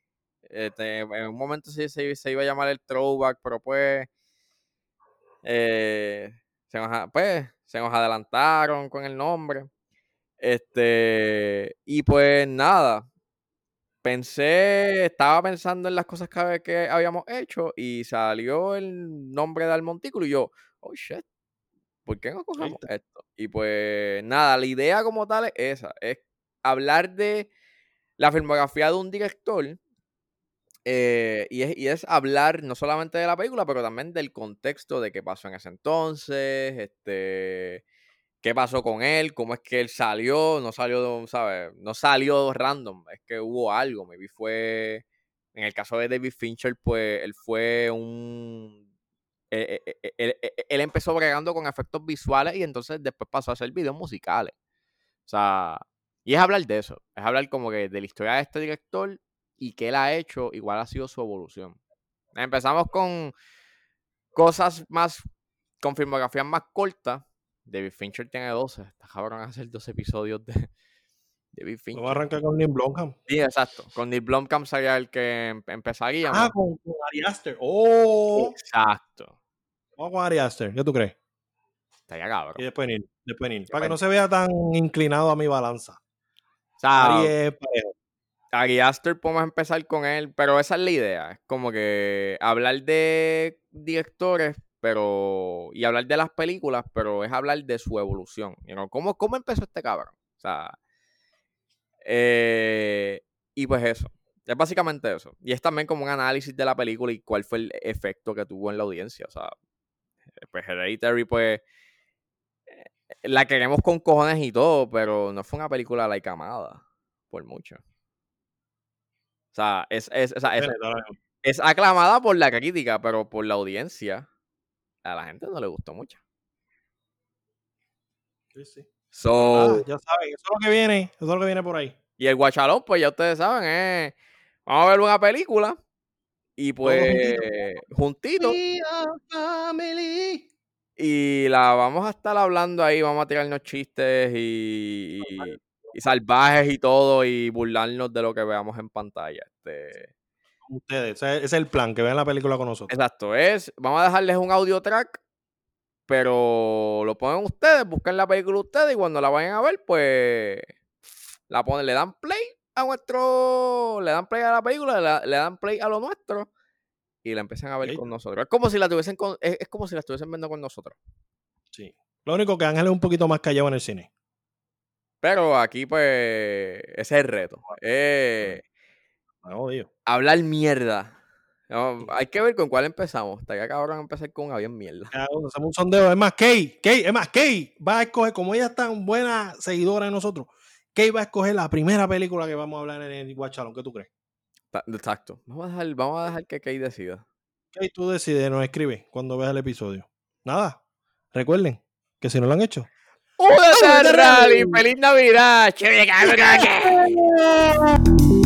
Este, en un momento sí se, se iba a llamar el throwback, pero pues, eh, se nos, pues se nos adelantaron con el nombre. Este, y pues nada, pensé, estaba pensando en las cosas que, que habíamos hecho y salió el nombre del montículo y yo, oh shit, ¿por qué no cogemos esto? Y pues nada, la idea como tal es esa, es hablar de la filmografía de un director eh, y, es, y es hablar no solamente de la película, pero también del contexto de qué pasó en ese entonces, este, qué pasó con él, cómo es que él salió, no salió, ¿sabes? No salió random, es que hubo algo, maybe fue, en el caso de David Fincher, pues él fue un... eh, eh, Él, él- él empezó bregando con efectos visuales y entonces después pasó a hacer videos musicales. O sea, y es hablar de eso, es hablar como que de la historia de este director y qué él ha hecho, igual ha sido su evolución. Empezamos con cosas más, con filmografías más cortas. David Fincher tiene 12, está cabrón hacer 12 episodios de David Vamos a Fincher. arrancar con Neil Blomkamp. Sí, exacto. Con Neil Blomkamp sería el que em- empezaríamos. Ah, con, con Ari Aster. ¡Oh! Exacto. Vamos con Ari Aster. ¿Qué tú crees? Estaría cabrón. Y después Neil. Después Neil. Para que no se vea tan inclinado a mi balanza. O sea, Ari es parejo. Ari Aster podemos empezar con él, pero esa es la idea. Como que hablar de directores, pero. y hablar de las películas, pero es hablar de su evolución. You ¿Cómo, ¿Cómo empezó este cabrón? O sea. eh, y pues eso. Es básicamente eso. Y es también como un análisis de la película y cuál fue el efecto que tuvo en la audiencia. O sea, pues Hereditary, pues. eh, La queremos con cojones y todo, pero no fue una película like amada. Por mucho. O sea, es, es, o sea, es, es aclamada por la crítica, pero por la audiencia, a la gente no le gustó mucho. Sí, sí. So, Ah, ya saben, eso es lo que viene. Eso es lo que viene por ahí. y el guachalón, pues ya ustedes saben, eh, vamos a ver una película y pues juntitos. family. y la vamos a estar hablando ahí, vamos a tirarnos chistes y, y- y salvajes y todo y burlarnos de lo que veamos en pantalla. Este, Ustedes. Ese es el plan, que vean la película con nosotros. Exacto, es, vamos a dejarles un audio track, pero lo ponen ustedes, buscan la película ustedes y cuando la vayan a ver, pues la ponen, le dan play a nuestro, le dan play a la película, le, le dan play a lo nuestro y la empiezan a ver con nosotros. Es como si la tuviesen con, es, es como si la estuviesen viendo con nosotros. Sí. Lo único que Ángel es un poquito más callado en el cine. Pero aquí, pues, ese es el reto. eh, No, hablar mierda. No, hay que ver con cuál empezamos. Estaría cabrón empezar con un avión mierda. Hacemos un sondeo. Es más, Kay, Kay, es más, Kay va a escoger, como ella es tan buena seguidora de nosotros, Kay va a escoger la primera película que vamos a hablar en el Guachalón. ¿Qué tú crees? Exacto. Vamos a dejar, vamos a dejar que Kay decida. Kay, tú decides, nos escribe cuando veas el episodio. Nada. Recuerden que si no lo han hecho, ¡Únete ¡Únete al al rally! ¡Feliz Navidad!